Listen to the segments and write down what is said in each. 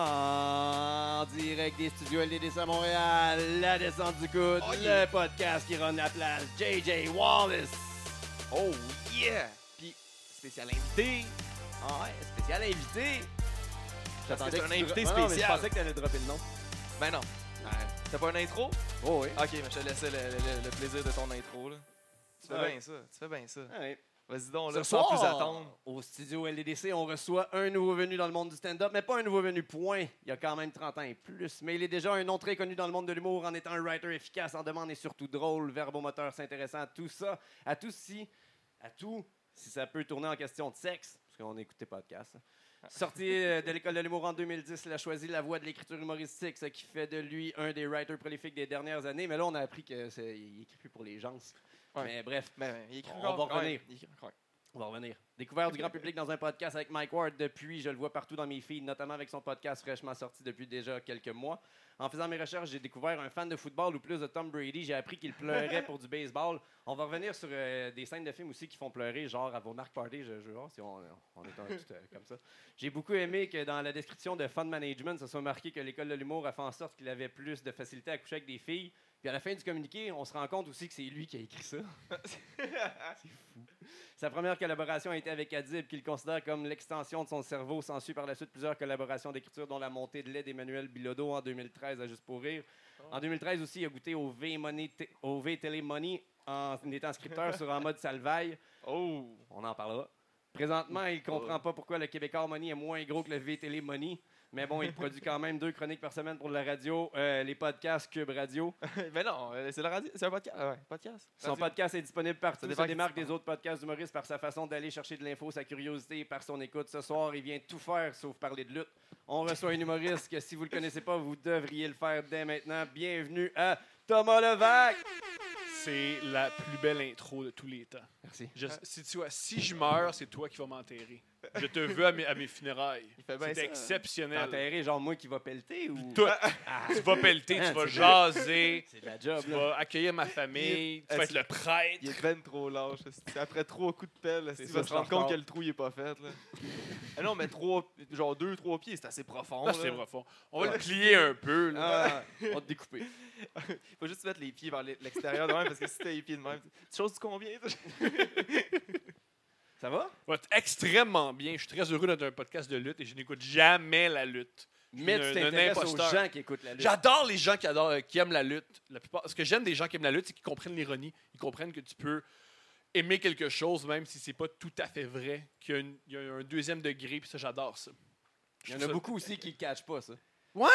En direct des studios LDDC à Montréal, la descente du coude, Oh, le podcast qui rend la place, JJ Wallace. Oh yeah! Puis spécial invité. Ah ouais, spécial invité. J'attendais un invité Ah non, mais je spécial. pensais que t'allais dropper le nom. Ben non. T'as pas un intro? Oh oui. Ok, mais je te laissais le, le- le plaisir de ton intro là. Tu fais Ouais. bien ça. Tu fais bien ça. Ah ouais. Vas-y donc Ce là, sans soir, plus attendre. Au studio LDDC, on reçoit un nouveau venu dans le monde du stand-up, mais pas un nouveau venu, point. Il a quand même 30 ans et plus, mais il est déjà un nom très connu dans le monde de l'humour en étant un writer efficace, en demande et surtout drôle, verbomoteur s'intéressant à tout ça, à tout si, à tout, si ça peut tourner en question de sexe, parce qu'on écoutait podcast. hein. Sorti euh, de l'école de l'humour en 2010, il a choisi la voie de l'écriture humoristique, ce qui fait de lui un des writers prolifiques des dernières années. Mais là, on a appris qu'il écrit plus pour les gens. Mais bref, Ben, ben, il écrit On va revenir. Il écrit on va revenir. Découvert du grand public dans un podcast avec Mike Ward depuis, je le vois partout dans mes feeds, notamment avec son podcast fraîchement sorti depuis déjà quelques mois. En faisant mes recherches, j'ai découvert un fan de football ou plus de Tom Brady. J'ai appris qu'il pleurait pour du baseball. On va revenir sur euh, des scènes de films aussi qui font pleurer, genre à vos Mark Party, je, vois si on, on est un tout euh, comme ça. J'ai beaucoup aimé que dans la description de Fun Management, ça soit marqué que l'école de l'humour a fait en sorte qu'il avait plus de facilité à coucher avec des filles. Puis à la fin du communiqué, on se rend compte aussi que c'est lui qui a écrit ça. c'est fou. Sa première collaboration a été avec Adib, qu'il considère comme l'extension de son cerveau. S'ensuit par la suite plusieurs collaborations d'écriture, dont la montée de lait d'Emmanuel Bilodeau en 2013 à Juste pour rire. En 2013 aussi, il a goûté au V, Money T- au v Télémoney en étant scripteur sur En mode Salvaille. Oh! On en parlera. Présentement, il comprend pas pourquoi le Québécois Money est moins gros que le V Télé Money. Mais bon, il produit quand même deux chroniques par semaine pour la radio, euh, les podcasts Cube Radio. ben non, euh, c'est la radio. C'est un podcast. Ouais, podcast. Son Radio. podcast est disponible partout. Ça Ça, démarque des autres podcasts d'humoristes par sa façon d'aller chercher de l'info, sa curiosité par son écoute. Ce soir, il vient tout faire sauf parler de lutte. On reçoit un humoriste que si vous le connaissez pas, vous devriez le faire dès maintenant. Bienvenue à Thomas Levac. C'est la plus belle intro de tous les temps. Merci. Je- si, tu vois, si je meurs, c'est toi qui vas m'enterrer. Je te veux à mes, à mes funérailles. Il C'est exceptionnel. enterré, genre moi qui va pelleter ou? Tout. Tu vas pelleter, Ah, tu vas c'est jaser, C'est de la job, tu là. vas accueillir ma famille, tu Ah, vas être le prêtre. Il est ben trop lâche. c'est- Après trois coups de pelle, C'est il ça, va se je rendre compte que le trou il est pas fait. Là. ah non, mais trois, genre deux, trois pieds, c'est assez profond. Là. c'est profond. On va le plier un peu. Là. Ah, on va te découper. Faut juste mettre les pieds vers l'extérieur de même parce que si t'as les pieds de même, tu choses du combien? Ça va? Être extrêmement bien. Je suis très heureux d'être un podcast de lutte et je n'écoute jamais la lutte. Mais tu un t'intéresses aux gens qui écoutent la lutte. J'adore les gens qui adorent, euh, qui aiment la lutte. La plupart, ce que j'aime des gens qui aiment la lutte, c'est qu'ils comprennent l'ironie. Ils comprennent que tu peux aimer quelque chose même si c'est pas tout à fait vrai, qu'il y a, une- il y a un deuxième degré, puis ça, j'adore ça. Il y en a ça- beaucoup aussi qui ne catchent pas, ça.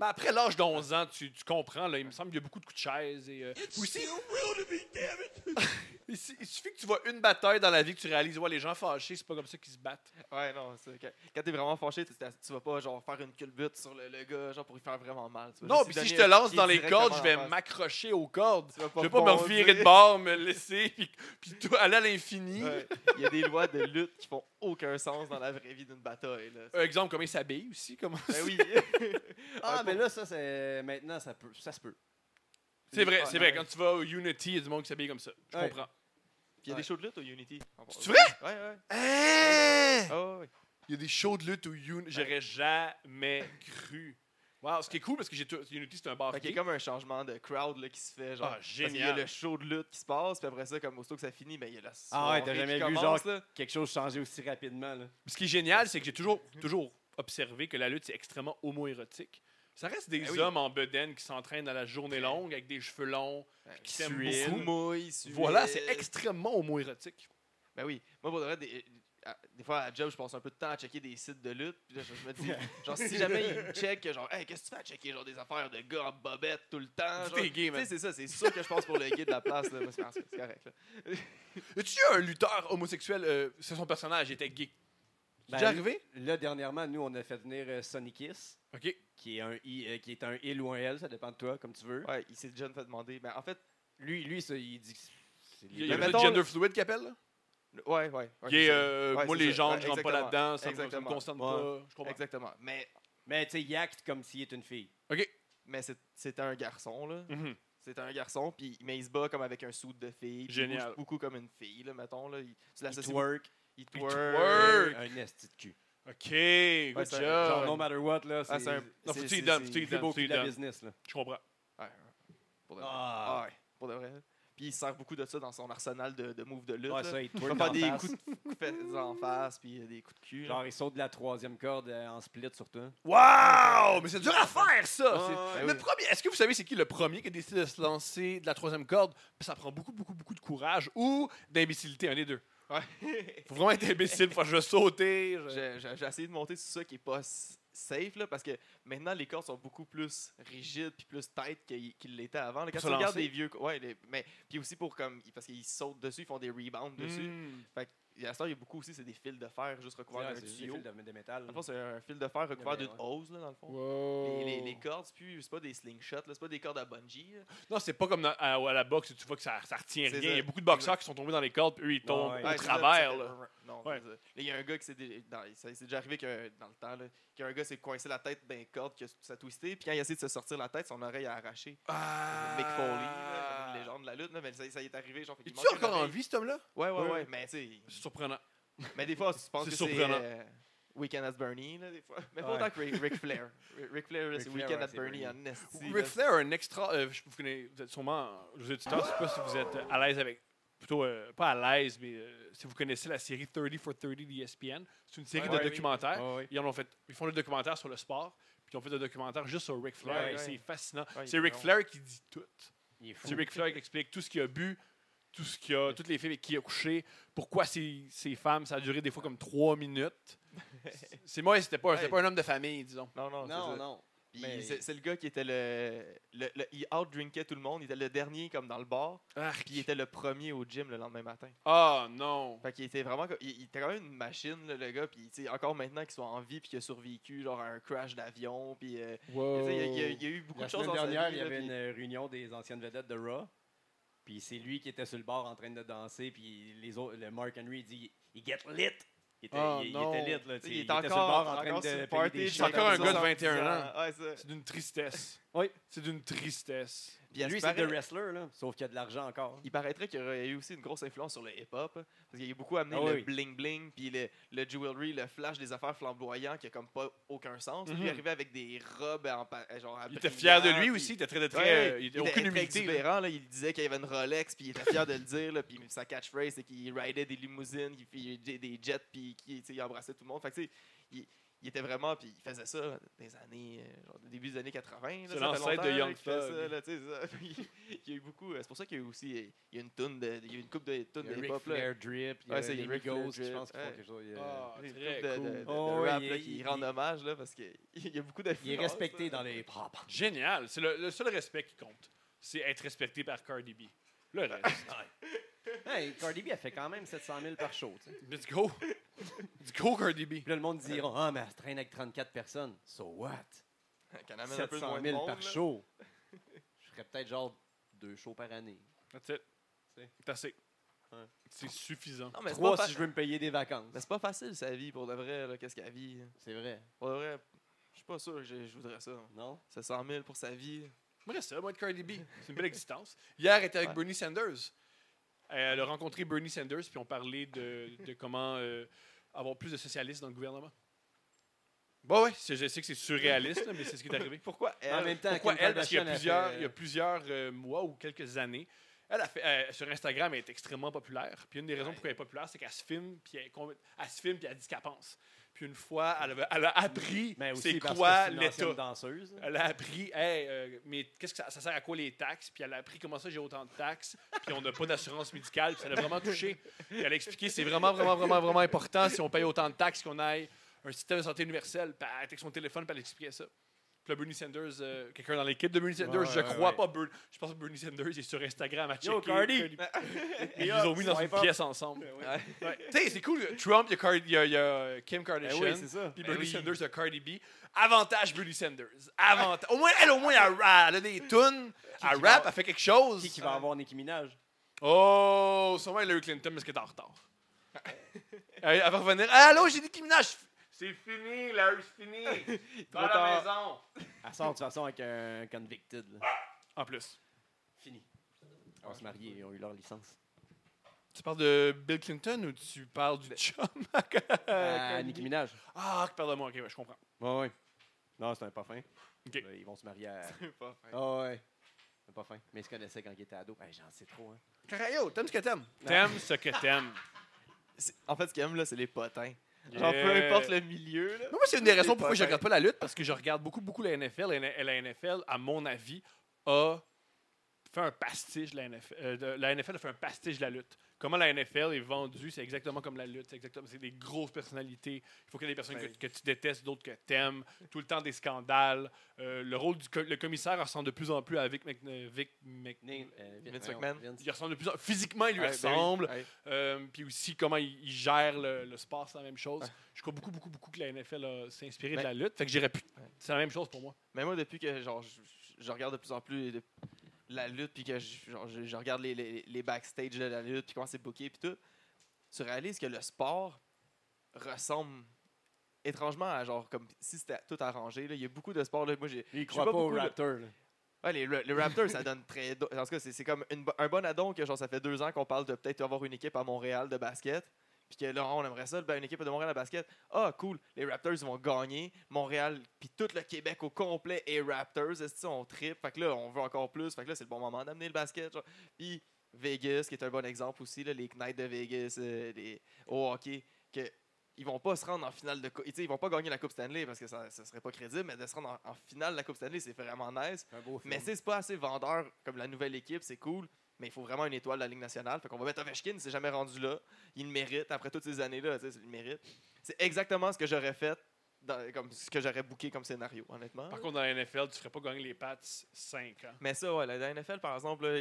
Ben, après l'âge de 11 ans, tu, tu comprends, là, il me semble qu'il y a beaucoup de coups de chaise. Et, euh, aussi, il, su- il suffit que tu vois une bataille dans la vie que tu réalises, ouais, les gens fâchés, c'est pas comme ça qu'ils se battent. Ouais, non, c'est quand, quand t'es vraiment fâché, tu, tu vas pas genre faire une culbute sur le, le gars, genre pour lui faire vraiment mal. Tu Non, puis si je te lance dans les cordes, je vais m'accrocher aux cordes. Je vais pas me bondir. revirer de bord, me laisser, puis, puis tout aller à l'infini. Ouais. Il y a des lois de lutte qui font aucun sens dans la vraie vie d'une bataille. Là. Un exemple, comment il s'habille aussi. Comment... Ben oui. Ah, mais là, ça, c'est. Maintenant, ça peut. Ça se peut. C'est vrai, Ah, c'est vrai. Quand tu vas au Unity, il y a du monde qui s'habille comme ça. Je Ouais. comprends. Puis il y a Ouais. des shows de lutte au Unity. C'est vrai? Ouais, ouais. Hein? Ah, ouais. Il y a des shows de lutte au Unity. J'aurais jamais cru. Wow, ce qui est cool parce que j'ai tout- Unity, c'est un bar. Fait qu'il y gay. a comme un changement de crowd là, qui se fait. Genre, Ah, Parce qu'il y a génial. le show de lutte qui se passe, puis après ça, comme aussitôt que ça finit, ben, il y a la Ah ouais, t'as soirée jamais qui vu, commence, genre- là. Quelque chose changer aussi rapidement, là. Ce qui est génial, c'est que j'ai toujours, toujours observé que la lutte, c'est extrêmement homoérotique. Ça reste des Ben oui. hommes en bedaine qui s'entraînent à la journée longue avec des cheveux longs. qui s'aiment beaucoup. mouille. Voilà, c'est extrêmement homoérotique. Ben oui. Moi, pour de vrai, des, à- des fois, à job, je passe un peu de temps à checker des sites de lutte. Puis là, je, je me dis, genre, si jamais ils me checkent, genre, hey, qu'est-ce que tu fais à checker genre, des affaires de gars en bobette tout le temps? T'es gay, Tu man. sais, c'est ça, c'est sûr que je passe pour le gay de la place. Là, c'est correct. Là. As-tu un lutteur homosexuel euh, C'est son personnage, il était gay. Ben, déjà arrivé? Là, dernièrement, nous, on a fait venir euh, Sonny Kiss, Ok. qui est, un I- euh, qui est un il ou un L, ça dépend de toi, comme tu veux. Ouais, il s'est déjà fait demander. Ben, en fait, Lui, lui ça, il dit que c'est Il y a, il y les a Mais le mettons- gender fluid qu'il appelle là? Le- ouais, ouais. ouais, Qui est, c'est ça. euh, Ouais, moi, c'est les ça. gens, Ouais, je rentre pas exactement. là-dedans, ça me- ça me Exactement. concerne Ouais. pas. Je comprends. Exactement. Mais, Mais tu sais, il acte comme s'il est une fille. Ok. mais c'est- c'était un garçon, là. Mhm. C'était un garçon, puis mais il se bat comme avec un suit de fille. puis Génial. Il bouge beaucoup comme une fille, là, mettons. Là. Il, tu Il l'associes- twerk. Il twerk. Un esti de cul. OK, good c'est un- job. Genre, no matter what, là, c'est Ah, c'est un- Non, faut c'est- que tu y c'est- donnes, c'est- faut que tu y le plus donnes, beau faut que tu y coup de la donnes. business, là. Je comprends. Ouais, pour de vrai. Ah. Ouais, pour de vrai. Puis il sert beaucoup de ça dans son arsenal de, de moves de lutte. Ouais, là. ça, il il twerk va faire en des face. coups de fesses en face, puis euh, des coups de cul. Genre, il saute de la troisième corde euh, en split sur toi. Wow! Mais c'est dur à faire, ça! Ah, C'est- ouais, le premier, est-ce que vous savez c'est qui le premier qui a décidé de se lancer de la troisième corde? Ça prend beaucoup, beaucoup, beaucoup de courage ou d'imbécilité, un des deux. Ouais. Faut vraiment être imbécile, faut que je vais sauter. je- J'ai essayé de monter sur ça qui est pas safe là, parce que maintenant les cordes sont beaucoup plus rigides puis plus tight qu'ils l'étaient avant. là. Quand tu regardes des vieux, ouais, les- mais puis aussi pour comme parce qu'ils sautent dessus, ils font des rebounds dessus. Hmm. Fait à temps, il y a beaucoup aussi c'est des fils de fer juste recouverts d'un des fils de, de métal. Dans le fond, c'est un fil de fer recouvert d'une ouais. hose là dans le fond. Wow. Les, les, les cordes, c'est plus- c'est pas des slingshots, c'est pas des cordes à bungee. là. Non, c'est pas comme dans- à, à la boxe, tu vois que ça, ça retient rien. ça. Il y a beaucoup de boxeurs qui sont tombés dans les cordes, puis eux, ils tombent ouais. au Ouais, ça, travers. ça là. fait- Non, Ouais. c'est ça. Là, il y a un gars qui s'est ça déjà arrivé que dans le temps, là, qu'un gars s'est coincé la tête d'un corde, que ça a twisté, puis quand il a essayé de se sortir la tête, son oreille a arraché. Ah. Mick Foley, une légende de la lutte, là, mais ça, ça y est arrivé. Genre, fait manquait une encore en vie, cet homme-là? Ouais, ouais, Ouais. ouais. Mais tu sais, C'est surprenant. mais des fois, tu penses C'est que c'est surprenant. euh, Weekend at Bernie, là, des fois. Mais pas Ouais. autant que Ric, Ric Flair. Ric Flair, c'est Weekend ouais, at Bernie Bernie. en. Ric. Flair un extra. euh, je- vous, connaissez- vous êtes sûrement. Je vous ai dit je sais pas si vous êtes à l'aise avec. Plutôt, euh, pas à l'aise, mais euh, si vous connaissez la série 30 for 30 d'ESPN, c'est une série Ouais, de ouais, documentaires. Ouais. Ils, en ont fait, ils font le documentaire sur le sport, puis ils ont fait le documentaire juste sur Ric Flair. Ouais, et ouais. C'est fascinant. Ouais, il c'est est Ric. Flair qui dit tout. Il est fou. C'est Ric Flair qui explique tout ce qu'il a bu, tout ce qu'il a, toutes les filles avec qui il a couché, pourquoi ces, ces femmes, ça a duré des fois comme trois minutes. C'est moi, c'était pas, c'était pas un homme de famille, disons. Non, non, c'est Non, ça. non. Puis Mais- c'est c'est le gars qui était le, le, le- Il out-drinkait tout le monde. Il était le dernier comme dans le bar. Puis il était le premier au gym le lendemain matin. Ah non. Fait qu'il était vraiment. comme- Il, il était quand même une machine, là, le gars. Puis tu sais, encore maintenant qu'il soit en vie. Puis qu'il a survécu genre à un crash d'avion. Puis euh, il, y a- il y a- il y a eu beaucoup La de choses sa dernière, vie, il y avait une réunion des anciennes vedettes de Raw. Puis c'est lui qui était sur le bar en train de danser. Puis les autres, le Mark Henry, il dit il get lit. Il était, Oh, il, il non. était lit. Là, Il était encore, sur le bar en train de party, shots encore un gars de ça. 21 ans. Ouais. C'est d'une tristesse. Oui. C'est d'une tristesse. Puis Lui, c'est paraît- wrestler, là. Sauf qu'il y a de l'argent encore. Il paraîtrait qu'il y aurait eu aussi une grosse influence sur le hip-hop. hein, Parce qu'il a beaucoup amené Ah le oui. bling-bling, puis le, le jewelry, le flash des affaires flamboyants qui a comme pas aucun sens. Lui, Mhm. il arrivait avec des robes en, pa- genre Il était fier de lui puis- aussi. Il était très, très, Ouais, ouais, il il était aucune humilité. là. Il disait qu'il y avait une Rolex, puis il était fier de le dire. Là, puis sa catchphrase, c'est qu'il ridait des limousines, qu'il des jets, puis qu'il embrassait tout le monde. Fait que, il, il était vraiment, puis il faisait ça des années, euh, genre, début des années 80. là, C'est l'ancêtre de Young Thug. ça, là, ça. Il y a eu beaucoup. euh, C'est pour ça qu'il y a eu aussi il y a une toune de, il y a une coupe de tunes Il y a de Drip. Il y a les Migos, je pense qu'ils font quelque chose. il y a- Ah, a une coupe de, de, de- de Oh, rap là, qui il- rend il- hommage là, parce qu'il y a beaucoup Il est respecté dans les propres. Génial. C'est le, seul respect qui compte. C'est être respecté par Cardi B. Le reste. Hey, Cardi B, elle fait quand même 700 000 par show. tu sais. Let's go. Let's go, Cardi B. Puis là, le monde dira Ah, mais elle se traîne avec 34 personnes. So what? Qu'on amène un peu 700 moins 000 de monde, par là. show. Je ferais peut-être genre deux shows par année. That's it. C'est- C'est assez. Ouais. C'est suffisant. Non, mais c'est Trois pas, si je veux me payer des vacances. mais c'est pas facile sa vie pour de vrai. là, Qu'est-ce qu'elle vit. C'est vrai. Pour de vrai, je suis pas sûr que je, je voudrais ça. Non? 700 000 pour sa vie. J'aimerais ça, moi, être Cardi B. C'est une belle existence. Hier, elle était avec Ouais. Bernie Sanders. Euh, Elle a rencontré Bernie Sanders, puis on parlait de, de comment euh, avoir plus de socialistes dans le gouvernement? Bon, ouais, c'est- je sais que c'est surréaliste, là, mais c'est ce qui est arrivé. Pourquoi Mais en elle? même temps, Pourquoi elle? Parce qu'il y a plusieurs, fait- il y a plusieurs euh, mois ou quelques années, elle a fait, euh, sur Instagram, elle est extrêmement populaire. Puis une des raisons Ouais. pourquoi elle est populaire, c'est qu'elle se filme, puis elle, elle se filme, puis elle dit ce qu'elle pense. Puis une fois, elle, a appris Mais c'est quoi l'État. danseuse. Elle a appris, hey, euh, mais qu'est-ce que ça, ça sert à quoi les taxes? Puis elle a appris comment ça j'ai autant de taxes, puis on n'a pas d'assurance médicale, puis ça l'a vraiment touché. Puis elle a expliqué c'est vraiment, vraiment, vraiment, vraiment important si on paye autant de taxes qu'on ait un système de santé universel. Puis avec son téléphone, puis elle expliquait ça. Là, Bernie Sanders, euh, quelqu'un dans l'équipe de Bernie Sanders, Ouais, je crois ouais. pas, Ber- je pense que Bernie Sanders est sur Instagram à checker. Yo, Cardi! Ils ont mis dans une pièce ensemble. Ouais. Ouais. Tu sais, c'est cool. Trump, il y a, il y a- il y a Kim Ben Kardashian. oui, c'est ça. Puis Ben Bernie oui. Sanders de Cardi B. Avantage Bernie Sanders. Avantage. Au moins, elle, au moins, elle, elle a des tunes. Elle qui rap, va- elle fait quelque chose. Qui, qui va avoir Nicki Minaj? Oh, sûrement Hillary Clinton, parce qu'elle est en retard. elle, va revenir. Ah, allô, j'ai Nicki Minaj. C'est fini, Larry, c'est fini. À la tard. maison. Elle sort de toute façon avec un convicted. là. En plus. Fini. On va se marier, ils ont eu leur licence. Tu parles de Bill Clinton ou tu parles du chum? Ah, Kanye? Nicki Minaj. Ah, pardon-moi, ok, ouais, je comprends. Ouais, ouais. Non, c'est un pas fin. Ok. Là, ils vont se marier à. C'est pas fin. Ah ouais. C'est pas fin. Mais ils se connaissaient quand ils étaient ados. Hey, J'en sais trop, hein. Carayo, t'aimes ce que t'aimes. T'aimes ce que t'aimes. C'est- En fait, ce qu'ils aiment, là, c'est les potins. Genre, peu importe le milieu, là. Moi, c'est une des raisons pourquoi je regarde pas la lutte, parce que je regarde beaucoup, beaucoup la NFL. Et la- la NFL, à mon avis, a fait un pastiche de la NFL. euh, de- la NFL a fait un pastiche de la lutte. Comment la NFL est vendue, c'est exactement comme la lutte. C'est exactement, c'est des grosses personnalités. Il faut qu'il y ait des personnes Ben. que, que tu détestes, d'autres que tu aimes. Tout le temps des scandales. Euh, le rôle du co- le commissaire ressemble de plus en plus à Vic, Mc- euh, Vic Mc- Nick, euh, Vince McMahon. Vince. il ressemble de plus en Physiquement, il lui Ouais, ben oui. ressemble. Ouais. Euh, puis aussi comment il, il gère le, le sport, c'est la même chose. Ouais. Je crois beaucoup, beaucoup, beaucoup que la NFL a- s'est inspirée Ben- de la lutte. Fait que j'irais plus. Ouais. C'est la même chose pour moi. Mais moi, depuis que genre, je, je regarde de plus en plus de- la lutte, puis que je, genre, je, je regarde les, les, les backstage de la lutte, puis comment c'est booké, puis tout, tu réalises que le sport ressemble étrangement à genre comme si c'était tout arrangé. là. Il y a beaucoup de sports. Là, moi, j'ai, Il croit pas, pas là. Raptors. là. Ouais, les, les Raptors, ça donne très. En tout cas, c'est, c'est comme une un bon addon que genre, ça fait deux ans qu'on parle de peut-être avoir une équipe à Montréal de basket. Puis que là, on aimerait ça, ben, une équipe de Montréal de basket. Ah, cool, les Raptors ils vont gagner. Montréal, puis tout le Québec au complet est Raptors. Est-ce on trip? Fait que là, on veut encore plus. Fait que là, c'est le bon moment d'amener le basket. Puis Vegas, qui est un bon exemple aussi, là, les Knights de Vegas, euh, les, au hockey, que ils vont pas se rendre en finale de coupe. Ils vont pas gagner la Coupe Stanley parce que ça, ça serait pas crédible, mais de se rendre en, en finale de la Coupe Stanley, c'est vraiment nice. Mais c'est pas assez vendeur comme la nouvelle équipe, c'est cool. Mais il faut vraiment une étoile de la Ligue nationale. Fait qu'on va mettre Ovechkin, il s'est jamais rendu là. Il le mérite après toutes ces années-là. Il le mérite. C'est exactement ce que j'aurais fait, dans- comme ce que j'aurais booké comme scénario, honnêtement. Par contre, dans la NFL, tu ferais pas gagner les Pats 5 ans. Mais ça, ouais, la la NFL, par exemple, là,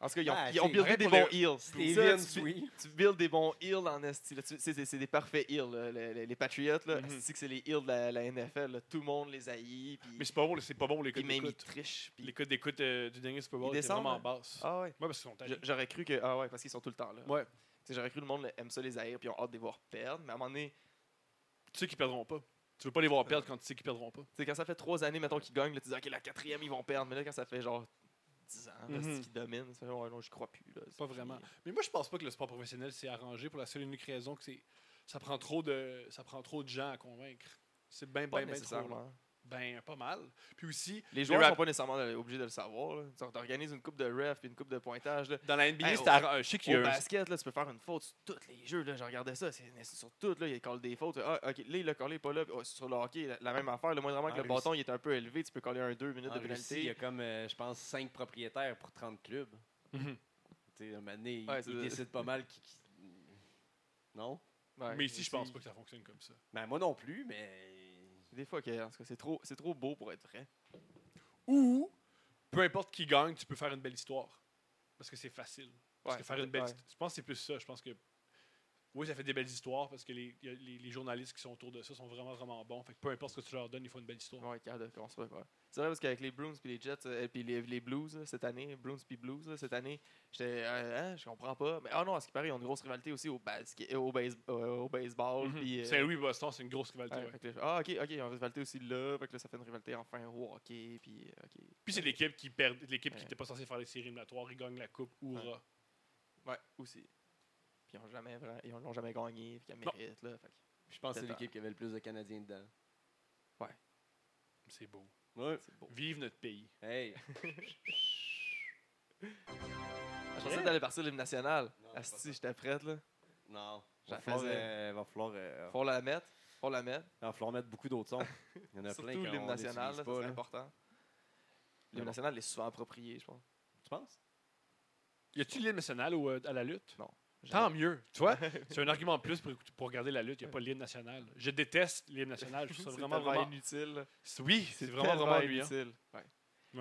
il- en tout cas, ils ont, Ah, ils ont c'est buildé des bons heals. Steven tu, tu builds des bons heals en esti. C'est c'est- c'est des parfaits heals. là. Les, les- les Patriots, là, Mhm. esti que c'est les heals de la, la NFL. là. Tout le monde les haït. Mais c'est pas bon, c'est pas bon les codes d'écoute. trichent. puis- Les codes d'écoute euh, du dernier Super Bowl Ils étaient descendent, vraiment hein? basses. Ah ouais. Ouais, parce qu'ils sont. J'aurais cru que. Ah ouais, parce qu'ils sont tout le temps là. Ouais. J'aurais cru que le monde aime ça les haïr puis ont hâte de les voir perdre. Mais à un moment donné, Tu sais qu'ils perdront pas. Tu veux pas les voir perdre quand tu sais qu'ils perdront pas. tu sais, quand ça fait trois années, mettons, qu'ils gagnent, là, tu dis, OK, la quatrième, ils vont perdre. Mais là, quand ça fait genre 10 ans Mhm. qu'ils dominent, ça fait, ouais, non, je crois plus. Là, Pas vraiment. Mais moi, je pense pas que le sport professionnel s'est arrangé pour la seule et unique raison que c'est ça prend trop de ça prend trop de gens à convaincre. C'est bien, bien, bien trop. là. Ben, pas mal. Puis aussi, Les joueurs rap- sont pas nécessairement obligés de le savoir. là. Tu organises une coupe de ref puis une coupe de pointage. Là. dans la NBA, Hey, c'est qu'il y Au un- basket, là, tu peux faire une faute sur tous les jeux. Là, je regardais ça. C'est sur tout. Là, il colle des fautes. Ah, OK, là, il a collé pas là. Oh, sur le hockey, la, la même affaire. Le moindrement que le Russie. bâton il est un peu élevé, tu peux coller un 2 minutes En de Russie, pénalité. il y a comme, euh, je pense, 5 propriétaires pour 30 clubs. Tu sais, un moment donné, ils, Ouais, ça. décident pas mal qui. qui- Non? Ouais, Mais ici, je pense pas que ça fonctionne comme ça. Ben, moi non plus, mais. Des fois, que, en tout cas, c'est trop, c'est trop beau pour être vrai. Ou, peu importe qui gagne, tu peux faire une belle histoire. Parce que c'est facile. Parce Ouais, que faire une belle Je pense que c'est plus ça. Je pense que. Oui, ça fait des belles histoires parce que les, les, les journalistes qui sont autour de ça sont vraiment, vraiment bons. Fait que peu importe ce que tu leur donnes, il faut une belle histoire. Ouais, capable de construire. ouais. C'est vrai parce qu'avec les Bruins puis les Jets et puis les, les Blues là, cette année, Bruins puis Blues là, cette année, j'étais euh, hein, je comprends pas. Mais ah non, à ce qui paraît, ils ont une grosse rivalité aussi au basket, au, base- euh, au baseball Mhm. puis euh, Saint-Louis-Boston, c'est une grosse rivalité. ouais, ouais. que ah ok, ok, ils ont une rivalité aussi là, fait que là ça fait une rivalité enfin au hockey puis euh, ok. Puis c'est l'équipe qui perd, l'équipe qui Ouais. n'était pas censée faire les séries éliminatoires, ils gagnent la coupe. Hurrah. Ouais, aussi. Puis ils ont jamais ils l'ont jamais gagné, puis qu'ils Non. méritent là, fait que Je pense que c'est l'équipe qui avait le plus de Canadiens dedans. C'est beau. Ouais. c'est beau. Vive notre pays. Hey! Ah, je pensais que t'allais partir l'hymne national. C'est Asti, j'étais prête là. Non. La Va falloir, euh, va falloir, euh, Faut la mettre, faut la mettre. va falloir mettre beaucoup d'autres sons. Il y en a Surtout plein qu'on l'hymne national, là. important. L'hymne national est souvent approprié, je pense. Tu penses? Y a-tu l'hymne national ou euh, à la lutte? Non. Tant mieux. Tu vois, c'est un argument de plus pour, regarder la lutte. Il n'y a pas l'hymne national. Je déteste l'hymne national. Je trouve ça C'est vraiment, vraiment. inutile. Oui, c'est vraiment, vraiment inutile. Ouais.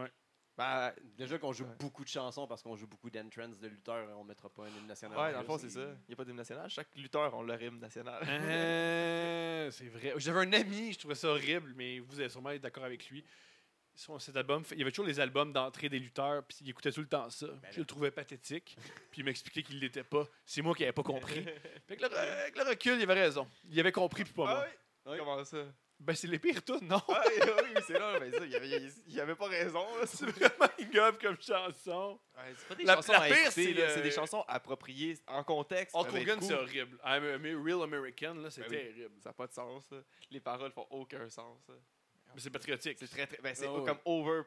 Ouais. Ben, Déjà qu'on joue Ouais. beaucoup de chansons parce qu'on joue beaucoup d'entrance de lutteurs, on mettra pas un hymne national. ouais, dans le fond, c'est ça. Il n'y a pas d'hymne national. Chaque lutteur a leur hymne national. Euh, c'est vrai. J'avais un ami, je trouvais ça horrible, mais vous allez sûrement être d'accord avec lui. Son, cet album, il y avait toujours les albums d'entrée des lutteurs, puis il écoutait tout le temps ça. Ben je le trouvais pathétique, puis il m'expliquait qu'il l'était pas. C'est moi qui n'avais pas compris. Fait que le, avec le recul, il avait raison. Il avait compris, puis pas moi. Ah oui? Oui. Comment ça? Ben, c'est les pires tunes, non? Ouais, oui, oui, c'est là, mais ça, il avait, il- il avait pas raison. c'est vraiment ignoble comme chanson. Ouais, c'est pas des La- chansons la pire, c'est, des chansons appropriées en contexte. Hulk Hogan, cool. c'est horrible. I'm a, I'm a real American, là, c'est Ben oui. terrible. Ça n'a pas de sens. là. Les paroles font aucun sens. là. Mais c'est patriotique. C'est très, très. Ben, c'est Ah comme over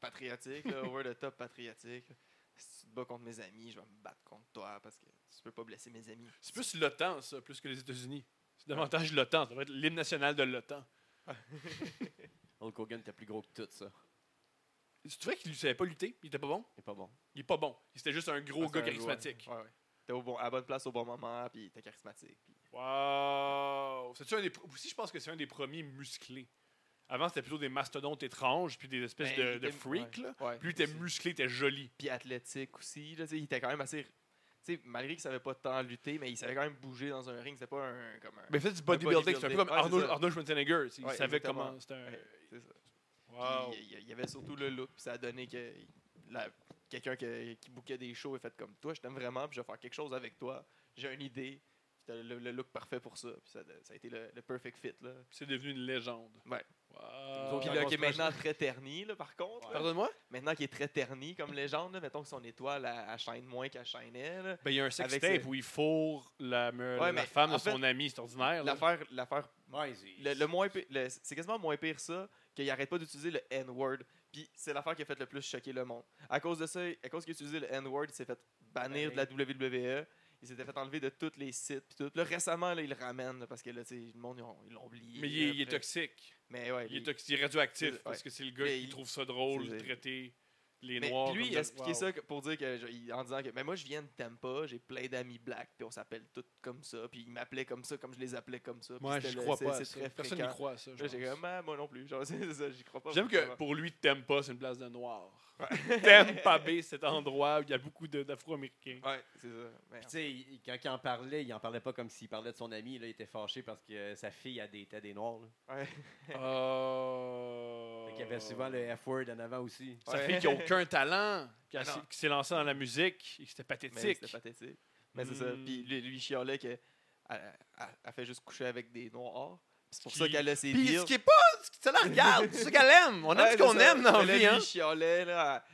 patriotique, là, over the top patriotique. Si tu te bats contre mes amis, je vais me battre contre toi parce que tu peux pas blesser mes amis. C'est plus l'OTAN, ça, plus que les États-Unis. C'est davantage l'OTAN. Ça va être l'hymne national de l'OTAN. Hulk Hogan était plus gros que tout, ça. Tu vrai qu'il ne savait pas lutter? Il était pas bon? Il est pas bon. Il est pas bon. Il était juste un gros Ah, c'est gars un charismatique. joueur. Ouais, ouais. T'es au bon, à la bonne place au bon moment, puis t'es charismatique. puis- Wow! Un des. Aussi, je pense que c'est un des premiers musclés. Avant, c'était plutôt des mastodontes étranges, puis des espèces Ben, de, de freaks. ouais. Ouais, Plus il était aussi. musclé, il était joli. Puis athlétique aussi. Là, il était quand même assez. tu sais, malgré qu'il savait pas tant lutter, mais il savait quand même bouger dans un ring. C'était pas un. Comme un Mais fait du bodybuilding. C'est un peu comme. Ouais, c'est Arnold, Schwarzenegger. Il savait exactement. comment. C'était un. C'est. Wow! Puis, il, il y avait surtout le look, puis ça a donné que quelqu'un qui, qui bookait des shows et fait comme toi, je t'aime vraiment, puis je vais faire quelque chose avec toi. J'ai une idée. Puis t'as le, le look parfait pour ça. Puis ça, ça a été le, le perfect fit. Là. C'est devenu une légende. Ouais. Wow! Là, qui est maintenant très terni, là, par contre. Pardonne-moi? Maintenant qui est très terni comme légende, là, mettons que son étoile, elle, elle shine moins qu'elle shinait. là. Ben, il y a un ce- où il fourre la, Ouais, femme de son ami. C'est ordinaire. L'affaire, l'affaire Ouais, Le, le moins c'est quasiment moins pire ça qu'il arrête pas d'utiliser le N-word. Puis c'est l'affaire qui a fait le plus choquer le monde. À cause de ça, à cause qu'il a utilisé le N-word, il s'est fait bannir de la WWE. Il s'était fait enlever de tous les sites. Puis tout. Là, récemment, là, il le ramène là, parce que là, le monde, ils ont- ils l'ont oublié. Mais il est, il toxique. Mais ouais, Il est, lui- il est radioactif Ouais. parce que c'est le gars Mais qui il- trouve ça drôle de traiter les mais Noirs. lui, comme il a expliqué Wow. ça pour dire que, je- en disant que mais moi, je viens de Tampa, j'ai plein d'amis black, puis on s'appelle tous comme ça. Puis ils m'appelaient comme ça, comme je les appelais comme ça. puis Moi, je crois pas. C'est très Personne n'y croit à ça. j'ai comme, Ah, moi non plus. J'aime que pour lui, Tampa, c'est une place de Noirs. Tampa Bay, cet endroit où il y a beaucoup de- d'Afro-Américains. Ouais, c'est ça. Puis, tu sais, il- quand il en parlait, il en parlait pas comme s'il parlait de son ami. Là, il était fâché parce que euh, sa fille a des était des noirs. Là. Ouais. Oh. Fait qu'il y avait souvent le F-word en avant aussi. Sa Ouais. fille qui a aucun talent, qui, a- Ah non. qui s'est lancée dans la musique, et que c'était Mais pathétique. c'était pathétique. Mais c'est ça. Mm. Puis lui, lui, il chialait qu'elle elle, elle fait juste coucher avec des noirs. C'est pour ça qu'elle a ses Puis deals. ce qui est pas. Ça la regarde, c'est ce qu'elle aime. On aime Ouais, ce qu'on c'est ça. aime dans la Mais là, vie, lui, hein. il chialait, là,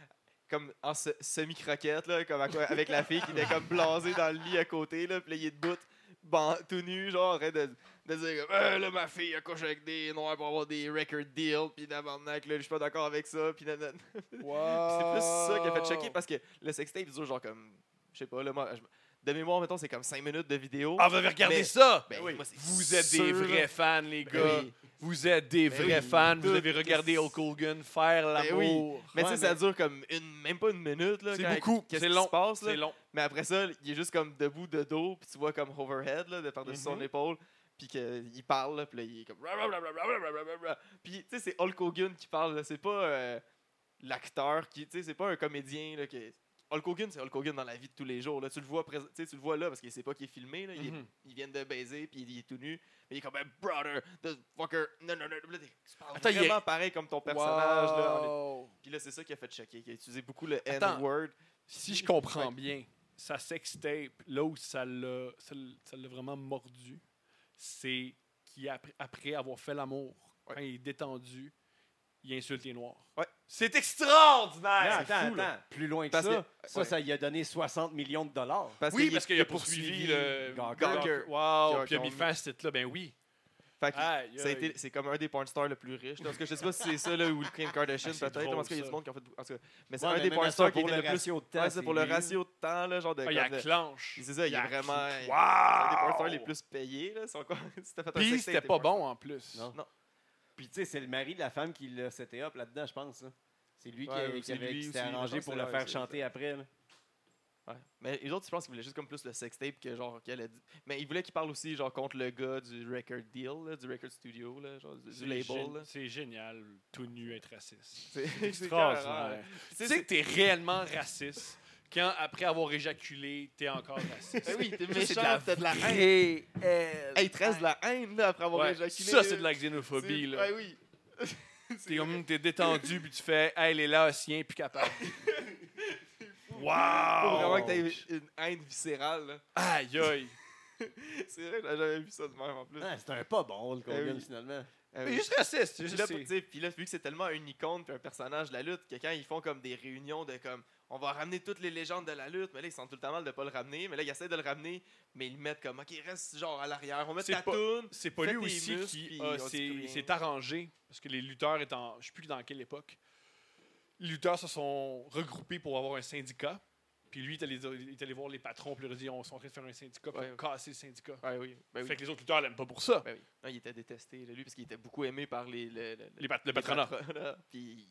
comme en se- semi-croquette, là, comme à quoi- avec la fille qui était comme blasée dans le lit à côté, là, puis là, il est debout, ban- tout nu, genre, arrête de, de dire comme, Euh, là, ma fille, elle couche avec des noirs pour avoir des record deals, puis tabarnak, là, je suis pas d'accord avec ça, puis nanana. Puis c'est plus ça qui a fait choquer, parce que le sextape dure genre comme, je sais pas, là, moi, je- de mémoire, mettons, c'est comme 5 minutes de vidéo. Ah, vous avez regardé Mais- ça? Ben Oui. moi, Vous êtes sûr, des là. vrais fans, les Ben gars. oui. Vous êtes des Ben vrais oui, fans. Vous avez regardé Hulk Hogan faire Ben oui. l'amour. Mais tu sais, ça dure comme une, même pas une minute, là. C'est beaucoup. Qu'est-ce C'est qui long. se passe, là? C'est long. Mais après ça, il est juste comme debout de dos, puis tu vois comme overhead, là, de par-dessus son Mhm. épaule, puis qu'il parle, là, puis là, il est comme. Puis, tu sais, c'est Hulk Hogan qui parle, là, c'est pas euh, l'acteur, qui, tu sais, c'est pas un comédien, là, qui. Hulk Hogan, c'est Hulk Hogan dans la vie de tous les jours. Là. Tu, le vois tu le vois là parce qu'il sait pas qu'il est filmé. Là. Il, est- Mhm. il vient de baiser, puis il est tout nu. Mais il est comme, Hey, brother, the fucker. Non, non, non. Tu parles Attends, il est- vraiment pareil comme ton personnage. Là. Puis là, c'est ça qui a fait choquer. Il a utilisé beaucoup le. N-word. Si je comprends Ouais. bien, sa sextape, là où ça l'a ça l'a- ça l'a vraiment mordu, c'est qu'après après avoir fait l'amour, Ouais. quand il est détendu, il insulte les Noirs. Ouais. C'est extraordinaire! C'est attends, fou, attends. Plus loin que Parce ça, que- ça, ouais. ça lui a donné 60 millions de dollars. Parce oui, qu'il- parce qu'il il a poursuivi le Gawker. Wow, puis il a mis fin à ce titre-là, ben oui. C'est comme un des porn stars le plus riches. là. Parce que je sais pas si c'est ça là, ou le Kim Kardashian Ah, c'est peut-être. Parce qu'il y a du monde qui ont fait. En tout cas, mais c'est Ouais, un mais des porn ça, stars qui pour était le le plus. ratio de temps, Ouais, c'est pour le ratio de temps, là, genre de. Ah, il y clenche. C'est ça, il est a vraiment. C'est un des porn Wow! stars les plus payés. Là. Encore- si fait un Puis c'était pas bon en plus. Non. Non. Puis, tu sais, c'est le mari de la femme qui l'a seté up là-dedans, je pense. C'est lui qui, Ouais, a- qui c'est avait, lui qui s'était aussi, je arrangé pense pour que le c'est- faire c'est- chanter après. là. Ouais. Mais les autres, je pense qu'ils voulaient juste comme plus le sextape que genre qu'elle a dit. Mais ils voulaient qu'il parle aussi genre contre le gars du record deal, là, du record studio, là, genre du, du C'est label. gé- là. C'est génial, tout nu être raciste. C'est extraordinaire. Tu sais, sais que t'es réellement raciste quand, après avoir éjaculé, t'es encore raciste. Ben oui, t'es c'est méchant, t'as de la haine. haine. Hey, il te reste de la haine là, après avoir Ouais, éjaculé. ça, c'est de la xénophobie. C'est- Là. Ouais, oui. T'es comme t'es détendu puis tu fais Hey les Laotiens plus capable. Faut wow! vraiment que t'aies une haine viscérale. là. Aïe aïe! C'est vrai, j'ai jamais vu ça de même en plus. Ah, C'était un pas bon, le Eh Hogan, oui. finalement. Ah Mais oui. juste raciste. c'est juste- là, c'est- puis là, vu que c'est tellement une icône puis un personnage de la lutte, que quand ils font comme des réunions de comme on va ramener toutes les légendes de la lutte, mais là ils sont tout le temps mal de pas le ramener, mais là ils essaient de le ramener, mais ils le mettent comme ok reste genre à l'arrière, on met ta toune. C'est pas lui aussi muscles, qui puis on s'est arrangé parce que les lutteurs étant, je sais plus dans quelle époque, les lutteurs se sont regroupés pour avoir un syndicat. Puis lui, il est allé, voir les patrons, puis il leur a dit on est en train de faire un syndicat Ouais, ouais. casser le syndicat. Ouais, oui, ben oui. Fait que les autres lutteurs l'aiment pas pour ça. Ben oui. Non, il était détesté, là, lui, parce qu'il était beaucoup aimé par les, le, le- Les pat- le les patronat. Puis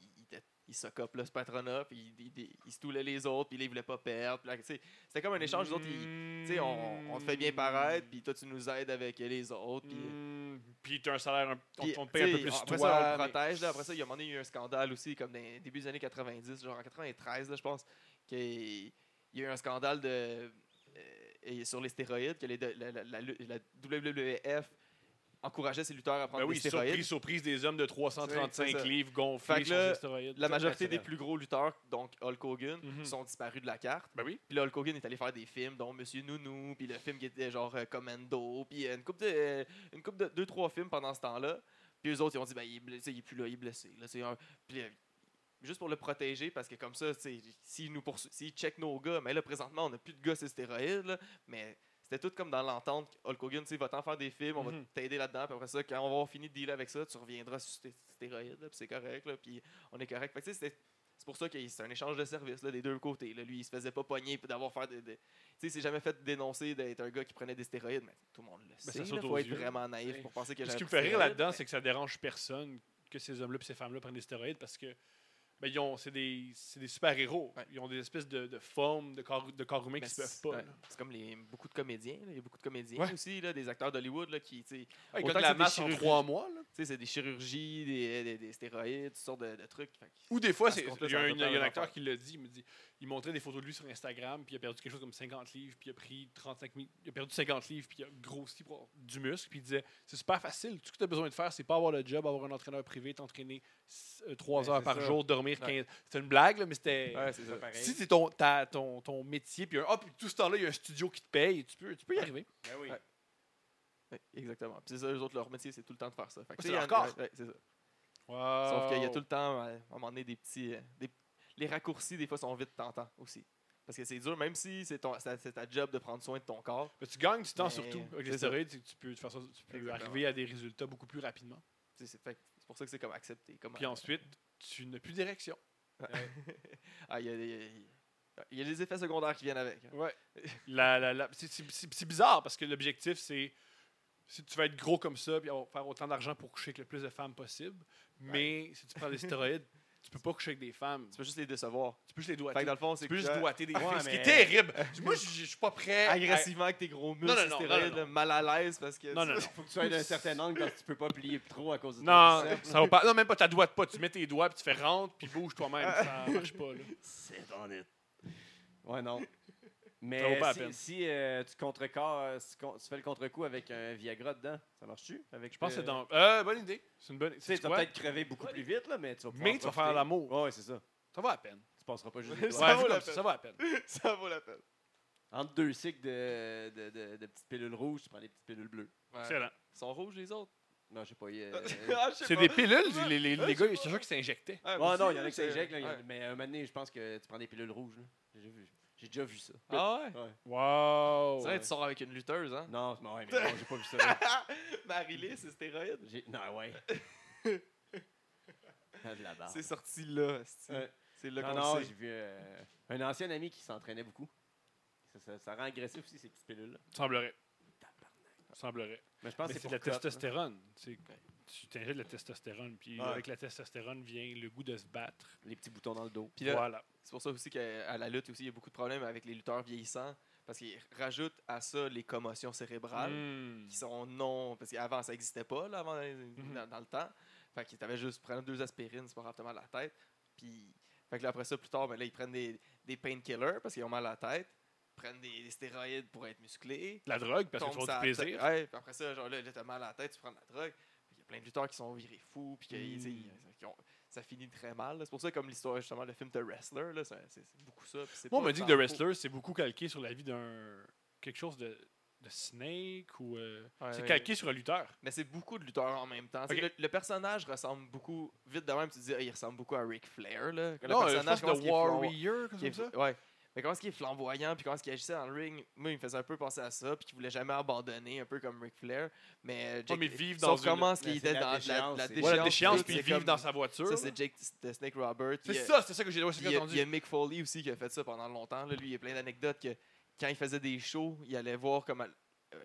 il, s'occupe, là, ce patronat, puis il, il, il, il se toulait les autres, puis là, il voulait pas perdre. Tu C'était comme un échange, les autres, ils- tu on, on te fait bien paraître, puis toi, tu nous aides avec les autres. Puis, Mm, Puis t'as un salaire, un- on, te paye un peu tu plus après toi. ça, on mais- protège. Là, après ça, il y a un moment donné, il y a eu un scandale aussi, comme dans les débuts des années 90, genre en 93, là, je pense, qu'il il y a eu un scandale de, euh, sur les stéroïdes, que les, de- la, la- la- la WWF encourageait ses lutteurs à prendre Ben oui, des stéroïdes. surprise, surprise des hommes de C'est 335 ça. livres gonflés sur des stéroïdes. La majorité des plus gros lutteurs, donc Hulk Hogan, Mhm. sont disparus de la carte. Ben oui. Puis là, Hulk Hogan est allé faire des films, dont Monsieur Nounou, puis le film qui était genre euh, Commando, puis euh, une coupe de, euh, une couple de deux trois films pendant ce temps-là. Puis eux autres, ils ont dit ben il est blessé, il est plus là, il est blessé. Là, c'est un- puis, juste pour le protéger, parce que comme ça, tu sais, s'il nous poursuit, s'il check nos gars, mais là présentement, on n'a plus de gars sur stéroïdes, là, mais c'était tout comme dans l'entente. Hulk Hogan, tu va t'en faire des films, on va Mhm. t'aider là-dedans, puis après ça, quand on va avoir fini de dealer avec ça, tu reviendras sur sté- stéroïdes, là, puis c'est correct, là, puis on est correct. Fait que, c'est pour ça que c'est un échange de services là, des deux côtés. Là. Lui, il se faisait pas pogner d'avoir fait des. Tu sais, il s'est jamais fait dénoncer d'être un gars qui prenait des stéroïdes, mais tout le monde le sait. ça Il faut être yeux. vraiment naïf pour penser que Ce qui me fait rire là-dedans, mais- c'est que ça dérange personne que ces hommes-là et ces femmes-là prennent des stéroïdes parce que ben, ils ont- c'est des, des super-héros. Ouais. Ils ont des espèces de, de formes de corps, de corps humains Mais qui se c'est peuvent pas. ouais, c'est comme les, beaucoup de comédiens. là. Il y a beaucoup de comédiens Ouais. aussi, là, des acteurs d'Hollywood qui. ils gagnent la masse en trois mois. c'est des chirurgies, des, des, des stéroïdes, toutes sortes de, de trucs. Ou des fois, il y il y a un acteur qui l'a dit, il me dit, il montrait des photos de lui sur Instagram, puis il a perdu quelque chose comme 50 livres, puis il a pris 35 000, il a perdu 50 livres, puis il a grossi pour avoir du muscle, puis il disait, c'est super facile, tout ce que tu as besoin de faire, c'est pas avoir le job, avoir un entraîneur privé, t'entraîner 3 Ouais, heures par ça. jour, dormir Ouais. 15. C'était une blague, là, mais c'était... Ouais, c'est. Si c'est ton, ton, ton métier, puis, un- ah, puis tout ce temps-là, il y a un studio qui te paye, tu peux, tu peux y arriver. Ben oui. Ouais. Ouais, exactement. Puis c'est ça, eux autres, leur métier, c'est tout le temps de faire ça. C'est tu sais, leur il y en- corps. ouais, c'est ça. Wow. Sauf qu'il y a tout le temps, euh, à un moment donné, des petits. euh, des- Les raccourcis, des fois, sont vite tentants aussi. Parce que c'est dur, même si c'est ta job de prendre soin de ton corps. Mais tu gagnes du temps surtout. Avec les stéroïdes, que tu peux, façon, tu peux arriver à des résultats beaucoup plus rapidement. tu C'est pour ça que c'est comme accepté. Comme, Puis ensuite, tu n'as plus d'érection. Ah, il y, a des- il y a des effets secondaires qui viennent avec. hein. Ouais. La, la, la- c'est- bizarre parce que l'objectif, c'est si tu vas être gros comme ça puis avoir- faire autant d'argent pour coucher avec le plus de femmes possible. Mais si tu prends des stéroïdes, tu peux pas coucher avec des femmes. Tu peux juste les décevoir. Tu peux juste les Fait doigter. que dans le fond, c'est Tu peux juste doigter des Ouais, filles, ce qui est terrible. Moi, je suis pas prêt. à- agressivement avec tes gros muscles, Non, non, non, stéroïdes, non, mal à l'aise parce que. Non, non, non. Faut que tu sois d'un certain angle parce que tu peux pas plier trop à cause de Non, ça va pas. Non, même pas ta doigte pas. Tu mets tes doigts puis tu fais rentre puis bouge toi-même. Ça marche pas. Là. C'est honnête. Ouais, non. Mais si, peine. si, euh, tu contrecarres, euh, si con- tu fais le contre-coup avec un Viagra dedans, ça marche-tu? Avec Je pense que c'est euh, dans. Euh, bonne idée. C'est une bonne. Tu sais, sais tu vas peut-être crever beaucoup plus vite, là, mais tu vas pouvoir Mais tu vas faire l'amour. Ouais, ouais, c'est ça. Ça va à peine. Tu passeras pas juste Ça vaut la peine. ça va à peine. ça vaut la peine. Entre deux cycles de, de, de, de petites pilules rouges, tu prends des petites pilules bleues. Ouais. Excellent. Ils sont rouges, les autres? Non, je sais pas. Ah, je C'est des pilules, les, les, les je gars, sais c'est sûr qu'ils s'injectaient. Ouais, Ouais, non, il y en a qui c'est- s'injectent, mais un moment donné, je pense que tu prends des pilules rouges. là. J'ai vu- J'ai déjà vu ça. Ah ouais? Ouais. Wow. C'est vrai, tu sors avec une lutteuse, hein? Non, mais ouais, mais non, j'ai pas vu ça. là. Marie-Lé, c'est stéroïde? J'ai- Non, ouais. Ah, de la barbe. C'est sorti là. C'est là Non, qu'on non, le j'ai vu euh, un ancien ami qui s'entraînait beaucoup. Ça, ça- ça rend agressif aussi, ces petites pilules-là. Semblerait. Semblerait. Mais je pense Mais que c'est c'est de la testostérone. Tu t'injectes de la testostérone, puis Ouais. avec la testostérone vient le goût de se battre. Les petits boutons dans le dos. Puis là, voilà. C'est pour ça aussi qu'à la lutte, aussi, il y a beaucoup de problèmes avec les lutteurs vieillissants. Parce qu'ils rajoutent à ça les commotions cérébrales. Mm. qui sont non. Parce qu'avant, ça n'existait pas, là, avant, Mhm. dans, dans le temps. Fait qu'ils t'avaient juste prendre deux aspirines, c'est pas grave, mal à la tête. Puis, fait que là, après ça, plus tard, ben, là, ils prennent des, des painkillers parce qu'ils ont mal à la tête. Ils prennent des, des stéroïdes pour être musclés. La drogue, parce que tu du plaisir. Ouais, puis après ça, genre là, là, t'as mal à la tête, tu prends de la drogue. Il y a plein de lutteurs qui sont virés fous, puis qui ont- ça finit très mal. C'est pour ça, comme l'histoire, justement, le film The Wrestler, c'est beaucoup ça. Moi, on m'a dit que The. Wrestler, c'est beaucoup calqué sur la vie d'un. quelque chose de de Snake ou. euh, Ouais, c'est ouais. calqué sur un lutteur. Mais c'est beaucoup de lutteurs en même temps. Le, le personnage ressemble beaucoup. Vite de même, tu te dis, ah, il ressemble beaucoup à Ric Flair. Là. Le non, euh, je personnage, pense de flamboyant- Warrior, comme ça. Ouais. Mais comment est-ce qu'il est flamboyant, puis comment est-ce qu'il agissait dans le ring, moi, il me faisait un peu penser à ça, puis qu'il voulait jamais abandonner, un peu comme Ric Flair. Mais, Jake, mais vivre sauf dans une- comment est-ce qu'il était la dans la, déchéance, la déchéance. Ouais, la déchéance, puis c'est vivre comme- dans sa voiture. Ça, c'est Jake de Snake Robert. C'est Il y a- ça, c'est ça que j'ai c'est il y, que a, j'ai il y a entendu. Mick Foley aussi qui a fait ça pendant longtemps. Là. Lui, il y a plein d'anecdotes que quand il faisait des shows, il allait voir comme à-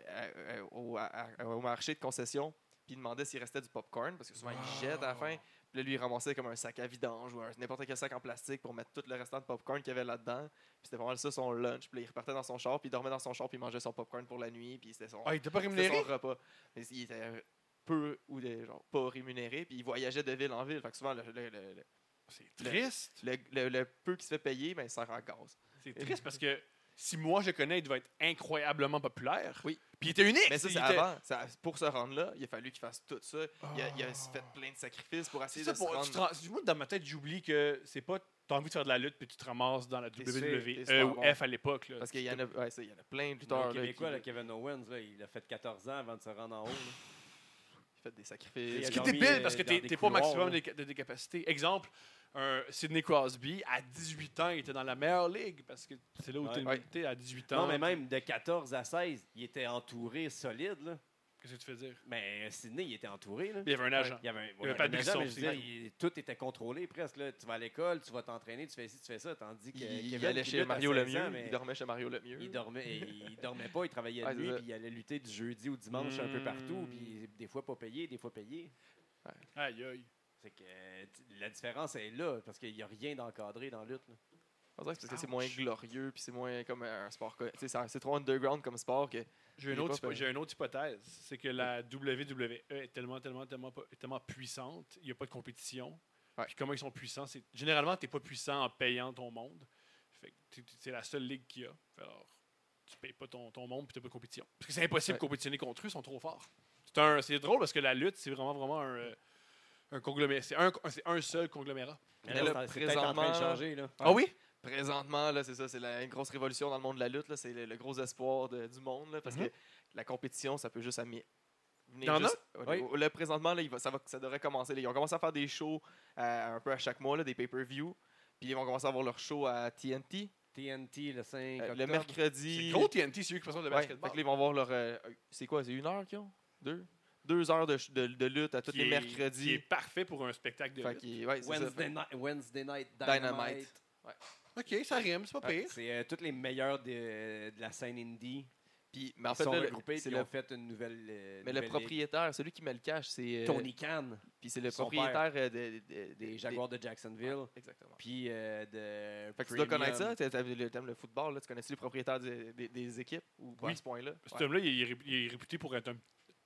à- à- au, à- à- au marché de concession, puis il demandait s'il restait du popcorn, parce que souvent il jette à la fin. Puis là, lui, il ramassait comme un sac à vidange ou un- n'importe quel sac en plastique pour mettre tout le restant de popcorn qu'il y avait là-dedans. Puis c'était vraiment ça son lunch. Puis là, il repartait dans son char, puis il dormait dans son char, puis il mangeait son popcorn pour la nuit, puis c'était son, Ah, il était pas rémunéré? son repas. Mais il était peu ou des, genre, pas rémunéré, puis il voyageait de ville en ville. Fait que souvent, le, le- le- le- C'est triste. le peu qui se fait payer, ben, il sert en gaz. C'est triste parce que si moi je le connais, il devait être incroyablement populaire. Oui. Puis il était unique. Mais ça, il c'est était- avant. Ça- pour se rendre là, il a fallu qu'il fasse tout ça. Il, a, il a Ah. fait plein de sacrifices pour essayer ça, de pour, se tu te rendre. moi, dans ma tête, j'oublie que c'est pas. T'as envie de faire de la lutte, puis tu te ramasses dans la WWE. ou bon. F à l'époque. Parce qu'il y, en a- ouais, ça, il y en a plein de Le lutteurs là, Québécois, qui là, Kevin Owens, là, il a fait 14 ans avant de se rendre en haut. là. qui fait des Il sacrifices. a Ce qui est débile parce que t'es pas au maximum de, de, de capacité. Exemple, un Sidney Crosby, à 18 ans, il était dans la meilleure ligue parce que c'est là où Ouais. t'es Ouais. à 18 ans. Non, mais même de 14 à 16, il était entouré solide. Là. Qu'est-ce que tu fais dire? Mais Sidney, il était entouré. Là. Il y avait un agent. Il y avait, un- ouais, avait pas de un agent, mais je dire, il- tout était contrôlé presque. Là. Tu vas à l'école, tu vas t'entraîner, tu fais ci, tu fais ça. Tandis que Il, il Kevin, allait chez Mario 16 Lemieux. ans, Il dormait chez Mario Lemieux. il dormait, il dormait pas, il travaillait de nuit, puis il allait lutter du jeudi au dimanche un peu partout, Mm. puis des fois pas payé, des fois payé. Aïe, aïe. C'est que euh, la différence est là, parce qu'il n'y a rien d'encadré dans la lutte. là. On dirait que c'est parce que c'est moins glorieux, puis c'est moins comme un sport. c'est- C'est trop underground comme sport que. J'ai une, autre fait. j'ai une autre hypothèse. C'est que la WWE est tellement, tellement, tellement, tellement puissante. Il n'y a pas de compétition. Ouais. Puis comment ils sont puissants? c'est Généralement, tu n'es pas puissant en payant ton monde. Fait que c'est la seule ligue qu'il y a. Fait Alors, tu payes pas ton, ton monde puis tu pas de compétition. Parce que c'est impossible Ouais. de compétitionner contre eux, ils sont trop forts. C'est un- C'est drôle parce que la lutte, c'est vraiment, vraiment un, euh, un conglomérat. C'est un, c'est un seul conglomérat. Mais là, peut-être en train de présentement- changer. Là. Ah oui? Présentement, là, c'est ça, c'est la- une grosse révolution dans le monde de la lutte. là, C'est le, le gros espoir de- du monde. là, parce Mhm. que la compétition, ça peut juste amener. venir Oui. Là, présentement, là, il va- ça, va, ça devrait commencer. là. Ils ont commencé à faire des shows euh, un peu à chaque mois, là, des pay-per-view. Puis ils vont commencer à avoir leur show à TNT TNT le 5 euh, le mercredi. C'est gros TNT, c'est eux qui font de Ouais, fait basketball. que là, ils vont voir leur. euh, c'est quoi C'est une heure qu'ils ont? Deux? Deux heures de, ch- de, de lutte à tous Qui les est- mercredis. Qui est parfait pour un spectacle de Fait lutte. ouais. Wednesday, night, Wednesday Night Dynamite. Dynamite. OK, ça rime, c'est pas pire. C'est euh, tous les meilleurs de, de la scène indie. Puis, mais en Ils fait, sont là, le- regroupés et le, ont fait une nouvelle. euh, mais le nouvelle propriétaire, celui qui met le cash, c'est. euh, Tony Khan, Puis c'est le propriétaire euh, de- de- des des Jaguars de Jacksonville. Ouais, exactement. Puis euh, de. Fait que tu dois connaître ça, tu aimes le football, là, tu connais-tu les propriétaires des, des- des équipes ou pas Oui. à ce point-là? Cet Ouais. homme-là, il, il est réputé pour être un,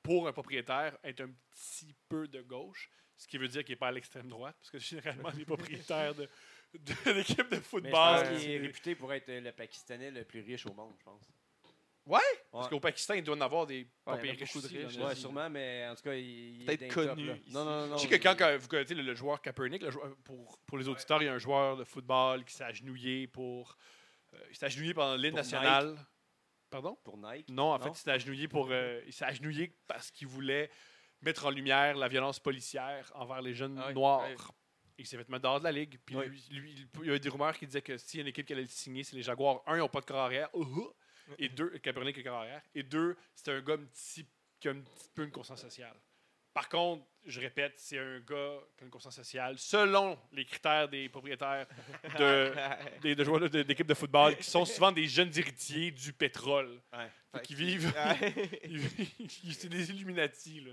pour un propriétaire, être un petit peu de gauche, ce qui veut dire qu'il n'est pas à l'extrême droite, parce que généralement, les propriétaires de, de l'équipe de Mais je football. pense qu'il est réputé pour être le Pakistanais le plus riche au monde, je pense. Ouais? Ouais. Parce qu'au Pakistan, il doit en avoir des pas de riches, là, Ouais, sûrement, mais en tout cas, il, il Peut-être est d'un top, connu. Non, non, non. Je sais que quand, vous connaissez le, le joueur Kaepernick, le joueur- pour, pour les auditeurs, il y a un joueur de football qui s'est agenouillé pour. euh, il s'est agenouillé pendant l'hymne Pour national. Pardon? Pour Nike? Non, en fait, il s'est agenouillé pour. euh, il s'est agenouillé parce qu'il voulait mettre en lumière la violence policière envers les jeunes Ah oui, noirs. Il s'est fait mettre dehors de la ligue. Puis Oui. lui, lui, il y avait des rumeurs qui disaient que s'il y a une équipe qui allait le signer, c'est les Jaguars. Un, ils n'ont pas de corps arrière. Uhou. Et deux, Kaepernick a corps arrière. Et deux, c'est un gars un petit- qui a un petit peu une conscience sociale. Par contre, je répète, c'est un gars qui a une conscience sociale selon les critères des propriétaires de, des, de joueurs de- d'équipes de football qui sont souvent des jeunes héritiers du pétrole. Ouais. Fait qu'ils vivent. Ouais. ils vivent- c'est des Illuminati, là.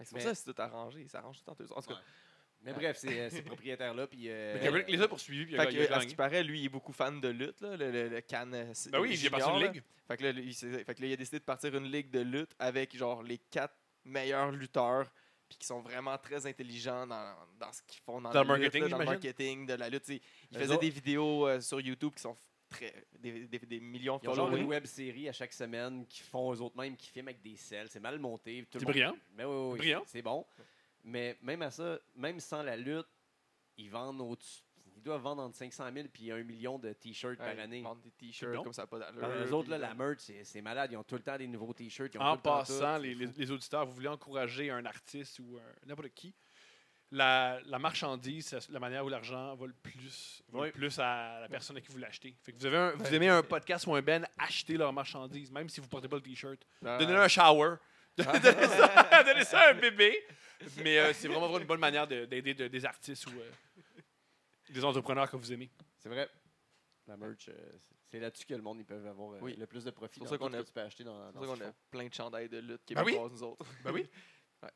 C'est pour ça que c'est tout arrangé, ils s'arrangent tout entre eux. En tout cas, Ouais. Mais bref, c'est euh, ces propriétaires-là. Puis, euh, Mais les a poursuivis, puis il a, il à ce qui paraît, lui, il est beaucoup fan de lutte, là, le, le, le Can. euh, Ben oui, il est parti là. ligue. Fait que, là, lui, il fait que là, il a décidé de partir une ligue de lutte avec genre les quatre meilleurs lutteurs puis qui sont vraiment très intelligents dans, dans ce qu'ils font dans, Dans la le lutte, marketing, là, dans le marketing de la lutte. tu sais. Il Eux faisait autres- des vidéos euh, sur YouTube qui sont très des, des- des millions de Ils ont une followers. web série à chaque semaine qui font eux autres mêmes, qui filment avec des selles. C'est mal monté. C'est monde- brillant. Mais oui, oui, oui, Brillant. C'est bon. Mais même à ça, même sans la lutte, ils vendent au-dessus. doivent vendre entre 500 000 et 1 million de t-shirts Ouais, par année. Ils vendent des t-shirts comme ça, pas d'allure. Eux autres, là, la merch, c'est c'est malade. Ils ont tout le temps des nouveaux t-shirts. ils ont En tout le temps passant, tout, les, les- les auditeurs, vous voulez encourager un artiste ou n'importe qui, la, la marchandise, c'est la manière où l'argent va le plus, va le plus à la personne à qui vous l'achetez. Fait que vous, avez un- vous aimez un podcast ou un band, achetez leur marchandise, même si vous ne portez pas le t-shirt. Ah, Donnez-leur un shower. donnez, ça, donnez ça à un bébé. Mais euh, c'est vraiment, vraiment une bonne manière de- d'aider de- des artistes ou euh, des entrepreneurs que vous aimez. C'est vrai. La merch, euh, c'est- c'est là-dessus que le monde ils peuvent avoir euh, Oui. le plus de profit. C'est pour dans ça qu'on ce a- que tu peux acheter dans, C'est dans pour ce ça qu'ils qu'on a font. plein de chandails de lutte Ben oui. québécoises, nous autres. Ben oui. Ouais.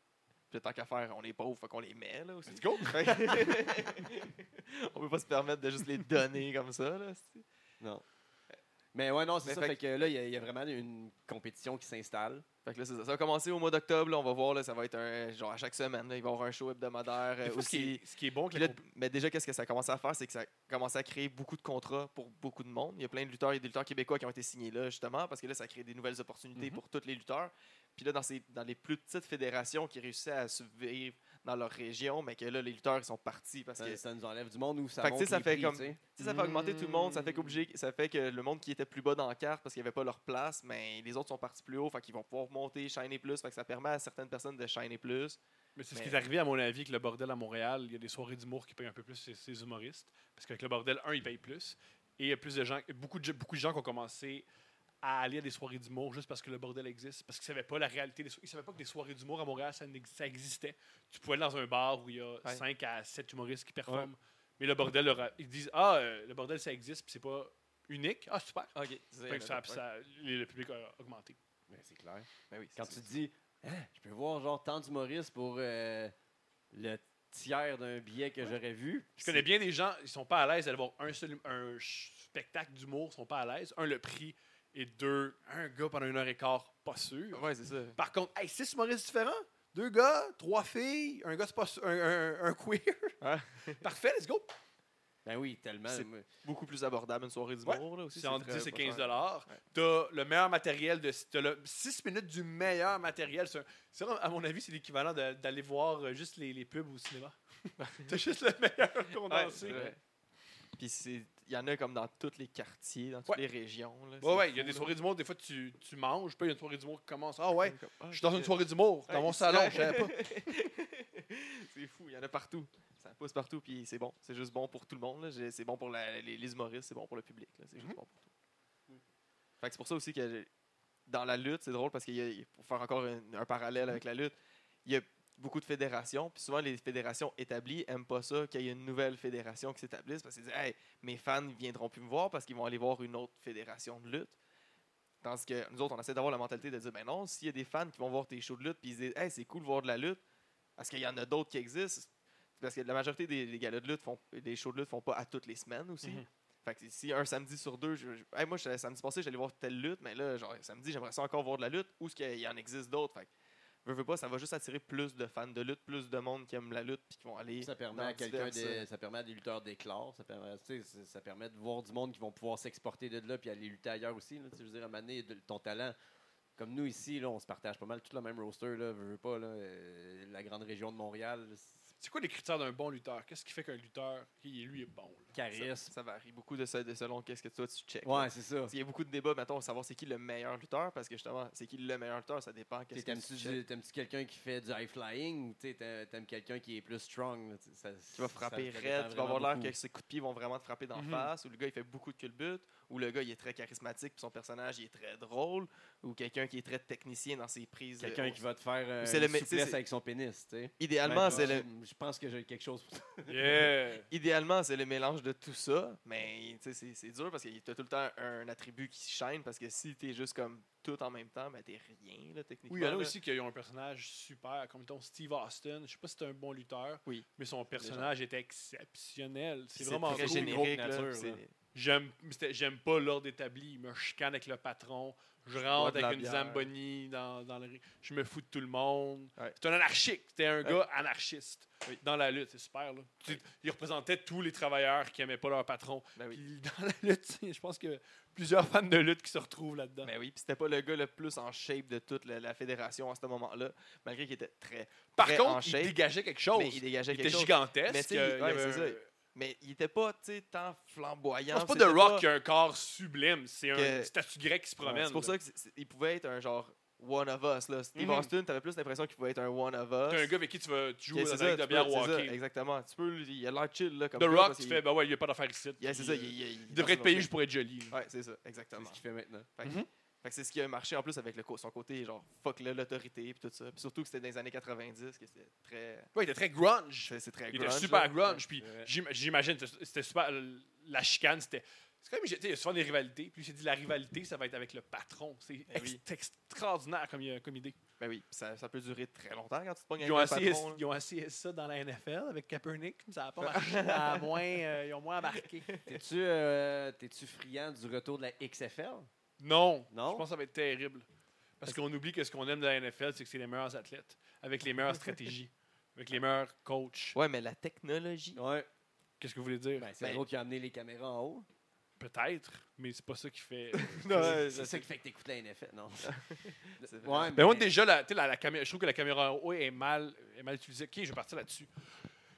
Puis tant qu'à faire, on est pauvres, fait qu'on les met, là, aussi. Let's go. Fait que- on peut pas se permettre de juste les donner comme ça, là. c'est- Non. Mais ouais, non, c'est Mais ça. fait Fait que là, il y, a- il y a vraiment une compétition qui s'installe. Fait que là, c'est ça. Ça va commencer au mois d'octobre, là, on va voir, là, ça va être un, genre à chaque semaine, là, il va y avoir un show hebdomadaire euh, Des fois, ce, qui aussi. est, ce qui est bon, que Puis la là, mais déjà, qu'est-ce que ça a commencé à faire? C'est que ça a commencé à créer beaucoup de contrats pour beaucoup de monde. Il y a plein de lutteurs, il y a des lutteurs québécois qui ont été signés là, justement, parce que là, ça crée des nouvelles opportunités Mhm. pour tous les lutteurs. Puis là, dans, ces, dans les plus petites fédérations qui réussissaient à survivre dans leur région, mais que là, les lutteurs, ils sont partis parce que Ça, ça nous enlève du monde où ça Fait que, monte ça les fait prix, comme- ça fait augmenter tout le monde, ça fait, Mm. qu'obligé- ça fait que le monde qui était plus bas dans la carte parce qu'il n'y avait pas leur place, mais les autres sont partis plus haut, fait qu'ils vont pouvoir monter, shiner plus, fait que ça permet à certaines personnes de shiner plus. Mais c'est ce qui est arrivé, à mon avis, avec le bordel à Montréal. Il y a des soirées d'humour qui payent un peu plus ces, ces humoristes. Parce qu'avec le bordel, un, ils payent plus. Et il y a plus de gens, beaucoup de, beaucoup de gens qui ont commencé à aller à des soirées d'humour juste parce que le bordel existe. Parce qu'ils ne savaient pas la réalité. Des so- ils ne savaient pas que des soirées d'humour à Montréal, ça, existait. Tu pouvais aller dans un bar où il y a 5 à 7 humoristes qui performent. Mais le bordel, leur a- ils disent Ah, euh, le bordel, ça existe, puis c'est pas unique. Ah, super. Ok. Fait que ça- ça- le public a augmenté. Mais c'est clair. Ben oui, Quand tu te dis, Hein, je peux voir genre tant d'humoristes pour euh, le tiers d'un billet que j'aurais vu. Je connais bien des gens, ils sont pas à l'aise d'aller voir un seul un spectacle d'humour, ils sont pas à l'aise. Un, le prix, et deux, un gars pendant une heure et quart, pas sûr. Ouais, c'est ça. Par contre, hey, six humoristes différents, deux gars, trois filles, un gars, c'est pas sûr- un, un- un queer. Ouais. Parfait, let's go. Ben oui, tellement. C'est-. Beaucoup plus abordable une soirée d'humour. là, aussi, C'est entre très 10 et pas 15 cher. dollars. Ouais. T'as le meilleur matériel de. T'as le 6 minutes du meilleur matériel. C'est à mon avis, c'est l'équivalent d'aller voir euh, juste les, les pubs au cinéma. T'as juste le meilleur Ouais, condensé. Puis il y en a comme dans tous les quartiers, dans toutes Ouais. les régions. là, Ouais, ouais, il y a des soirées d'humour, des fois tu, tu manges, puis il y a une soirée d'humour qui commence. Ah ouais, Comme, ah, je suis dans une soirée d'humour, dans mon salon, je savais pas. c'est fou, il y en a partout. Ça pousse partout, puis c'est bon. C'est juste bon pour tout le monde. C'est bon pour la- les, les humoristes, c'est bon pour le public. C'est juste Mhm. bon pour tout. Fait que c'est pour ça aussi que dans la lutte, c'est drôle parce qu'il y a, pour faire encore un, un parallèle avec la lutte, il y a beaucoup de fédérations, puis souvent les fédérations établies aiment pas ça qu'il y ait une nouvelle fédération qui s'établisse parce qu'ils disent hey, mes fans ne viendront plus me voir parce qu'ils vont aller voir une autre fédération de lutte. Tandis que nous autres, on essaie d'avoir la mentalité de dire ben non, s'il y a des fans qui vont voir tes shows de lutte puis ils se disent hey, c'est cool de voir de la lutte, parce qu'il y en a d'autres qui existent, parce que la majorité des, des galas de lutte font des shows de lutte font pas à toutes les semaines aussi. Mhm. Fait que si un samedi sur deux, je, je- hey, moi, je- samedi passé, j'allais voir telle lutte, mais là, genre, samedi, j'aimerais ça encore voir de la lutte, ou est-ce qu'il y en existe d'autres? Fait que, veux, veux pas, ça va juste attirer plus de fans de lutte, plus de monde qui aime la lutte, puis qui vont aller. Ça permet dans à quelqu'un diverses- de- ça permet à des lutteurs d'éclore, ça permet, tu sais, ça- permet de voir du monde qui vont pouvoir s'exporter de là puis aller lutter ailleurs aussi. Là, je veux dire, à un moment donné, de- ton talent. Comme nous ici, là, on se partage pas mal tout le même roster, là, veux, veux pas, là, euh, la grande région de Montréal, c'est quoi les critères d'un bon lutteur? Qu'est-ce qui fait qu'un lutteur, qui lui, est bon? là? Ça, charisme. ça varie beaucoup de, ce- de selon qu'est-ce que toi tu check. là. Ouais, c'est ça. Qu'il y a beaucoup de débats, mettons, à savoir c'est qui le meilleur lutteur, parce que justement, c'est qui le meilleur lutteur, ça dépend. T'sais, Qu'est-ce que T'aimes-tu quelqu'un qui fait du high flying ou t'aimes quelqu'un qui est plus strong? ça- qui va frapper ça raide, tu vas avoir l'air que ses coups de pied vont vraiment te frapper d'en Mhm. face, ou le gars il fait beaucoup de culbutes, ou le gars il est très charismatique puis son personnage il est très drôle, ou quelqu'un qui est très technicien dans ses prises. Quelqu'un qui va te faire euh, C'est une le souplesse avec son pénis, tu sais. Idéalement, Ben, c'est le, Je pense que j'ai quelque chose pour ça. Yeah! idéalement, c'est le mélange de tout ça, mais c'est dur parce que tu as tout le temps un attribut qui chaîne, parce que si tu es juste comme tout en même temps, ben t'es rien, là, techniquement. Oui, il y en a aussi qui ont un personnage super, comme mettons Steve Austin. Je sais pas si c'est un bon lutteur, Oui. mais son personnage était exceptionnel. C'est vraiment très cool. générique. j'aime pas l'ordre établi. Il me chicane avec le patron. Je rentre avec une bière. Zamboni dans, dans le ring. Je me fous de tout le monde. Ouais. C'est un anarchique. C'était un Ouais. gars anarchiste dans la lutte. C'est super. Là. Il représentait tous les travailleurs qui aimaient pas leur patron. Ben oui. Puis dans la lutte, je pense que plusieurs fans de lutte qui se retrouvent là-dedans. Ben oui, puis c'était pas le gars le plus en shape de toute la, la fédération à ce moment-là, malgré qu'il était très. Par très en contre, il shape, dégageait quelque chose. mais il dégageait Il quelque était chose. gigantesque. Mais sais, il y avait ça. Mais il était pas, tu sais, tant flamboyant. C'est pas The Rock qui a un corps sublime, c'est un statue grec qui se promène. C'est pour ça qu'il pouvait être un genre one of us. Là. Steve Mhm. Austin, t'avais plus l'impression qu'il pouvait être un one of us. T'es un gars avec qui tu joues Ok, dans c'est ligue de bière ou c'est hockey. exactement. Tu peux, il a l'air chill là, comme The Rock, tu fais, ben ouais, il n'y a pas d'affaire ici. Yeah, c'est ça. Il, il- Il devrait être payé juste pour être joli. Ouais, c'est ça, C'est exactement. ce qu'il fait maintenant. Fait, Mhm. Fait que c'est ce qui a marché en plus avec le, son côté genre fuck là, l'autorité puis tout ça. Puis surtout que c'était dans les années 90 que c'était très Ouais, il était très grunge. c'est très Il grunge. était super là. grunge. Puis j'imagine, c'était- c'était super. La chicane, c'était. C'est quand même, tu sais, il y a souvent des rivalités. Puis j'ai dit, la rivalité, ça va être avec le patron. C'est oui. ex- extraordinaire comme, euh, comme idée. Ben oui, ça, ça peut durer très longtemps quand tu te pognes Ils ont, avec essayé, un patron. là. ils ont essayé ça dans la NFL avec Kaepernick. Ça n'a pas marché. Moins, euh, ils ont moins embarqué. T'es-tu euh, t'es-tu friand du retour de la XFL? Non. Non? Je pense que ça va être terrible. Parce qu'on oublie que ce qu'on aime de la NFL, c'est que c'est les meilleurs athlètes, avec les meilleures stratégies, avec les meilleurs coachs. Ouais, mais la technologie. Ouais. Qu'est-ce que vous voulez dire? Ben, c'est Ben- l'autre qui a amené les caméras en haut. Peut-être, mais c'est pas ça qui fait. Ouais, C'est ça qui fait que t'écoutes la NFL, non? C'est ouais. Mais moi, déjà, la, tu sais, la, la caméra, je trouve que la caméra en haut est mal, est mal utilisée. Ok, je vais partir là-dessus.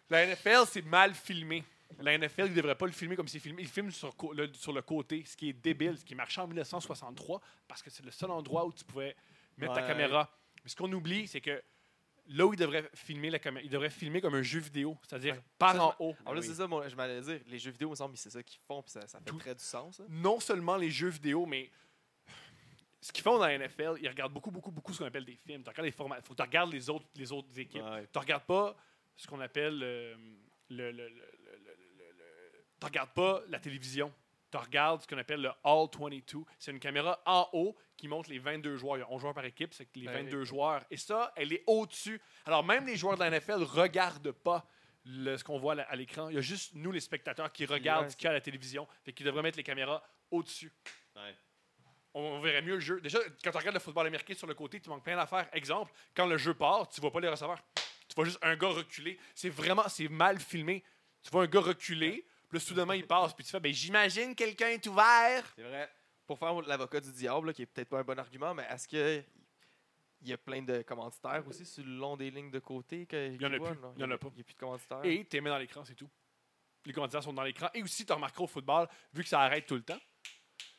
La NFL, c'est mal filmé. La NFL, il ne devrait pas le filmer comme c'est filmé. Il filme sur, le, sur le côté, ce qui est débile, ce qui marchait en 1963, parce que c'est le seul endroit où tu pouvais mettre ta caméra. Mais ce qu'on oublie, c'est que là où il devrait filmer la caméra, il devrait filmer comme un jeu vidéo, c'est-à-dire Ouais. par Ça, en haut. Plus, oui. c'est ça, moi, je m'allais dire. Les jeux vidéo, il me semble, c'est ça qu'ils font, puis ça, ça fait Tout. très du sens. hein. non seulement les jeux vidéo, mais ce qu'ils font dans la NFL, ils regardent beaucoup, beaucoup, beaucoup ce qu'on appelle des films. Tu regardes les formats. faut que tu regardes les autres, les autres équipes. Ouais. Tu regardes pas ce qu'on appelle euh, le- le- tu regardes pas la télévision. Tu regardes ce qu'on appelle le All 22. C'est une caméra en haut qui montre les 22 joueurs. Il y a 11 joueurs par équipe, c'est les Ben 22 joueurs. Et ça, elle est au-dessus. Alors, même les joueurs de la NFL ne regardent pas le- ce qu'on voit à l'écran. Il y a juste nous, les spectateurs, qui regardent Ouais. ce qu'il y a à la télévision. Fait qu'ils devraient mettre les caméras au-dessus Ouais. on, on verrait mieux le jeu. Déjà, quand tu regardes le football américain sur le côté, tu manques plein d'affaires. Exemple, quand le jeu part, tu vois pas les receveurs. Tu vois juste un gars reculer. C'est vraiment, c'est mal filmé. Tu vois un gars reculer, puis là, soudainement, il passe, puis tu fais, ben j'imagine quelqu'un est ouvert. C'est vrai. Pour faire l'avocat du diable, là, qui est peut-être pas un bon argument, mais est-ce que il y a plein de commanditaires aussi sur le long des lignes de côté que Il y en a plus. Il y en a pas. Il n'y a plus de commanditaires. Et tu mets dans l'écran, c'est tout. Les commanditaires sont dans l'écran. Et aussi, tu remarqueras au football, vu que ça arrête tout le temps,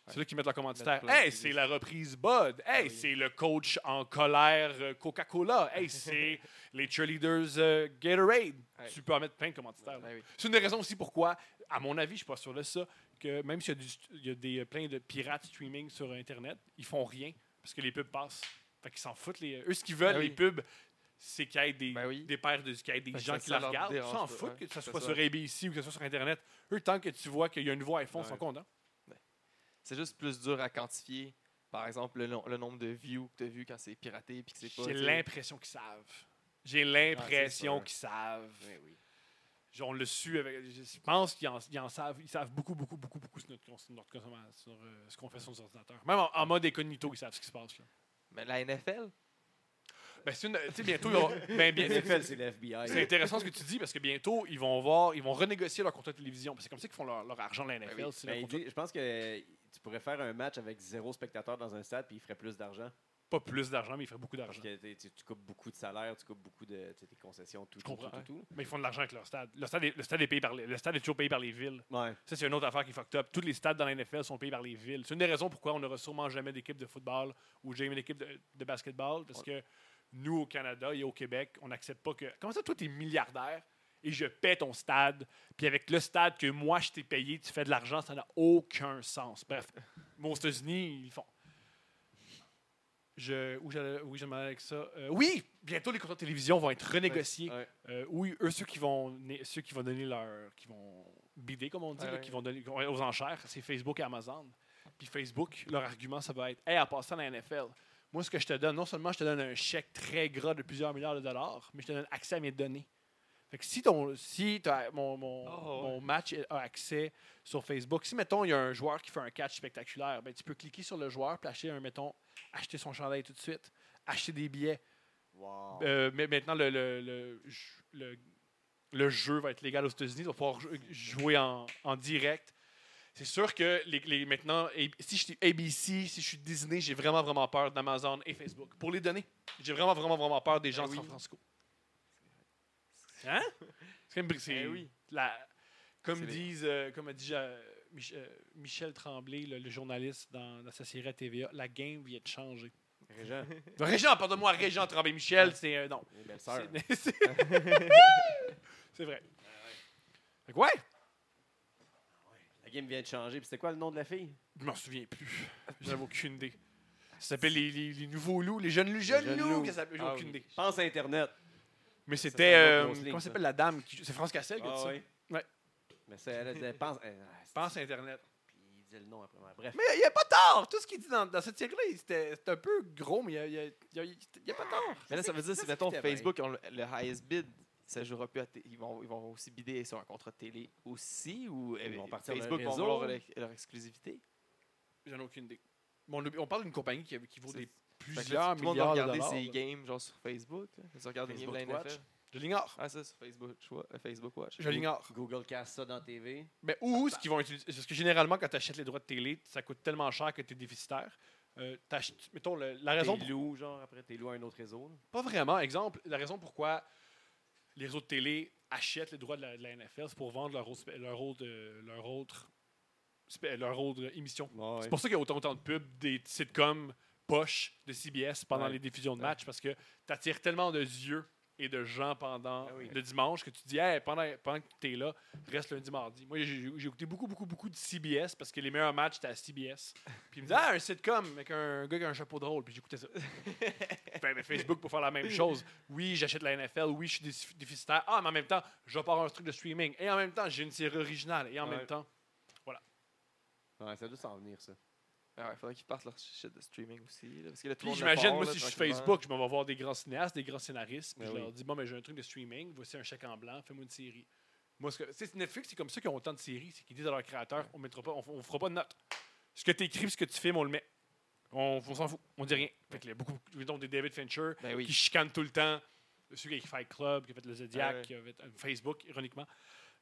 c'est là qu'ils mettent leur de Hey, c'est la reprise Bud. Hey, Ah c'est le coach en colère euh, Coca-Cola. Hey, c'est les cheerleaders euh, Gatorade. Tu peux en mettre plein de commanditaires. là. Ben. C'est une des raisons aussi pourquoi, à mon avis, je suis pas sûr de ça, que même s'il y a, y des, plein de pirates streaming sur Internet, ils font rien parce que les pubs passent. Fait qu'ils s'en foutent. Les, eux, ce qu'ils veulent, Ben oui. les pubs, c'est qu'il y ait des, Ben oui. des paires de qu'il y ait des gens qui la regardent. Ils s'en foutent ouais. que ce soit ça. sur ABC ou que ce soit sur Internet. Eux, tant que tu vois qu'il y a une voix à fond, ils sont Ouais. contents. C'est juste plus dur à quantifier. Par exemple, le, no- le nombre de views que tu as vu quand c'est piraté puis que c'est pas. J'ai l'impression qu'ils savent. J'ai l'impression sûr. qu'ils savent. Oui, oui. Genre, On le su avec. Je pense qu'ils en, ils en savent. Ils savent beaucoup, beaucoup, beaucoup, beaucoup sur notre, sur notre consommation, sur euh, ce qu'on fait sur nos ordinateurs. Même en, en mode incognito, ils savent ce qui se passe. Là. Mais la NFL, Ben, c'est une- tu sais, bientôt, il y aura- ben, bien, NFL, c'est le FBI. c'est intéressant ce que tu dis parce que bientôt, ils vont voir, ils vont renégocier leur contrat de télévision. C'est comme ça qu'ils font leur, leur argent de la NFL. Ben oui. Ben, contrat- je pense que tu pourrais faire un match avec zéro spectateur dans un stade puis il ferait plus d'argent. Pas plus d'argent, mais ils feraient beaucoup Parce d'argent. que t'es- tu, tu coupes beaucoup de salaire, tu coupes beaucoup de tes concessions, tout, Je tout, comprends. tout, tout, Mais ils font de l'argent avec leur stade. Le stade, est, le, stade est payé par les- le stade est toujours payé par les villes. Ouais. Ça, c'est une autre affaire qui est fucked up. Tous les stades dans la NFL sont payés par les villes. C'est une des raisons pourquoi on n'aura sûrement jamais d'équipe de football ou jamais d'équipe de, de basketball. Parce que nous, au Canada et au Québec, on n'accepte pas que. Comment ça, toi, tu es milliardaire et je paie ton stade, puis avec le stade que moi, je t'ai payé, tu fais de l'argent, ça n'a aucun sens. Bref, aux États-Unis, ils font. Je, où oui, j'aimerais avec ça. Euh, oui, bientôt les contrats de télévision vont être renégociés. Ouais. Euh, oui, eux, ceux qui vont, ceux qui vont donner leur. qui vont bider, comme on dit, Ouais, là, ouais. qui vont donner aux enchères, c'est Facebook et Amazon. Puis Facebook, leur argument, ça va être Hey, en passant à la NFL, moi, ce que je te donne, non seulement je te donne un chèque très gras de plusieurs milliards de dollars, mais je te donne accès à mes données. Fait que si, ton, si mon, mon, Oh, mon match a accès sur Facebook, si, mettons, il y a un joueur qui fait un catch spectaculaire, ben, tu peux cliquer sur le joueur puis acheter un, mettons, acheter son chandail tout de suite, acheter des billets. Wow. Euh, mais maintenant, le, le, le, le- le jeu va être légal aux États-Unis. Tu vas pouvoir jou- jouer en, en direct. C'est sûr que les, les- maintenant, si je suis ABC, si je suis Disney, j'ai vraiment, vraiment peur d'Amazon et Facebook. Pour les données, j'ai vraiment, vraiment, vraiment peur des gens Ben de oui. San Francisco. Hein? C'est comme- Eh oui. la- Comme disent, euh, comme a dit euh, Mich- euh, Michel Tremblay, le, le journaliste dans, dans sa série à TVA, la game vient de changer. Régent, Régent, pardonne-moi, Régent Tremblay. Michel, c'est euh, non. C'est- vrai. Fait que ouais, La game vient de changer. Puis c'était quoi le nom de la fille? je m'en souviens plus. J'avais aucune idée. Ça s'appelle les, les- les nouveaux loups, les jeunes, les jeunes jeunes loups. loups. que ça s'appelle, J'ai Ah aucune oui. idée. Pense à Internet. Mais c'était. euh, comment ça. s'appelle la dame qui- C'est France Cassel qui a dit Ah ça. oui. Ouais. Mais c'est elle, elle disait, pense. euh, Pense Internet. Puis il disait le nom après. Bref. Mais il n'y a pas tort. Tout ce qu'il dit dans, dans cette série-là, c'était un peu gros, mais il n'y a, y a- y a- y a pas tort. Mais là, ça veut dire, si mettons. Facebook ont le, highest bid, ça jouera plus à ils vont ils vont aussi bider sur un contrat de télé aussi ou Ils euh, vont partir Facebook vont vouloir leur, leur exclusivité? J'en ai aucune idée. Bon, on, on parle d'une compagnie qui, qui vaut des plusieurs tout le monde va milliards de regarder dollars. ses là. games genre sur Facebook. là. Tu regardes les games de la Facebook NFL. Watch. Je l'ignore. Ah ça sur Facebook, euh, Facebook Watch. Je l'ignore. Google casse ça dans TV. Mais où ce qu'ils vont utiliser Parce que généralement, quand tu achètes les droits de télé, ça coûte tellement cher que tu es déficitaire. Euh, t'achètes- mettons, le- la raison. T'es loup, genre, après, t'es loup à un autre réseau. là. Pas vraiment. Exemple, la raison pourquoi les réseaux de télé achètent les droits de la, de la NFL, c'est pour vendre leur autre, leur autre, euh, leur autre, spé- leur autre émission. C'est pour ça qu'il y a autant, autant de pubs des sitcoms poches de CBS pendant Ouais. les diffusions de matchs parce que tu attires tellement de yeux et de gens pendant Ah oui. le dimanche que tu te dis hey, pendant, pendant que tu es là, reste lundi, mardi. Moi, j'ai écouté beaucoup, beaucoup, beaucoup de CBS parce que les meilleurs matchs étaient à CBS. Puis il me disait Ah, un sitcom avec un gars qui a un chapeau de rôle. Puis j'écoutais ça. Mais Facebook pour faire la même chose. Oui, j'achète la NFL. Oui, je suis défi- déficitaire. Ah, mais en même temps, je un truc de streaming. Et en même temps, j'ai une série originale. Et en Ouais. même temps, Ouais, ça doit s'en venir, ça. Ah ouais, faudrait qu'ils partent leur shit de streaming aussi. là, parce que là, tout Puis j'imagine, moi, là, si je suis. Facebook, je m'en vais voir des grands cinéastes, des grands scénaristes, puis Ben je oui. leur dis Bon, mais j'ai un truc de streaming, voici un chèque en blanc, fais-moi une série. Moi, ce que, Netflix, c'est comme ça qu'ils ont autant de séries, c'est qu'ils disent à leurs créateurs On mettra pas, on, on fera pas de notes. Ce que tu écris, ce que tu filmes, on le met. On, on s'en fout, on dit rien. Fait que il y a beaucoup, mettons, des David Fincher Ben oui. qui chicanent tout le temps. Celui qui a écrit Fight Club, qui a fait le Zodiac, Ah ouais. qui a fait euh, Facebook, ironiquement.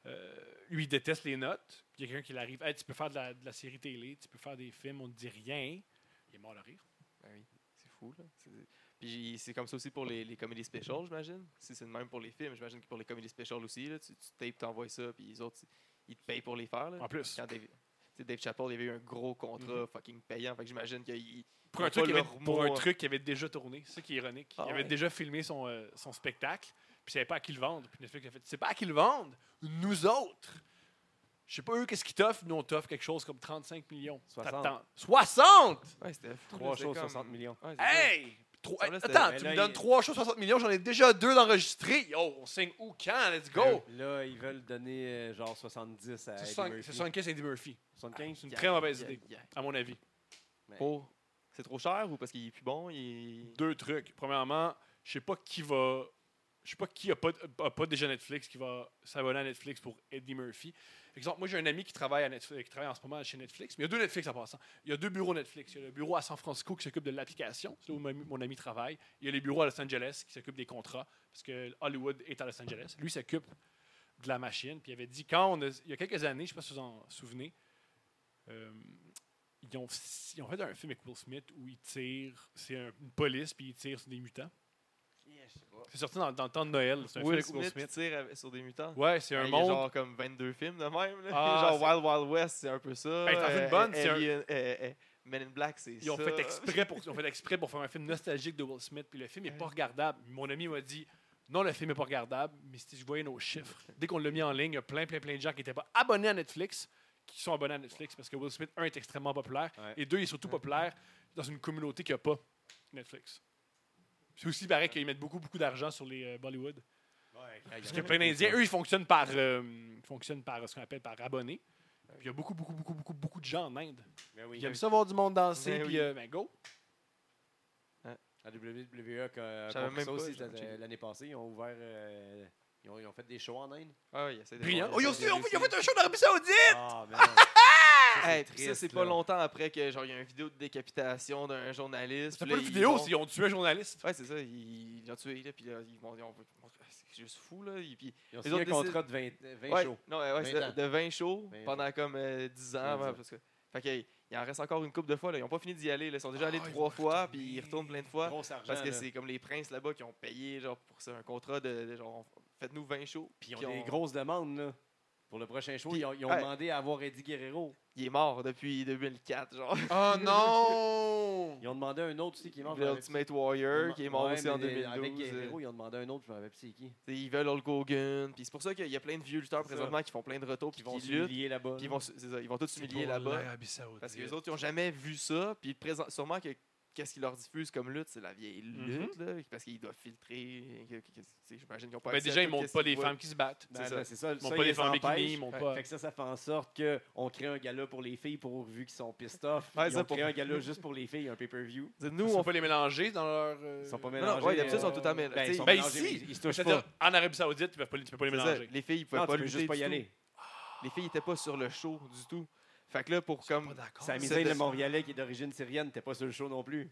Euh, lui, il déteste les notes. Il y a quelqu'un qui l'arrive Hey, tu peux faire de la, de la série télé, tu peux faire des films, on ne dit rien. Il est mort de rire. Ben oui, c'est fou, là. Puis c'est comme ça aussi pour les, les comédies specials, j'imagine. Si c'est le même pour les films, j'imagine que pour les comédies specials aussi, là, tu, tu tapes, t'envoies ça, puis les autres, ils te payent pour les faire. Là. En plus. Quand Dave, Dave Chappelle, il avait eu un gros contrat fucking payant, fait que j'imagine qu'il. Pour un, truc avait, pour un truc qui avait déjà tourné, c'est ça qui est ironique. Ah il avait ouais. déjà filmé son, euh, son spectacle, puis il savait pas à qui le vendre. Puis Netflix a fait C'est pas à qui le vendre, nous autres. Je sais pas eux qu'est-ce qu'ils t'offrent, nous on t'offre quelque chose comme 35 millions. 60. T'attends. 60 Ouais, c'était fou. Trois là, choses, comme- 60 millions. Ouais, c'est ça. Hey Trois- Ça, là, c'était- Attends, Mais tu là, me donnes il- 3 choses 60 millions, j'en ai déjà deux d'enregistrés. Yo, on signe où, quand? Let's go Là, ils veulent donner euh, genre 70 à C'est Eddie 75 Murphy. c'est 75 Eddie Murphy. 75? C'est une très mauvaise idée, à mon avis. Pour- C'est trop cher ou parce qu'il est plus bon? Il deux trucs. Premièrement, je sais pas qui va. Je sais pas qui a pas, déjà Netflix qui va s'abonner à Netflix pour Eddie Murphy. Exemple, moi j'ai un ami qui travaille, à Netflix, qui travaille en ce moment chez Netflix, mais il y a deux Netflix en passant. Il y a deux bureaux Netflix. Il y a le bureau à San Francisco qui s'occupe de l'application, c'est là où mon ami, travaille. Il y a les bureaux à Los Angeles qui s'occupent des contrats, parce que Hollywood est à Los Angeles. Lui s'occupe de la machine. Puis il avait dit, quand il y a quelques années, je ne sais pas si vous en souvenez, euh, ils, ont, fait un film avec Will Smith où il tire, c'est un- une police, puis il tire sur des mutants. C'est sorti dans, dans le temps de Noël. C'est un Will film avec Will Smith, Smith. tire avec- sur des mutants. Ouais, c'est un Ouais, il y a monde. genre comme 22 films de même. Là. Ah, genre Wild Wild West, c'est un peu ça. Hey, t'en fais une bonne, c'est un- Alien- Men in Black, c'est ça. Ils ont fait, exprès pour, ils ont fait exprès pour faire un film nostalgique de Will Smith. Puis le film n'est pas regardable. Mon ami m'a dit non, le film n'est pas regardable. Mais si je voyais nos chiffres, dès qu'on l'a mis en ligne, il y a plein, plein, plein de gens qui n'étaient pas abonnés à Netflix qui sont abonnés à Netflix parce que Will Smith, un, est extrêmement populaire Ouais. et deux, il est surtout populaire dans une communauté qui n'a pas Netflix. C'est aussi pareil qu'ils mettent beaucoup, beaucoup d'argent sur les euh, Bollywood. Parce a plein d'Indiens. Eux, ils fonctionnent par, euh, ils fonctionnent par ce qu'on appelle par abonnés. Puis il y a beaucoup, beaucoup, beaucoup, beaucoup, beaucoup de gens en Inde. Ben oui. Ils aiment ça voir du monde danser. Ben puis, oui. euh, ben go. La WWE a même ça aussi l'année passée. Ils ont ouvert. euh, ils, ont, ils ont fait des shows en Inde. Ah, de Brillant. Oh, ils ont, fait- un show d'Arabie Saoudite! Ah. Hey, puis ça, c'est pas longtemps après que genre il y a une vidéo de décapitation d'un journaliste. C'est pas une vidéo, ils ont tué un journaliste. Ouais, c'est ça, ils ils l'ont tué là, puis là, ils vont, c'est juste fou là. Et puis, Ils ont signé un contrat de 20, 20 ouais, shows. non, ouais, ouais, c'est 20 de, de 20 shows 20 pendant comme euh, 10 ans. 10 ouais, ans. parce que, fait que, il en reste encore une couple de fois. Là. Ils n'ont pas fini d'y aller. là. Ils sont déjà Ah, allés trois fois, puis ils retournent plein de fois. Argent. Parce que c'est comme les princes là-bas qui ont payé genre, pour ça un contrat de, de genre faites-nous 20 shows. Puis ils ont des on- grosses demandes, là. Pour le prochain show, ils ont, ils ont Ouais. demandé à avoir Eddie Guerrero. Il est mort depuis 2004, genre. Oh non! Ils ont demandé un autre aussi qui est mort. je The me rappelle- Ultimate Warrior, qui est mort Ouais, aussi en mais 2012. Avec euh, Guerrero, ils ont demandé un autre, je me rappelle plus c'est qui. t'sais, Ils veulent Hulk Hogan. Puis c'est pour ça qu'il y a plein de vieux lutteurs présentement qui font plein de retours Qui puis vont qui luttent. s'humilier là-bas. Ils là. vont, ça, ils vont tous s'humilier là-bas. Parce que les autres, ils n'ont jamais vu ça. Puis présent- sûrement que qu'est-ce qu'ils leur diffusent comme lutte, c'est la vieille Mhm. lutte, là, parce qu'ils doivent filtrer. J'imagine qu'ils n'ont pas Ben, déjà, ils tout montrent pas les femmes qui se battent. Ben, c'est ben, ça. c'est ça. Ils montrent ça, pas les femmes en s'empêchent. bikini, ils pas. Fait que ça, ça fait en sorte qu'on crée un gala pour les filles pour vu qu'ils sont pissed off. Ouais, ils ça, ont pour- créé un gala juste pour les filles, un pay-per-view. Nous, on peut les mélanger dans leur. euh, Ils sont pas Non, mélangés. non, ouais, d'habitude, ils sont euh, tout à mêler. Ben, ici, mais ils se touchent C'est-à-dire, pas. en Arabie Saoudite, tu peux pas, les- tu peux pas les ça, mélanger. les filles, ils pouvaient Non, pas tu peux lutter juste pas y aller. Les filles n'étaient pas sur le show du tout. Fait que là, pour comme. De- le Montréalais, qui est d'origine syrienne, n'était pas sur le show non plus.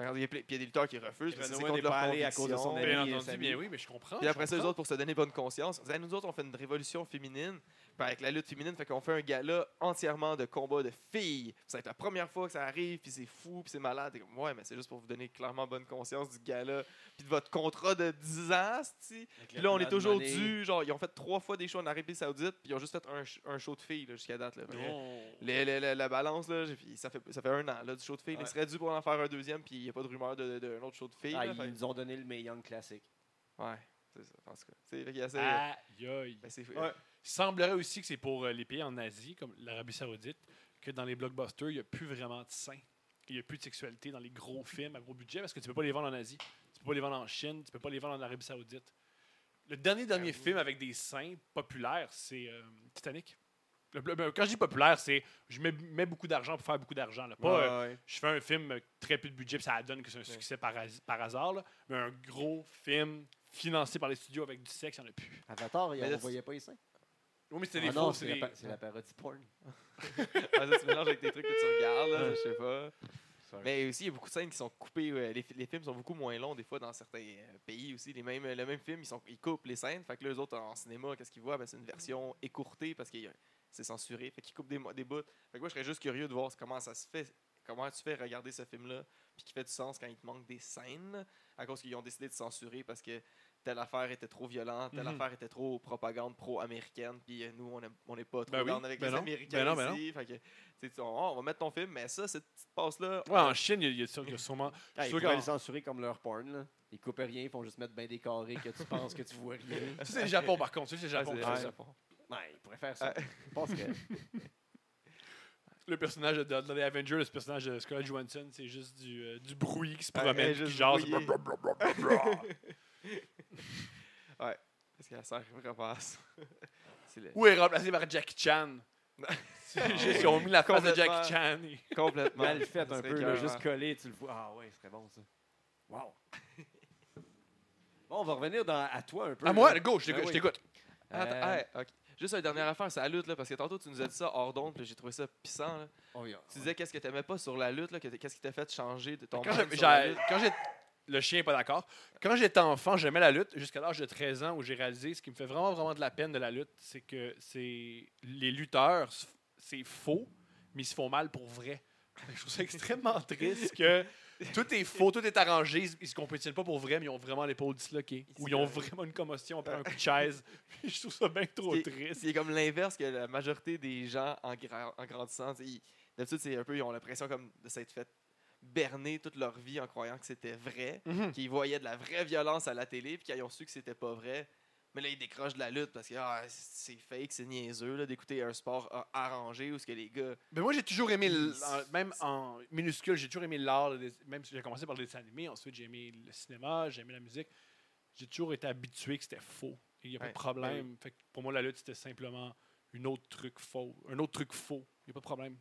Il y a Puis il y a des lutteurs qui refusent. parce Renaud n'est pas allé à cause de son ami. Bien entendu, bien oui, mais je comprends. Puis après ça, les autres, pour se donner bonne conscience, nous autres, on fait une révolution féminine. Puis avec la lutte féminine, fait qu'on fait un gala entièrement de combats de filles. Ça va être la première fois que ça arrive, puis c'est fou, puis c'est malade. Comme, ouais, mais c'est juste pour vous donner clairement bonne conscience du gala, puis de votre contrat de 10 ans. Puis là, on est toujours dû. Genre, ils ont fait trois fois des shows en Arabie Saoudite, puis ils ont juste fait un, sh- un show de filles jusqu'à date. Là. Les- les- la- la balance, là, ça fait, ça fait un an là, du show de filles. Ouais. Ils seraient dû pour en faire un deuxième, puis il n'y a pas de rumeur d'un de, de, autre show de filles. Ah, là. ils Fait- nous ont donné le Young classique. Ouais, c'est ça, en tout cas. C'est fait qu'il y a assez- Aïe, aïe. ben, c'est- Ouais. Il semblerait aussi que c'est pour euh, les pays en Asie, comme l'Arabie Saoudite, que dans les blockbusters, il n'y a plus vraiment de seins. Il n'y a plus de sexualité dans les gros films à gros budget parce que tu ne peux pas les vendre en Asie, tu peux pas les vendre en Chine, tu peux pas les vendre en Arabie Saoudite. Le dernier dernier film avec des seins populaires, c'est euh, Titanic. Le- le- ben, quand je dis populaire, c'est je mets, mets beaucoup d'argent pour faire beaucoup d'argent. Pas euh, Ouais, je fais un film très peu de budget, puis ça donne que c'est un succès par, has- par hasard, là. mais un gros film financé par les studios avec du sexe, il n'y en a plus. Avatar, on là, voyait pas les seins. Oui, mais c'était Ah des non, faux. c'est la, des- pa- c'est la parodie porn. Ah, ça, tu mélanges avec des trucs que tu regardes, là, je sais pas. Mais aussi, il y a beaucoup de scènes qui sont coupées. ouais. Les, fi- les films sont beaucoup moins longs, des fois, dans certains euh, pays aussi. Les mêmes, le même film, ils, sont, ils coupent les scènes. Fait que là, eux autres, en cinéma, qu'est-ce qu'ils voient? Ben, c'est une version écourtée parce que c'est censuré. Fait qu'ils coupent des bouts. Fait que moi, je serais juste curieux de voir comment ça se fait. Comment tu fais regarder ce film-là, puis qui fait du sens quand il te manque des scènes, à cause qu'ils ont décidé de censurer parce que telle affaire était trop violente, telle Mhm. affaire était trop propagande pro-américaine, puis euh, nous, on n'est pas trop Ben oui, avec ben les non, Américains ben non, ici. Fait que, tu sais, tu- on va mettre ton film, mais ça, cette petite passe-là, Ouais, en Chine, il y a, il y sûrement. Ah, ils pourraient qu'en- le censurer comme leur porn. Là. Ils coupent rien, ils font juste mettre bien des carrés que tu penses que tu vois rien. Ça, c'est le Japon, par contre. Ça, c'est le Japon. Ouais. Japon. Ouais, ils pourraient faire ça. Ah. Je pense que. Le personnage de, dans les Avengers, le personnage de Scarlett Johansson, c'est juste du, euh, du bruit qui se promène, est qui jase. blablabla. Parce qu'elle sert vraiment à ça. C'est le- Ou est remplacé par Jackie Chan. Juste, ils ont mis la face de Complètement. Jackie Chan. et- complètement. Mal fait un peu, là, écœurant. juste collé, tu le vois. Ah ouais, ce serait bon ça. Wow. Bon, on va revenir dans, à toi un peu. À moi, là. go, je Ben t'écoute. oui. je t'écoute. Attends, Euh, hey, ok. Juste une dernière affaire, c'est la lutte, là, parce que tantôt tu nous as dit ça hors d'onde, puis j'ai trouvé ça pissant. là. oh, yeah. Tu disais qu'est-ce que t'aimais pas sur la lutte, là, que t- qu'est-ce qui t'a fait changer de ton Quand mind j'ai- sur la j'ai- lutte? quand j'ai. Le chien n'est pas d'accord. Quand j'étais enfant, j'aimais la lutte jusqu'à l'âge de 13 ans où j'ai réalisé ce qui me fait vraiment, vraiment de la peine de la lutte, c'est que c'est les lutteurs, c'est faux, mais ils se font mal pour vrai. Je trouve ça extrêmement triste que tout est faux, tout est arrangé, ils, ils se compétitionnent pas pour vrai, mais ils ont vraiment l'épaule disloquée. Ou ils ont vraiment une commotion après un coup de chaise. je trouve ça bien trop triste. C'est comme l'inverse que la majorité des gens en, gra- en grandissant. D'habitude, c'est un peu, ils ont l'impression comme de s'être fait berner toute leur vie en croyant que c'était vrai, Mhm. qu'ils voyaient de la vraie violence à la télé, puis qu'ils ont su que c'était pas vrai. Mais là, ils décrochent de la lutte parce que ah, c'est fake, c'est niaiseux d'écouter un sport arrangé où ce que les gars. Mais moi, j'ai toujours aimé, le- même en minuscule, j'ai toujours aimé l'art. Même si j'ai commencé par le dessin animé, ensuite j'ai aimé le cinéma, j'ai aimé la musique. J'ai toujours été habitué que c'était faux. Il n'y a pas de problème. Fait que pour moi, la lutte, c'était simplement une autre truc faux. Un autre truc faux. Il n'y a pas de problème.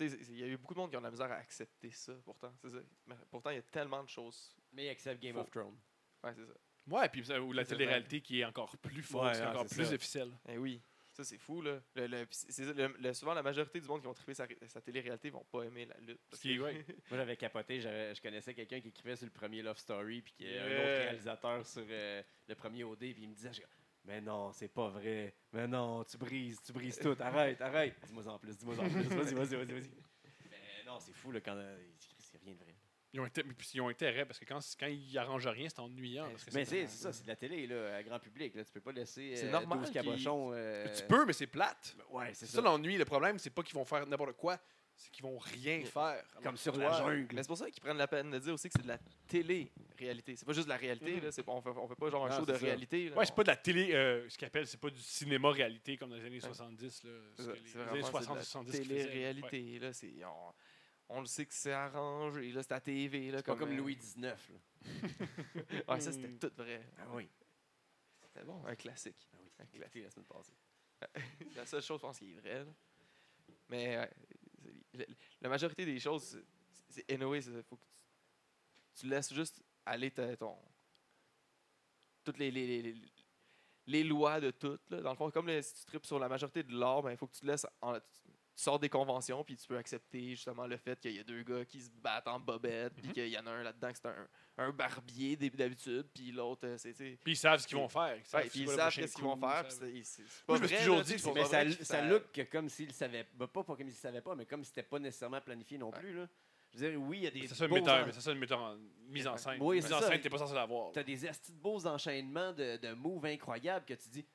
Il y a eu beaucoup de monde qui ont de la misère à accepter ça, pourtant. c'est ça. Mais pourtant, il y a tellement de choses. Mais accept Game Faux. of Thrones. Ouais, c'est ça. Ouais, puis ça- ou la télé-réalité qui est encore plus Ouais, ah, encore plus ça. officielle. Eh oui, ça c'est fou là. Le- le- pis c'est- c'est- le- le- souvent la majorité du monde qui ont trippé sa, sa télé-réalité vont pas aimer la lutte. parce que- ouais. Moi, j'avais capoté. Je connaissais quelqu'un qui écrivait sur le premier Love Story, puis qui est un autre réalisateur sur euh, le premier OD, puis il me disait Mais non, c'est pas vrai. Mais non, tu brises, tu brises tout. Arrête, arrête. Dis-moi en plus, dis-moi en plus. Vas-y, vas-y, vas-y. Mais non, c'est fou, là, quand. euh, C'est rien de vrai. Ils ont, puis ils ont intérêt parce que quand, quand ils arrangent rien, c'est ennuyant. parce que Mais c'est c'est ça, c'est de la télé, là, à grand public. Là. Tu peux pas laisser C'est euh, normal 12 qu'ils- cabochons. euh, Tu peux, mais c'est plate. Ouais, c'est C'est ça. ça l'ennui. Le problème, c'est pas qu'ils vont faire n'importe quoi, c'est qu'ils vont rien faire. Comme sur la jungle. Mais c'est pour ça qu'ils prennent la peine de dire aussi que c'est de la télé-réalité. C'est pas juste de la réalité. Mhm. là. C'est pas- on, fait, on fait pas genre un Non, show de c'est ça. réalité. là. Ouais, c'est pas de la télé, euh, ce qu'ils appellent, c'est pas du cinéma réalité comme dans les années 70. Là, C'est ce ça, que les, c'est les vraiment années c'est 60, de la 70. qu'ils faisaient. Ouais. télé-réalité. là, c'est- On, on le sait que c'est arrangé. Là, c'est à TV. Là, C'est pas comme euh, Louis XIX. là. Ouais, ça, c'était tout vrai. Ah oui. C'était bon, un classique. Ah oui. Un Écoutez classique. la semaine passée. la seule chose, je pense, qui est vraie. là. Mais la majorité des choses, c'est- anyway, il faut que tu, tu laisses juste aller ta- ton. Toutes les, les, les, les- lois de tout. Là. Dans le fond, comme si tu tripes sur la majorité de l'art, ben, il faut que tu laisses. en- tu, sors des conventions, puis tu peux accepter justement le fait qu'il y a deux gars qui se battent en bobette, puis Mhm. qu'il y en a un là-dedans que c'est un, un barbier d'hab- d'habitude, puis l'autre, euh, c'est. Puis ils savent ce qu'ils vont faire. Ils Ouais, puis ils savent qu'est-ce qu'ils vont faire. Moi, pas je me suis toujours dit Mais ça, vrai que ça look que comme s'ils savaient. pas, pas comme s'ils savaient pas, mais comme si c'était pas nécessairement planifié non Ouais. plus. Là. Je veux dire, oui, il y a des. C'est ça le metteur, mais c'est ça le metteur en mise en scène. Oui, mise en ça. scène, t'es pas censé l'avoir. T'as des beaux enchaînements de, de moves incroyables que tu dis.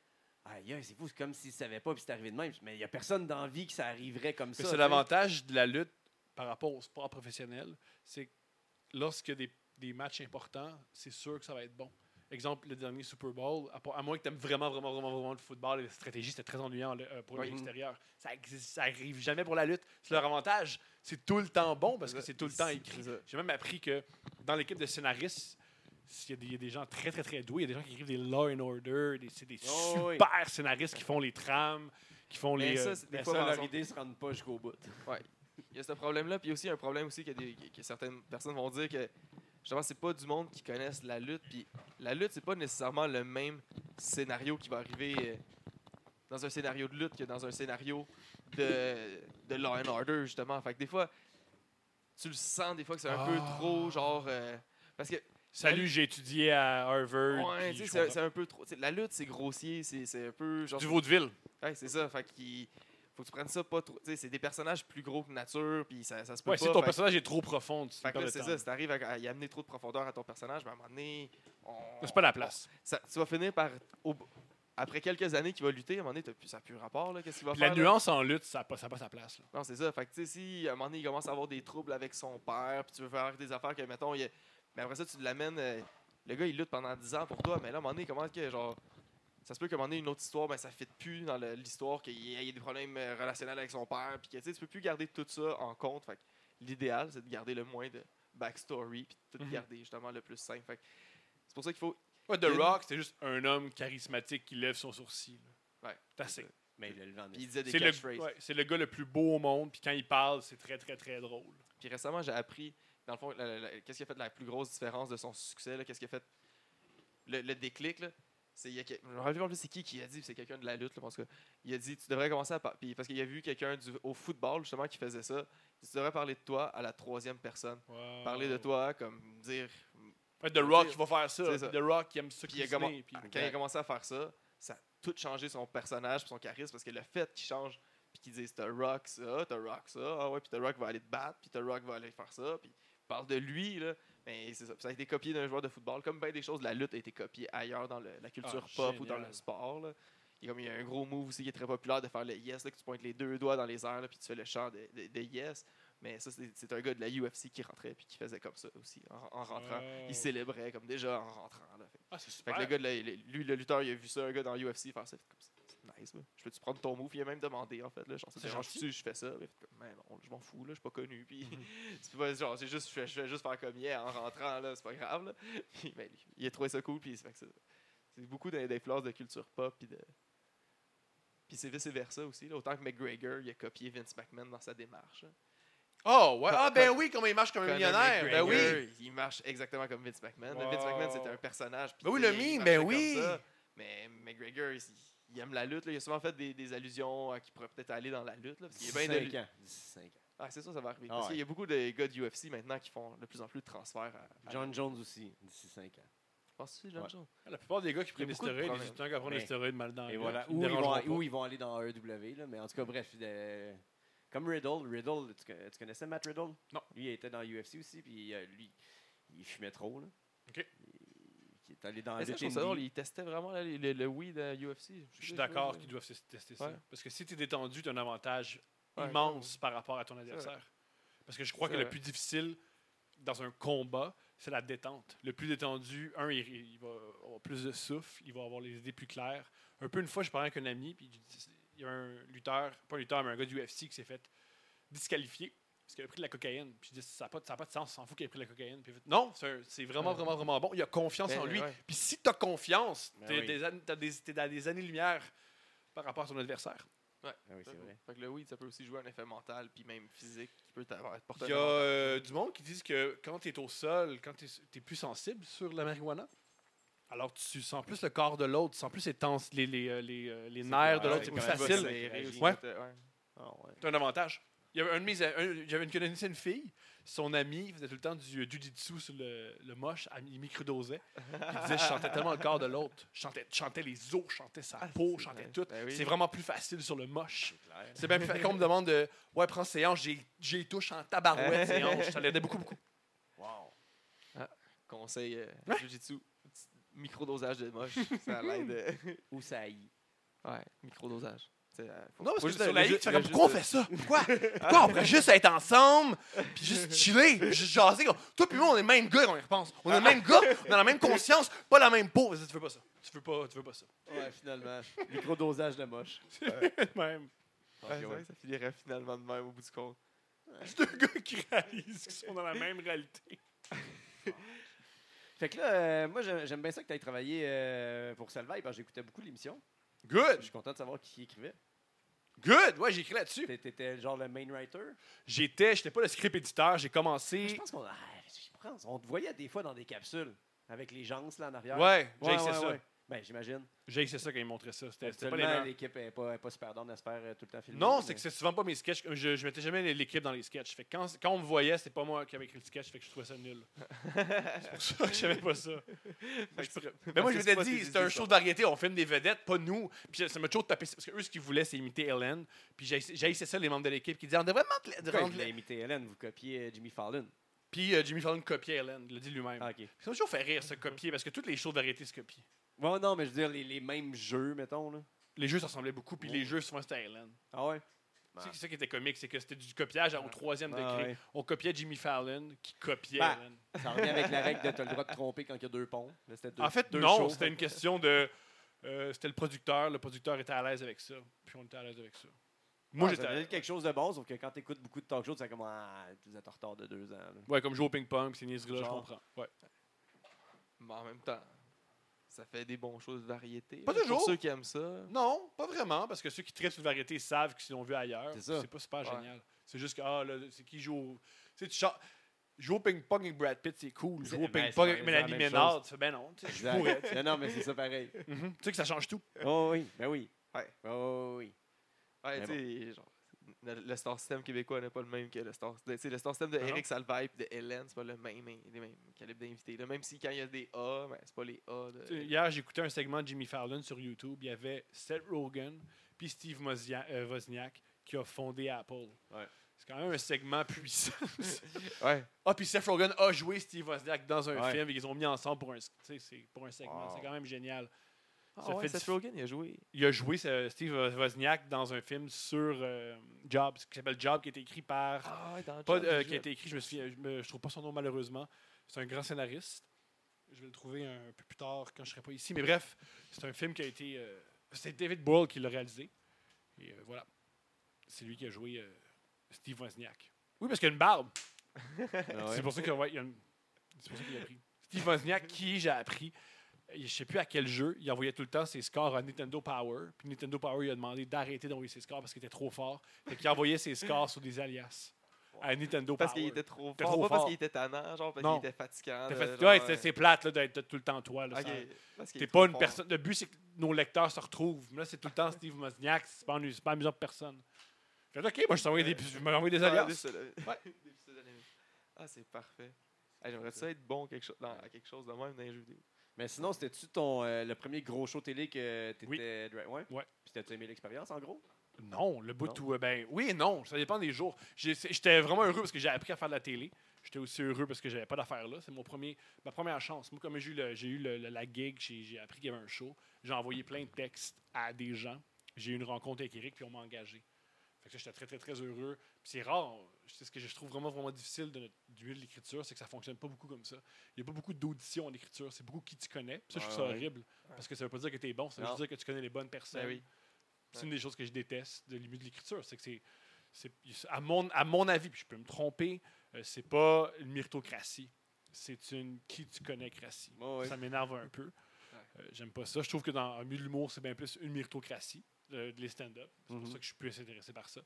Aïe, c'est fou, c'est comme s'ils savaient pas, puis c'est arrivé de même. Mais il y a personne d'envie que ça arriverait comme ça. C'est l'avantage de la lutte par rapport au sport professionnel, c'est que lorsqu'il y a des, des matchs importants, c'est sûr que ça va être bon. Exemple, le dernier Super Bowl, à, moins que tu aimes vraiment, vraiment, vraiment, vraiment le football et la stratégie, c'était très ennuyant euh, pour Oui. l'extérieur. Ça, existe, ça arrive jamais pour la lutte. C'est leur avantage. C'est tout le temps bon parce que c'est tout le temps écrit. J'ai même appris que dans l'équipe de scénaristes, il y, a des, il y a des gens très, très, très doués. Il y a des gens qui écrivent des Law and Order. des- C'est des Oh, oui. super scénaristes qui font les trames, qui font Mais les. ça, euh, c'est des Mais fois, ça, leur exemple, idée ne se rend pas jusqu'au bout. Il y a ce problème-là, puis aussi un problème aussi que, des- que- certaines personnes vont dire que justement c'est pas du monde qui connaissent la lutte, puis la lutte c'est pas nécessairement le même scénario qui va arriver euh, dans un scénario de lutte que dans un scénario de, de Law and Order justement. Fait que des fois tu le sens des fois que c'est un peu Ah. trop genre euh, parce que Salut, j'ai étudié à Harvard. ouais, tu sais, c'est un peu trop la lutte c'est grossier, c'est un peu genre du vaudeville. Ouais, c'est ça, fait qu'il faut que tu prennes ça pas trop, tu sais c'est des personnages plus gros que nature puis ça, ça se peut Ouais, pas. si ton fait personnage est trop profond, tu fait c'est ça, si t'arrives à, à y amener trop de profondeur à ton personnage, ben à un moment donné, on- C'est pas la place. ça- tu vas finir par. au- après quelques années qu'il va lutter, à un moment donné, t'as plus, ça n'a plus rapport. Qu'est-ce qu'il va Puis faire? la là? nuance en lutte, ça n'a pas, ça pas sa place. là. Non, c'est ça. Fait que, tu sais, si à un moment donné, il commence à avoir des troubles avec son père, puis tu veux faire des affaires que, mettons, il mais après ça, tu l'amènes. euh, le gars, il lutte pendant 10 ans pour toi, mais là, à un moment donné, comment que, genre. Ça se peut qu'à un moment donné, une autre histoire, ben, ça ne fit plus dans l'histoire, qu'il y ait des problèmes euh, relationnels avec son père, puis que, tu tu peux plus garder tout ça en compte. Fait l'idéal, c'est de garder le moins de backstory, puis de tout Mhm. garder justement le plus simple. Fait c'est pour ça qu'il faut. Ouais, The Rock, c'est juste un homme charismatique qui lève son sourcil. là. Ouais. C'est assez. Mais il a le vent Puis il disait des C'est le, catchphrases. ouais, c'est le gars le plus beau au monde, puis quand il parle, c'est très, très, très drôle. Puis récemment, j'ai appris, dans le fond, qu'est-ce qui a fait la plus grosse différence de son succès, qu'est-ce qui a fait le, le déclic, là? C'est, il y a, que- je me rappelle plus c'est qui qui a dit, c'est quelqu'un de la lutte, là, parce que il a dit, tu devrais commencer à puis parce qu'il a vu quelqu'un au football, justement, qui faisait ça. Tu devrais parler de toi à la troisième personne. Wow. Parler de toi, comme dire. The Rock, va faire ça. Ça. The Rock, il aime ça puis- Quand il a commencé à faire ça, ça a tout changé son personnage, son charisme, parce que le fait qu'il change, puis qu'il dise, t'as Rock ça, t'as Rock ça, ah ouais, puis t'as Rock va aller te battre, puis t'as Rock va aller faire ça, puis parle de lui, là. Mais c'est ça. Ça a été copié d'un joueur de football. Comme bien des choses, la lutte a été copiée ailleurs dans le- la culture Ah, pop ou dans le sport. Là. Il, y a comme, il y a un gros move aussi qui est très populaire de faire le yes, là, que tu pointes les deux doigts dans les airs, là, puis tu fais le chant de, de- de yes. Mais ça, c'est un gars de la UFC qui rentrait puis qui faisait comme ça aussi, en, en rentrant. Il célébrait comme déjà en rentrant. Là. Fait, Ah, c'est fait super. que le gars, de la- lui, le lutteur, il a vu ça, un gars dans UFC faire ça. fait comme ça. Nice, là. Je peux-tu prendre ton move? Il a même demandé, en fait. Là, genre, ça dérange-tu? Je fais ça. Mais, mais non, je m'en fous, là, je suis pas connu. Puis, tu pas, genre, c'est juste, je fais, je fais juste faire comme hier en rentrant, là, c'est pas grave. Là. Puis, ben, lui, il a trouvé ça cool. Puis, fait que c'est c'est beaucoup d'in- d'influences de culture pop. Puis, de... puis c'est vice-versa aussi. Là. Autant que McGregor, il a copié Vince McMahon dans sa démarche. là. Oh, ouais. Ah, ben oui, comment il marche comme un millionnaire. Ben oui. Il marche exactement comme Vince McMahon. Wow. Vince McMahon, c'était un personnage. Ben oui, tu le meme, ben oui. ça. Mais McGregor, il, il aime la lutte. là. Il a souvent fait des, des allusions à qu'il pourrait peut-être aller dans la lutte. Là, parce qu'il y a bien de- 5 ans. D'ici 5 ans. Ah, c'est ça, ça va arriver. Ah parce ouais. qu'il y a beaucoup de gars de UFC maintenant qui font de plus en plus de transferts à. à- John Jones aussi, d'ici 5 ans. Penses-tu, John Ouais. Jones? La plupart des gars qui Il y a prennent des stéroïdes, ils disent tout le temps qu'ils prennent Mais- des stéroïdes mal dans Et voilà. Ou ils, vont, ou ils vont aller dans AEW, là, mais en tout cas, bref, de- Comme Riddle. Riddle, tu, tu connaissais Matt Riddle? Non. Lui, il était dans l'UFC aussi, puis euh, lui, il fumait trop. Là. Ok. Il, il est allé dans le ça, je trouve ça drôle, il testait vraiment là, le, le, le weed à UFC. Je suis d'accord qu'ils doivent se tester ça. Ouais. Parce que si tu es détendu, tu as un avantage Ouais, immense par rapport à ton adversaire. Parce que je crois que le plus difficile dans un combat, c'est la détente. Le plus détendu, un, il, il va avoir plus de souffle, il va avoir les idées plus claires. Un peu une fois, je parlais avec un ami, puis il y a un lutteur, pas un lutteur, mais un gars du UFC qui s'est fait disqualifier parce qu'il a pris de la cocaïne. Puis je dis, ça n'a pas, ça a pas de sens, on s'en fout qu'il ait pris de la cocaïne. Puis non, c'est c'est vraiment, Ouais. vraiment, vraiment bon. Il a confiance Ben, en lui. ouais. Puis si tu as confiance, Ben tu oui. es, dans des années-lumière par rapport à ton adversaire. Ah oui, c'est vrai. Fait que le weed, ça peut aussi jouer un effet mental, puis même physique, qui peut t'avoir porté Il y a euh, du monde qui disent que quand tu es au sol, quand tu es, plus sensible sur la marijuana, alors tu sens plus le corps de l'autre, tu sens plus les, tens- les, les, euh, les, euh, les nerfs de l'autre, c'est ouais, plus facile. serrer Ouais. ouais. Ah ouais. C'est un avantage. Il y avait un de mes, un- j'avais une connaissance une fille, son ami il faisait tout le temps du euh, jujitsu sur le, le moche, il microdosait. Il disait je chantais tellement le corps de l'autre, je chantais, chantais les os, je chantais sa Ah, peau, je chantais tout. Ben oui. C'est vraiment plus facile sur le moche. C'est bien plus facile. Quand on me demande de ouais prends ces hanches, j'ai j'ai touche en tabarouette ces hanches, ça l'aidait beaucoup beaucoup. Wow. Conseil euh, Ouais. Jiu-Jitsu. Petit Microdosage de moche. ça l'aide. euh, Où ça y ouais, microdosage. C'est, euh, faut- Non, parce que juste sur la tu fais comme, pourquoi on fait ça? Pourquoi? Pourquoi on pourrait juste être ensemble, puis juste chiller, juste jaser? Toi puis moi, on est le même gars quand on y repense. On est le même gars, on a la même conscience, pas la même peau. Tu veux pas ça. Tu veux pas, tu veux pas ça. Ouais, finalement. Microdosage de moche. même. Ouais, c'est ça finirait finalement de même au bout du compte. Juste deux gars qui réalisent qu'ils sont dans la même réalité. Fait que là, euh, moi, j'aime bien ça que tu aies travaillé euh, pour Salvaille, parce que j'écoutais beaucoup l'émission. Je Good, suis content de savoir qui écrivait. good. Ouais, j'ai écrit là-dessus. T'é- T'étais genre le main writer? J'étais, j'étais pas le script éditeur, j'ai Je commencé. pense qu'on ah, je pense- on te voyait des fois dans des capsules avec les gens là en arrière. Ouais, j'ai ouais, ça. ouais. Ben, j'imagine. J'ai essayé ça quand ils montraient ça. C'était pas les l'équipe n'est pas, pas super down à se faire euh, tout le temps filmer. Non, mais- c'est que c'est souvent pas mes sketchs. Je, je mettais jamais l'équipe dans les sketchs. Fait que quand, quand on me voyait, c'était pas moi qui avais écrit le sketch, fait que je trouvais ça nul. c'est pour ça que je savais pas ça. C'est- Mais moi, je m'étais dit, c'est un show de variété, on filme des vedettes, pas nous. Puis ça m'a toujours tapé. Parce que eux, ce qu'ils voulaient, c'est imiter Ellen. Puis j'ai j'ai ça, les membres de l'équipe qui disaient, on devrait rendre imiter Hélène, vous copiez euh, Jimmy Fallon. Puis euh, Jimmy Fallon copiait Ellen, il l'a dit lui-même. Ah. Ça m'a toujours fait rire, ce copier, parce que toutes les shows de variété se copient. Ouais, non, mais je veux dire, les, les mêmes jeux, mettons. Là. Les jeux, ça ressemblait beaucoup, puis les jeux, souvent, c'était Ellen. Ah ouais? C'est ça qui était comique, c'est que c'était du copiage au troisième Ah degré. ouais. On copiait Jimmy Fallon, qui copiait Ben, Ellen. Ça revient avec la règle de t'as le droit de tromper quand il y a deux ponts. Là, c'était deux- En fait, deux non, shows. c'était une question de. euh, c'était le producteur. Le producteur était à l'aise avec ça. Puis on était à l'aise avec ça. Moi, Ah, j'étais. ça à quelque chose de bon, sauf que quand tu écoutes beaucoup de talk shows, c'est comme ah, vous êtes en retard de deux ans. là. Ouais, comme jouer au ping-pong, puis ces niaiseries-là, je Genre. comprends. Ouais. Mais en même temps, ça fait des bons shows de variété. Pas là, toujours. Pour ceux qui aiment ça. Non, pas vraiment, parce que ceux qui traitent sur variété savent qu'ils l'ont vu ailleurs. C'est ça. C'est pas super Ouais. génial. C'est juste que, ah, là, c'est qui joue au. Tu sais, tu chantes- Jouer au ping-pong avec Brad Pitt, c'est cool. Jouer au ben, ping-pong avec Mélanie Ménard, tu fais, ben non, tu sais, je pourrais. non, non, mais c'est ça pareil. Tu sais que ça change tout. Oh oui, ben oui. Ouais. Oh oui. Ouais, tu sais, genre, le, star system québécois n'est pas le même que le star sais, Le star system de? Eric Salvaille et de Hélène, c'est pas le même, les mêmes calibres d'invités. Même si quand il y a des A, ben, c'est pas les A. De... Hier, j'écoutais un segment de Jimmy Fallon sur YouTube. Il y avait Seth Rogen puis Steve Mozia- euh, Wozniak qui a fondé Apple. Ouais. C'est quand même un segment puissant. Ouais. ah, puis Seth Rogen a joué Steve Wozniak dans un Ouais. film et ils ont mis ensemble pour un, pour un segment. Wow. C'est quand même génial. Ah ouais, Seth Rogen, il a joué. Il a joué ce- Steve Wozniak dans un film sur euh, Jobs, qui s'appelle Job, qui a été écrit par. Ah ouais, dans le pas, Job, euh, qui a été écrit, je me souviens, je, me- je trouve pas son nom malheureusement. C'est un grand scénariste. Je vais le trouver un peu plus tard quand je serai pas ici. Mais bref, c'est un film qui a été. euh, c'est David Boyle qui l'a réalisé. Et euh, voilà. C'est lui qui a joué euh, Steve Wozniak. Oui, parce qu'il a une barbe. Ah ouais. C'est pour ça qu'il a une- c'est pour ça qu'il a pris. Steve Wozniak, qui j'ai appris, je sais plus à quel jeu, il envoyait tout le temps ses scores à Nintendo Power. Puis Nintendo Power, il a demandé d'arrêter d'envoyer ses scores parce qu'il était trop fort. Fait qu'il envoyait ses scores sur des alias à Nintendo Parce Power. qu'il était trop fort. pas parce qu'il était tannant, genre parce qu'il était fatigant. Ouais, c'est- c'est plate d'être tout le temps toi. Là, parce T'es pas une personne. Le but, c'est que nos lecteurs se retrouvent. Mais là, c'est tout le temps Steve Wozniak. C'est pas, pas amusant pour personne. Fait OK, moi, je t'envoie des, je des Ah, alias. Ah, c'est parfait. J'aimerais ça être bon quelque chose, à quelque chose de même dans les jeux vidéo. Mais sinon, c'était-tu ton euh, le premier gros show télé que t'étais. Oui. dra- Ouais? Ouais. Puis t'as-tu aimé l'expérience, en gros? Non, le bout où. euh, Ben, oui et non, ça dépend des jours. J'étais vraiment heureux parce que j'ai appris à faire de la télé. J'étais aussi heureux parce que j'avais pas d'affaires là. C'est mon premier, ma première chance. Moi, comme j'ai eu, le- eu le- le- la gig, j'ai appris qu'il y avait un show. J'ai envoyé plein de textes à des gens. J'ai eu une rencontre avec Eric, puis on m'a engagé. Fait que ça, j'étais très, très, très heureux. C'est rare. C'est ce que je trouve vraiment, vraiment difficile de notre, du milieu de l'écriture, c'est que ça fonctionne pas beaucoup comme ça. Il n'y a pas beaucoup d'auditions en écriture. C'est beaucoup qui tu connais. Ça, je trouve ça horrible. Parce que ça veut pas dire que tu es bon. Ça veut juste dire que tu connais les bonnes personnes. Ben oui. C'est une des choses que je déteste de milieu de l'écriture. C'est que c'est. À mon, à mon avis, puis je peux me tromper, euh, c'est pas une méritocratie. C'est une qui tu connais cratie. Ouais, ouais. Ça m'énerve un peu. Euh, J'aime pas ça. Je trouve que dans un milieu de l'humour, c'est bien plus une méritocratie, euh, de les stand-up. C'est Mhm. pour ça que je suis plus intéressé par ça.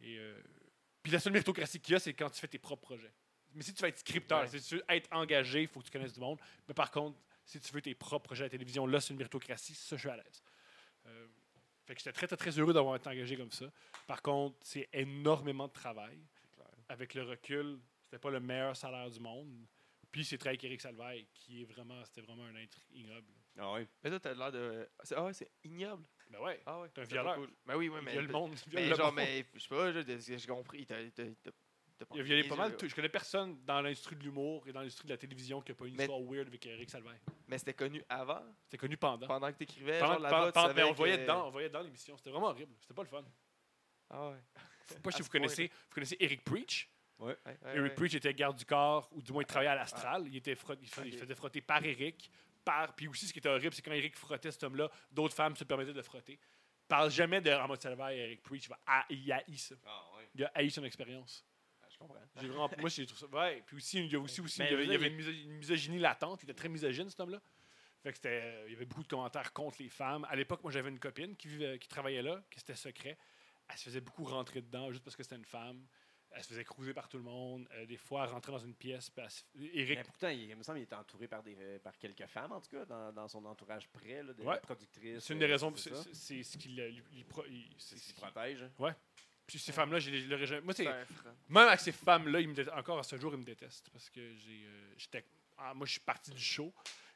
Et, euh, puis la seule méritocratie qu'il y a, c'est quand tu fais tes propres projets. Mais si tu veux être scripteur, Ouais. si tu veux être engagé, il faut que tu connaisses du monde. Mais par contre, si tu veux tes propres projets à la télévision, là, c'est une méritocratie. Ça, je suis à l'aise. Euh, fait que j'étais très, très, très heureux d'avoir été engagé comme ça. Par contre, c'est énormément de travail. Avec le recul, c'était pas le meilleur salaire du monde. Puis c'est très avec Eric Salvaille, qui est vraiment, c'était vraiment un être ignoble. Ah ouais. Mais toi, t'as l'air de. Ah ouais, c'est ignoble. Ben ouais, Ah ouais. T'es un violeur. cool. Ben oui, oui, il mais. viole le monde. Mais le genre, monde. mais je sais pas, j'ai compris, t'as. t'as- t'as- t'as Il a violé pas mal. tout. Je connais personne dans l'industrie de l'humour et dans l'industrie de la télévision qui a pas une Mais- histoire weird avec Eric Salvaille. Mais c'était connu avant, C'était connu pendant. pendant que t'écrivais. Pendant- genre là-bas, pendant- tu mais on voyait que- dedans, on voyait dans l'émission. C'était vraiment horrible. C'était pas le fun. Ah ouais. Je sais pas si vous connaissez, vous connaissez Eric Preach. Ouais. Ouais, Eric ouais. Preach était garde du corps, ou du moins il travaillait à l'Astral. Il, était frott- il, faisait frotter par Eric. Par, puis aussi, ce qui était horrible, c'est quand Eric frottait cet homme-là, d'autres femmes se permettaient de frotter. Parle jamais de en mode Salvaille, Eric Preach. Il, va- ah, il a haï ça. Ah. Il a haï son expérience. Ah, je comprends. Vraiment, moi, j'ai trouvé ça. Ouais, puis aussi, il y a aussi, aussi Mais il y avait, il y je veux avait une, miso- une misogynie latente. Il était très misogyne, cet homme-là. Fait que c'était, euh, il y avait beaucoup de commentaires contre les femmes. À l'époque, moi, j'avais une copine qui, vivait, qui travaillait là, qui c'était secret. Elle se faisait beaucoup rentrer dedans juste parce que c'était une femme. Elle se faisait cruiser par tout le monde. Euh, des fois, elle rentrait dans une pièce. Puis elle se- Eric, Mais pourtant, il, il me semble qu'il était entouré par, des, euh, par quelques femmes, en tout cas, dans, dans son entourage près, là, des Ouais. productrices. c'est une des euh, raisons. c'est ce qui le- protège. Puis ces femmes-là, j'ai je l'aurais jamais- Moi. Même avec ces femmes-là, ils me dé- encore à ce jour, ils me détestent parce que j'ai, euh, j'étais, ah, moi, je suis parti du show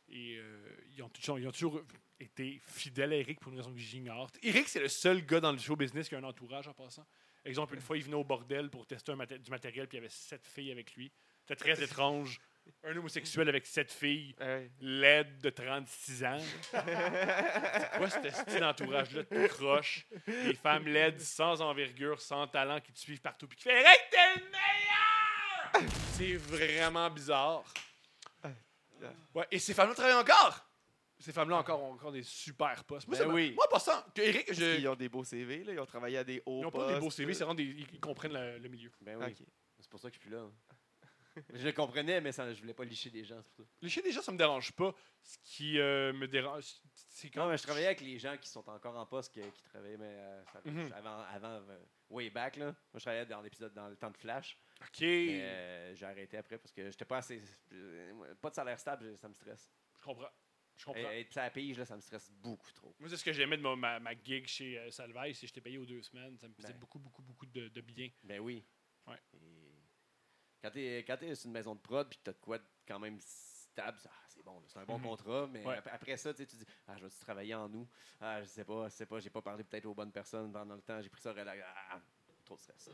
et euh, ils, ont, toujours- ils ont toujours été fidèles à Eric pour une raison que j'ignore. Eric, c'est le seul gars dans le show business qui a un entourage en passant. Exemple, une fois, il venait au bordel pour tester un du matériel puis il y avait sept filles avec lui. C'était très étrange. Un homosexuel avec sept filles, Ouais. laide de 36 ans. C'est quoi ce style d'entourage-là de croche? Des femmes laides, sans envergure, sans talent, qui te suivent partout puis qui font Eric, t'es le meilleur! C'est vraiment bizarre. Ouais, et ces femmes-là travaillent encore! Ces femmes-là encore ont encore des super postes. Moi, Ben ça oui. moi passant, que Eric, je... Ils ont des beaux CV, là. Ils ont travaillé à des hauts ils n'ont pas des beaux postes, CV, là. c'est vraiment des... ils comprennent le, le milieu. Ben oui. Ok. C'est pour ça que je suis plus là. je le comprenais, mais ça, je voulais pas licher des gens, c'est pour ça. Les chiens, déjà, ça me dérange pas. Ce qui euh, me dérange, c'est quand Non, mais je travaillais avec les gens qui sont encore en poste, qui, qui travaillaient, mais euh, ça- Mhm. avant, avant euh, way back, là. Moi, je travaillais dans l'épisode, dans le temps de Flash. OK. Mais euh, j'ai arrêté après parce que j'étais pas assez. euh, pas de salaire stable, ça me stresse. Je comprends. Je comprends. Et, être à la pige, là, ça me stresse beaucoup trop. Moi, c'est ce que j'aimais de ma, ma, ma gig chez euh, Salvaille, c'est que j'étais payé aux deux semaines. Ça me faisait Ben. beaucoup, beaucoup, beaucoup de, de bien. Ben oui. Ouais. Et quand t'es quand t'es sur une maison de prod puis t'as de quoi de quand même stable, ça- ah, c'est bon, c'est un bon Mhm. contrat, mais Ouais. ap- après ça, tu dis Ah, je vais travailler en nous? Ah, je sais pas, je sais pas, j'ai pas parlé peut-être aux bonnes personnes pendant le temps, j'ai pris ça relax. Ah, trop de stress.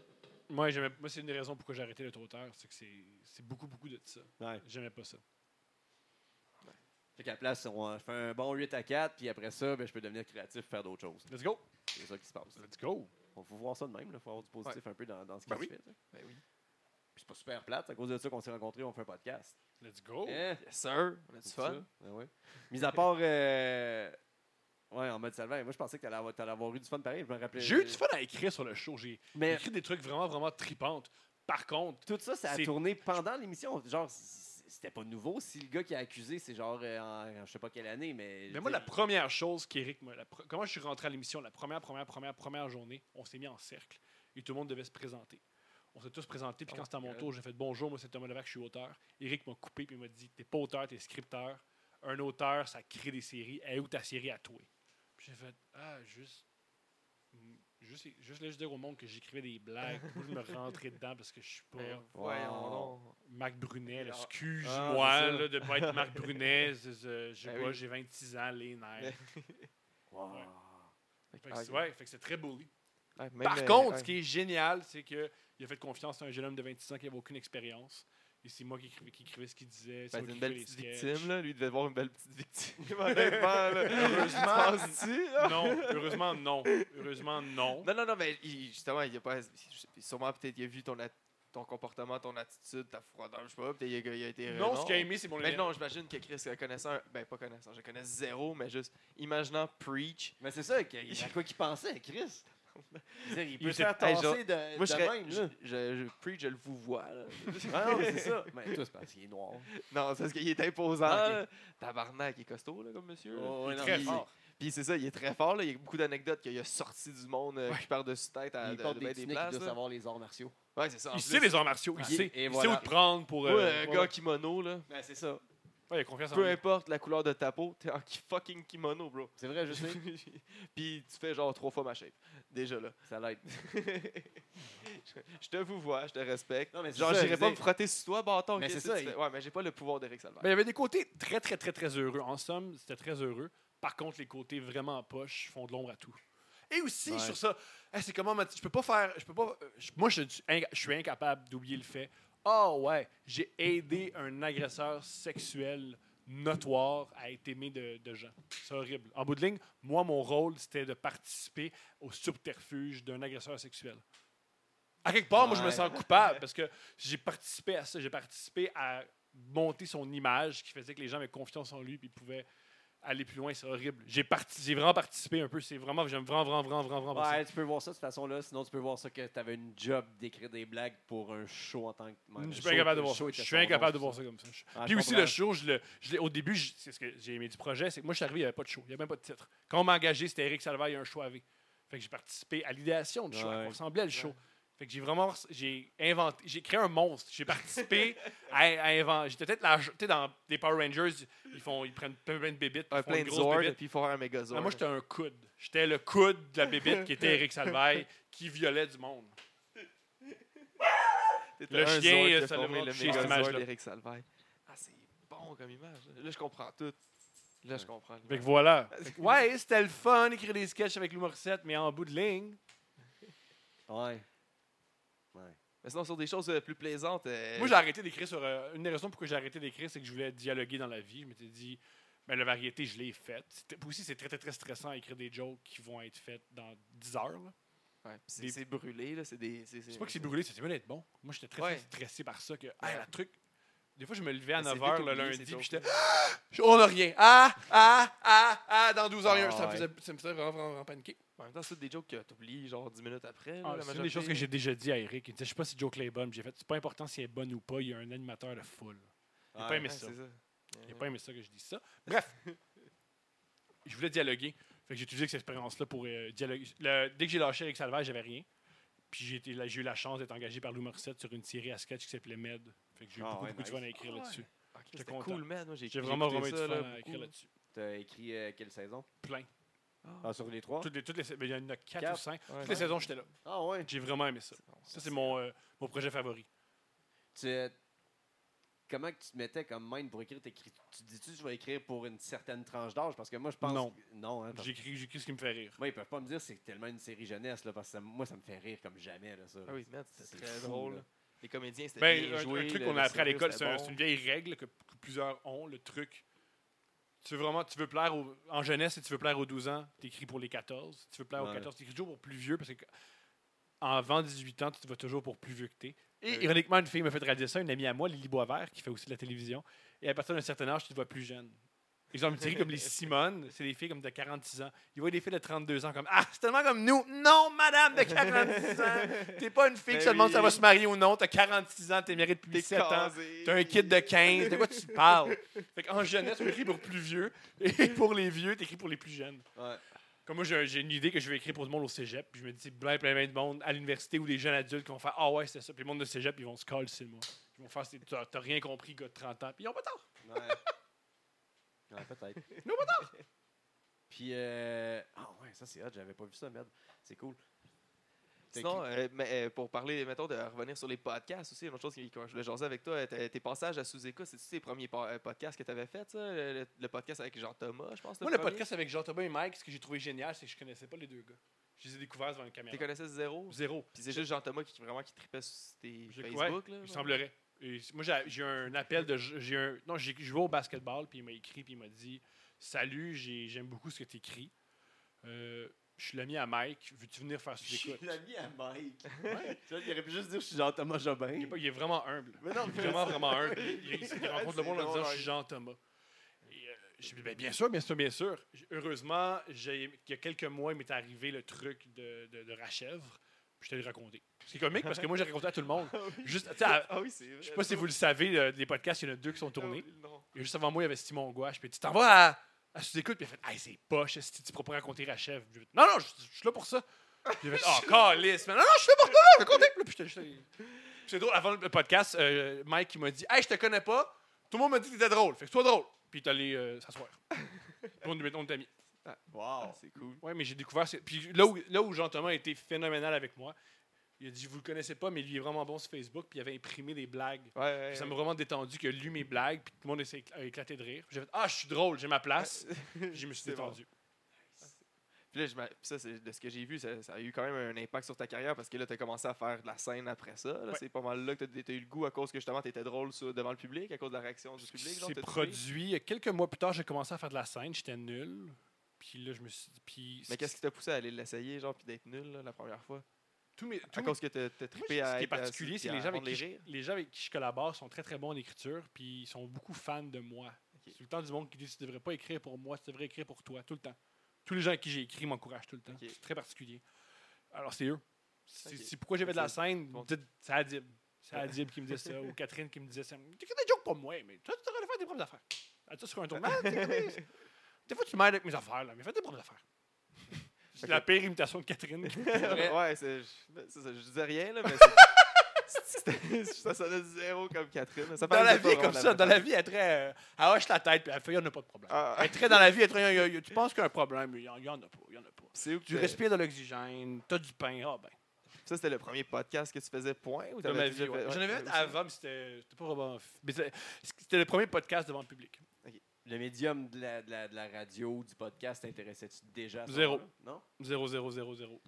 Moi, j'aimais- moi c'est une des raisons pourquoi j'ai arrêté le trotteur, c'est que c'est c'est beaucoup, beaucoup de ça. Ouais. J'aimais pas ça. Fait qu'à la place, on fait un bon 8 à 4, puis après ça, ben, je peux devenir créatif faire d'autres choses. Let's go! C'est ça qui se passe. Let's go! Il faut voir ça de même, il faut avoir du positif un peu dans, dans ce qui Ben se oui. fait. Ben oui. Puis c'est pas super plate, c'est à cause de ça qu'on s'est rencontrés, on fait un podcast. Let's go! Hein? Yes, sir. On a du C'est fun. Ben ouais. Mis à part. euh, Ouais, en mode salvaire. Moi, je pensais que t'allais avoir, t'allais avoir eu du fun pareil. Je me rappelais. J'ai eu du fun à écrire sur le show. J'ai Mais écrit des trucs vraiment, vraiment tripantes. Par contre, tout ça, ça a tourné pendant l'émission. Genre, c'était pas nouveau. Si le gars qui a accusé, c'est genre euh, en, en je sais pas quelle année, mais. mais moi, la première chose qu'Éric Comment je suis rentré à l'émission, la première, première, première, première journée, on s'est mis en cercle et tout le monde devait se présenter. On s'est tous présentés, puis Oh quand c'était à mon tour, j'ai fait bonjour, moi c'est Thomas Levac, je suis auteur. Éric m'a coupé, puis il m'a dit T'es pas auteur, t'es scripteur. Un auteur, ça crée des séries. Elle est où ta série à toi? Puis j'ai fait Ah, juste. Juste, juste, juste dire au monde que j'écrivais des blagues, pour je me rentrer dedans parce que je suis pas. Voyons. Marc Brunet, là, Ah, excuse-moi c'est ça. là, de ne pas être Marc Brunet. c'est- c'est- je sais Ben oui. j'ai 26 ans, les nerfs. Wow. Fait que Ah, c'est- ouais, fait que c'est très bully. Ouais, même, Par euh, contre, ouais. ce qui est génial, c'est qu'il a fait confiance à un jeune homme de 26 ans qui n'avait aucune expérience. Et c'est moi qui écrivais, qui écrivais ce qu'il disait. c'est Ben, une belle petite victime, là. Lui, il devait voir une belle petite victime, honnêtement. Là. Heureusement. Non, heureusement, non. Heureusement, non. Non, non, non, mais il- justement, il a pas. Sûrement, peut-être, il a vu ton, ton comportement, ton attitude, ta froideur, je sais pas. Peut-être, il, a- il a été. Non, ce qu'il a aimé, c'est mon Mais non, j'imagine que Chris connaissant. un- Ben, pas connaissant, je connais zéro, mais juste imaginant Preach. Mais c'est ça, à quoi qu'il pensait, Chris? Il peut Il se faire tasser de, Moi, je de serais. même, je, là. je- je- Preach, je le vous vois, là. Ah non, mais c'est ça. Mais toi, c'est parce qu'il est noir. non, c'est parce qu'il est imposant. Ah. Tabarnak, il est costaud, là, comme monsieur. là. Oh, ouais, non, très fort. Puis c'est ça, il est très fort. Là. Il y a beaucoup d'anecdotes qu'il a sorti du monde euh, Ouais. qui par-dessus tête à Il de- porte de des il places. doit là. savoir les arts martiaux. Ouais, c'est ça. Il plus. sait les arts martiaux, il Ah, sait. et il voilà. sait où te prendre pour. Ouais, euh, un ouais, gars ouais. kimono, là. Ben, c'est ça. Ouais, il a confiance en Peu lui. importe la couleur de ta peau, t'es en ki- fucking kimono, bro. C'est vrai, je sais. Puis tu fais genre trois fois ma shape. Déjà là. Ça l'aide. je je te vous vois, je te respecte. Non, mais c'est Genre, ça, j'irai pas me dire- frotter sur toi, bâton. Mais qu'est-ce c'est que ça, tu fais? il- Ouais, mais j'ai pas le pouvoir d'Eric Salvaire. Ben, il y avait des côtés très, très, très, très heureux. En somme, c'était très heureux. Par contre, les côtés vraiment poches font de l'ombre à tout. Et aussi, Ouais. sur ça, hey, c'est comment, Mathieu, je peux pas faire. Je peux pas. euh, je- moi, je, suis inca- je suis incapable d'oublier le fait. Oh, ouais, j'ai aidé un agresseur sexuel notoire à être aimé de, de gens. C'est horrible. En bout de ligne, moi, mon rôle, c'était de participer au subterfuge d'un agresseur sexuel. À quelque part, moi, je me sens coupable parce que j'ai participé à ça. J'ai participé à monter son image qui faisait que les gens avaient confiance en lui et pouvaient aller plus loin. C'est horrible. J'ai parti- vraiment participé un peu. C'est vraiment, j'aime vraiment, vraiment, vraiment, vraiment, vraiment Ouais, tu peux voir ça de cette façon-là. Sinon, tu peux voir ça que tu avais une job d'écrire des blagues pour un show en tant que. même Je suis show- incapable de voir ça. Je suis incapable de voir ça comme ça. Ah, Puis aussi, le show, je le, je au début, c'est ce que j'ai aimé du projet, c'est que moi, je suis arrivé, il n'y avait pas de show. Il n'y avait même pas de titre. Quand on m'a engagé, c'était Eric Salvaire, il y a un show avec. Fait que j'ai participé à l'idéation du show. Ouais. On ressemblait à le show. Fait que j'ai vraiment j'ai inventé, j'ai créé un monstre. J'ai participé à, à inventer. J'étais peut-être là, tu sais, dans les Power Rangers, ils font, ils prennent plein de bébites, Un ils font plein une de grosse Zord, bébite. puis il faut faire un méga Zord. Moi, j'étais un coude. J'étais le coude de la bébite qui était Eric Salvaille, qui violait du monde. Le un chien, ça le méga cette image-là. Zord d'Eric Salvaire. Ah, c'est bon comme image. Là, je comprends tout. Là, je comprends. Fait que voilà. Ouais, c'était le fun d'écrire des sketchs avec Lou Morissette, mais en bout de ligne, Ouais. Mais sinon, sur des choses euh, plus plaisantes. euh, Moi, j'ai arrêté d'écrire sur. euh, une des raisons pourquoi j'ai arrêté d'écrire, c'est que je voulais dialoguer dans la vie. Je m'étais dit, ben, la variété, je l'ai faite. C'était- puis aussi, c'est très, très, très stressant à écrire des jokes qui vont être faites dans 10 heures. là. ouais, c'est des- c'est brûlé, là. C'est des. C'est pas que c'est brûlé, c'est mieux d'être bon. Moi, j'étais très, Ouais. stressé par ça. Que, hey, la truc. Des fois, je me levais à Mais c'est 9 h vite le oublié, lundi, puis j'étais. On n'a rien. Ah, ah, ah, ah, dans 12 heures, rien. Ah, ça, me ouais. faisait, ça me faisait vraiment, vraiment, vraiment paniquer. En même temps, c'est des jokes que t'oublies genre 10 minutes après. Ah, c'est une des choses que j'ai déjà dit à Eric. Il disait, je sais pas si joke est bonne. J'ai fait, c'est pas important si elle est bonne ou pas. Il y a un animateur de foule. Il a pas Ouais. aimé Ouais, ça. Il n'a pas aimé ça que je dise ça. Bref, je voulais dialoguer. Fait que j'ai utilisé cette expérience-là pour euh, dialoguer. Le- dès que j'ai lâché avec Salvage, j'avais rien. Puis j'ai eu la chance d'être engagé par Lou Morissette sur une série à sketch qui s'appelait Med. Fait que j'ai eu Ah beaucoup, ouais, beaucoup de nice. fun à écrire Ah ouais. là-dessus. Ok, J'étais C'était content. cool, man. Moi, j'ai vraiment, écouté eu du ça, fun là, à écrire beaucoup. là-dessus. T'as écrit euh, quelle saison? Plein. Ah, sur les trois? Toutes les, toutes les, ben, il y en a 4 Quatre? ou 5. Ouais, Toutes les ouais. saisons, j'étais là. Ah, ouais. J'ai vraiment aimé ça. Ça, c'est mon, euh, mon projet favori. Tu, euh, comment que tu te mettais comme mind pour écrire Tu dis-tu que je vais écrire pour une certaine tranche d'âge? Parce que moi, je pense. Non. que- Non, hein, parce J'écris j'écris ce qui me fait rire. Moi, ils peuvent pas me dire que c'est tellement une série jeunesse, là, parce que ça- moi, ça me fait rire comme jamais, là, ça. Ah oui, man, c'était C'est très fou, drôle. Les comédiens, c'était Ben, bien un, joué. un truc qu'on a appris à l'école, c'est un- bon. c'est une vieille règle que, que plusieurs ont. Le truc, tu veux vraiment, tu veux plaire en jeunesse, si tu veux plaire aux 12 ans, t'écris pour les 14. Si tu veux plaire aux Ouais. 14, t'écris toujours pour plus vieux parce que en avant 18 ans, tu te vas toujours pour plus vieux que t'es. Et Oui. ironiquement, une fille m'a fait réaliser ça, une amie à moi, Lily Boisvert, qui fait aussi de la télévision. Et à partir d'un certain âge, tu te vois plus jeune. Exemple, série comme les Simone, c'est des filles comme de 46 ans. Ils voient des filles de 32 ans comme Ah, c'est tellement comme nous. Non, madame de 46 ans. T'es pas une fille qui Ben se demande si elle va se marier ou non. T'as 46 ans, t'es marié depuis T'es 7 ans. T'as un kid de 15. De quoi tu parles? Fait qu'en jeunesse, on écrit pour plus vieux. Et pour les vieux, t'écris pour les plus jeunes. Ouais. Comme moi, j'ai une idée que je vais écrire pour le monde au cégep. Puis je me dis, plein, plein, plein de monde à l'université ou des jeunes adultes qui vont faire Ah ouais, c'est ça. Puis le monde de cégep, ils vont se coller, c'est moi. Ils vont faire t'as rien compris, gars de 30 ans. Puis ils ont pas tort. Ouais. Ouais, peut-être. Puis, euh... ah ouais, ça c'est hot, j'avais pas vu ça, merde. C'est cool. Sinon, euh, mais, euh, pour parler, mettons, de revenir sur les podcasts aussi, une autre chose qui- que je voulais jaser avec toi, euh, tes passages à sous-écoute, c'est-tu tes premiers po- podcasts que tu avais fait, ça? Le, le- le podcast avec Jean-Thomas, je pense. Moi, le podcast avec Jean-Thomas et Mike, ce que j'ai trouvé génial, c'est que je connaissais pas les deux gars. Je les ai découverts devant une Tu caméra. connaissais zéro? Zéro. Puis c'est juste Jean-Thomas qui vraiment qui tripait sur tes Je- Facebook, là? Il genre? semblerait. Et moi, j'ai un appel de. J'ai un, non, j'ai joué au basketball, puis il m'a écrit, puis il m'a dit Salut, j'ai- j'aime beaucoup ce que tu écris. Euh, je suis l'ami à Mike. Veux-tu venir faire Je sous suis écoute l'ami à Mike. Tu vois, il aurait pu juste dire je suis Jean-Thomas Jobin. il, est pas- il est vraiment humble. Mais non, mais Vraiment, vraiment humble. Il, il- il rencontre le monde en disant Je suis Jean-Thomas. Euh, j'ai dit Ben, Bien sûr, bien sûr, bien sûr. Heureusement, il y a quelques mois, il m'est arrivé le truc de, de, de Rachèvre. Puis je t'ai raconté. C'est comique parce que moi, j'ai raconté à tout le monde. Juste, à- Ah oui, c'est vrai. Je sais pas si vous le savez, euh, les podcasts, il y en a deux qui sont tournés. Ah oui, non. Et juste avant moi, il y avait Simon Gouache. Puis tu t'en vas à, à sous-écoute. Puis il a fait Hey, c'est poche, si tu pourras pas raconter fait, Non, non, je, je suis là pour ça. Puis il a fait Oh, calice. Mais non, non, je suis là pour toi, raconter. Puis j'étais juste. C'est drôle, avant le podcast, euh, Mike il m'a dit Hey, je te connais pas. Tout le monde m'a dit que t'étais drôle. Fait que sois drôle. Puis il est allé euh, s'asseoir. On est amis. Wow. Ah, c'est cool. Ouais, mais j'ai découvert. Puis là où, là où Jean-Thomas a été phénoménal avec moi, il a dit Vous le connaissez pas, mais lui il est vraiment bon sur Facebook. Puis il avait imprimé des blagues. Ouais, ouais. Puis ça m'a vraiment détendu que lu mes blagues, puis tout le monde a éclaté de rire. J'ai fait Ah, je suis drôle, j'ai ma place. Je me suis C'est bon. détendu. Puis là, je m'a- puis ça, c'est de ce que j'ai vu, ça, ça a eu quand même un impact sur ta carrière parce que là, tu as commencé à faire de la scène après ça. Ouais. C'est pas mal là que tu as, eu le goût à cause que justement tu étais drôle sur- devant le public, à cause de la réaction du public. C'est produit. Quelques mois plus tard, j'ai commencé à faire de la scène, j'étais nul. Puis là, je me suis. Puis Mais qu'est-ce qui t'a poussé à aller l'essayer, genre, puis d'être nul là, la première fois? Tous mes, À tous mes- cause que t'as trippé à ce qui est particulier, c'est à les gens, avec qui je, les gens avec qui je collabore sont très très bons en écriture, puis ils sont beaucoup fans de moi. C'est tout le temps du monde qui dit Tu devrais pas écrire pour moi, tu devrais écrire pour toi, tout le temps. Tous les gens avec qui j'ai écrit m'encouragent tout le temps. C'est très particulier. Alors, c'est eux. C'est Ok. c'est pourquoi j'ai fait de la scène. bon. C'est Adib. C'est Adib qui me disait ça, ou Catherine qui me disait ça. Tu des jokes pour moi, mais toi, tu devrais faire des propres affaires. Ah, tu sur un tournage. Des fois, tu m'aides avec mes affaires, là, mais fais tes propres affaires. C'est la pire imitation de Catherine. ouais, c'est ça, je disais rien, là, mais ça sonnait zéro comme Catherine. Ça Dans la vie, comme ça, dans la vie, elle est très. euh, Elle hoche la tête, puis elle fait, il n'y en a pas de problème. Ah, Elle est très dans la vie, elle est très. y a- y a- Tu penses qu'il y a un problème, mais il n'y en, a pas. Il y en a pas. c'est où que Tu respires de l'oxygène, tu as du pain, ah ben. Ça, c'était le premier podcast que tu faisais point ou De t'avais ma déjà vie, ouais. fait- J'en avais fait avant, mais c'était c'était pas vraiment. mais c'était- C'était le premier podcast devant le public. Le médium de la, de, la, de la radio, du podcast, t'intéressait-tu déjà à Zéro. Non? 0, 0, 0, 0.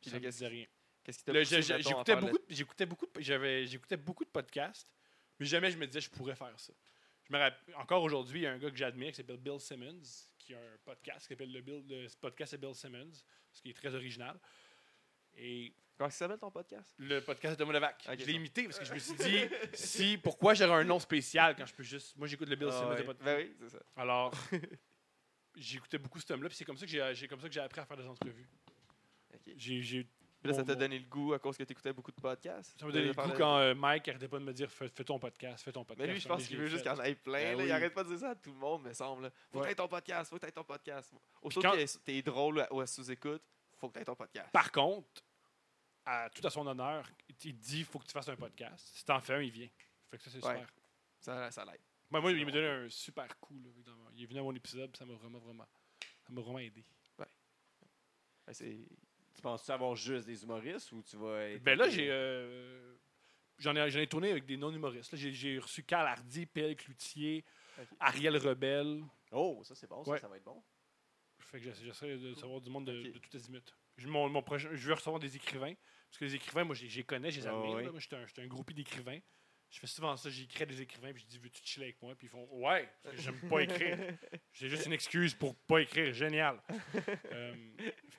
Puis Ça me qu'est-ce disait rien. Qu'est-ce qui t'a J'écoutais le- beaucoup, de- j'écoutais beaucoup, j'écoutais beaucoup de podcasts, mais jamais je me disais je pourrais faire ça. Je me rappelle, encore aujourd'hui, il y a un gars que j'admire qui s'appelle Bill Simmons, qui a un podcast qui s'appelle le, Bill, le podcast c'est Bill Simmons, ce qui est très original. Et Comment ça s'appelle ton podcast? le podcast de Thomas Levac. Ok, je l'ai imité parce que je me suis dit si pourquoi j'aurais un nom spécial quand je peux juste. Moi j'écoute le Bill Ah Simmons ouais. de podcast. Ben oui, c'est ça. Alors j'écoutais beaucoup ce homme-là, puis c'est comme ça que j'ai- j'ai comme ça que j'ai appris à faire des entrevues. Ok. J'ai j'ai Puis là, ça t'a donné le goût à cause que tu écoutais beaucoup de podcasts? Ça m'a donné le goût quand euh, Mike arrêtait pas de me dire fais, fais ton podcast, fais ton podcast. Mais lui, je pense qu'il veut juste qu'il en ait plein. Ben là. Il oui. arrête pas de dire ça à tout le monde, me semble. là. Faut Ouais. que t'aies ton podcast, faut que ton podcast. Aussitôt quand- que t'es drôle ou à sous-écoute, faut que t'aies ton podcast. Par contre, à, tout à son honneur, il dit faut que tu fasses un podcast. Si t'en fais un, il vient. Fait que ça, c'est Ouais. super. Ça, ça l'aide. Moi, il m'a donné un super coup. Là, évidemment. il est venu à mon épisode, ça m'a vraiment, vraiment, ça m'a vraiment aidé. Ouais, c'est- Tu penses-tu avoir juste des humoristes ou tu vas être. Ben là, j'ai. euh, J'en ai, j'en ai tourné avec des non-humoristes. là. J'ai, reçu Carl Hardy, Pelle Cloutier. Ariel Rebelle. Oh, ça c'est bon, ça, Ouais. ça va être bon. Fait que j'essaie, j'essaie de savoir du monde de, de tous azimuts. Je, mon, mon prochain, je veux recevoir des écrivains. Parce que les écrivains, moi, je je les connais, je les Ah admire. oui. là. Moi, j'étais un, j'étais un groupie d'écrivains. Je fais souvent ça, j'écris à des écrivains, puis je dis Veux-tu chiller avec moi? Puis ils font Ouais, parce que j'aime pas écrire. J'ai juste une excuse pour pas écrire. Génial. Euh,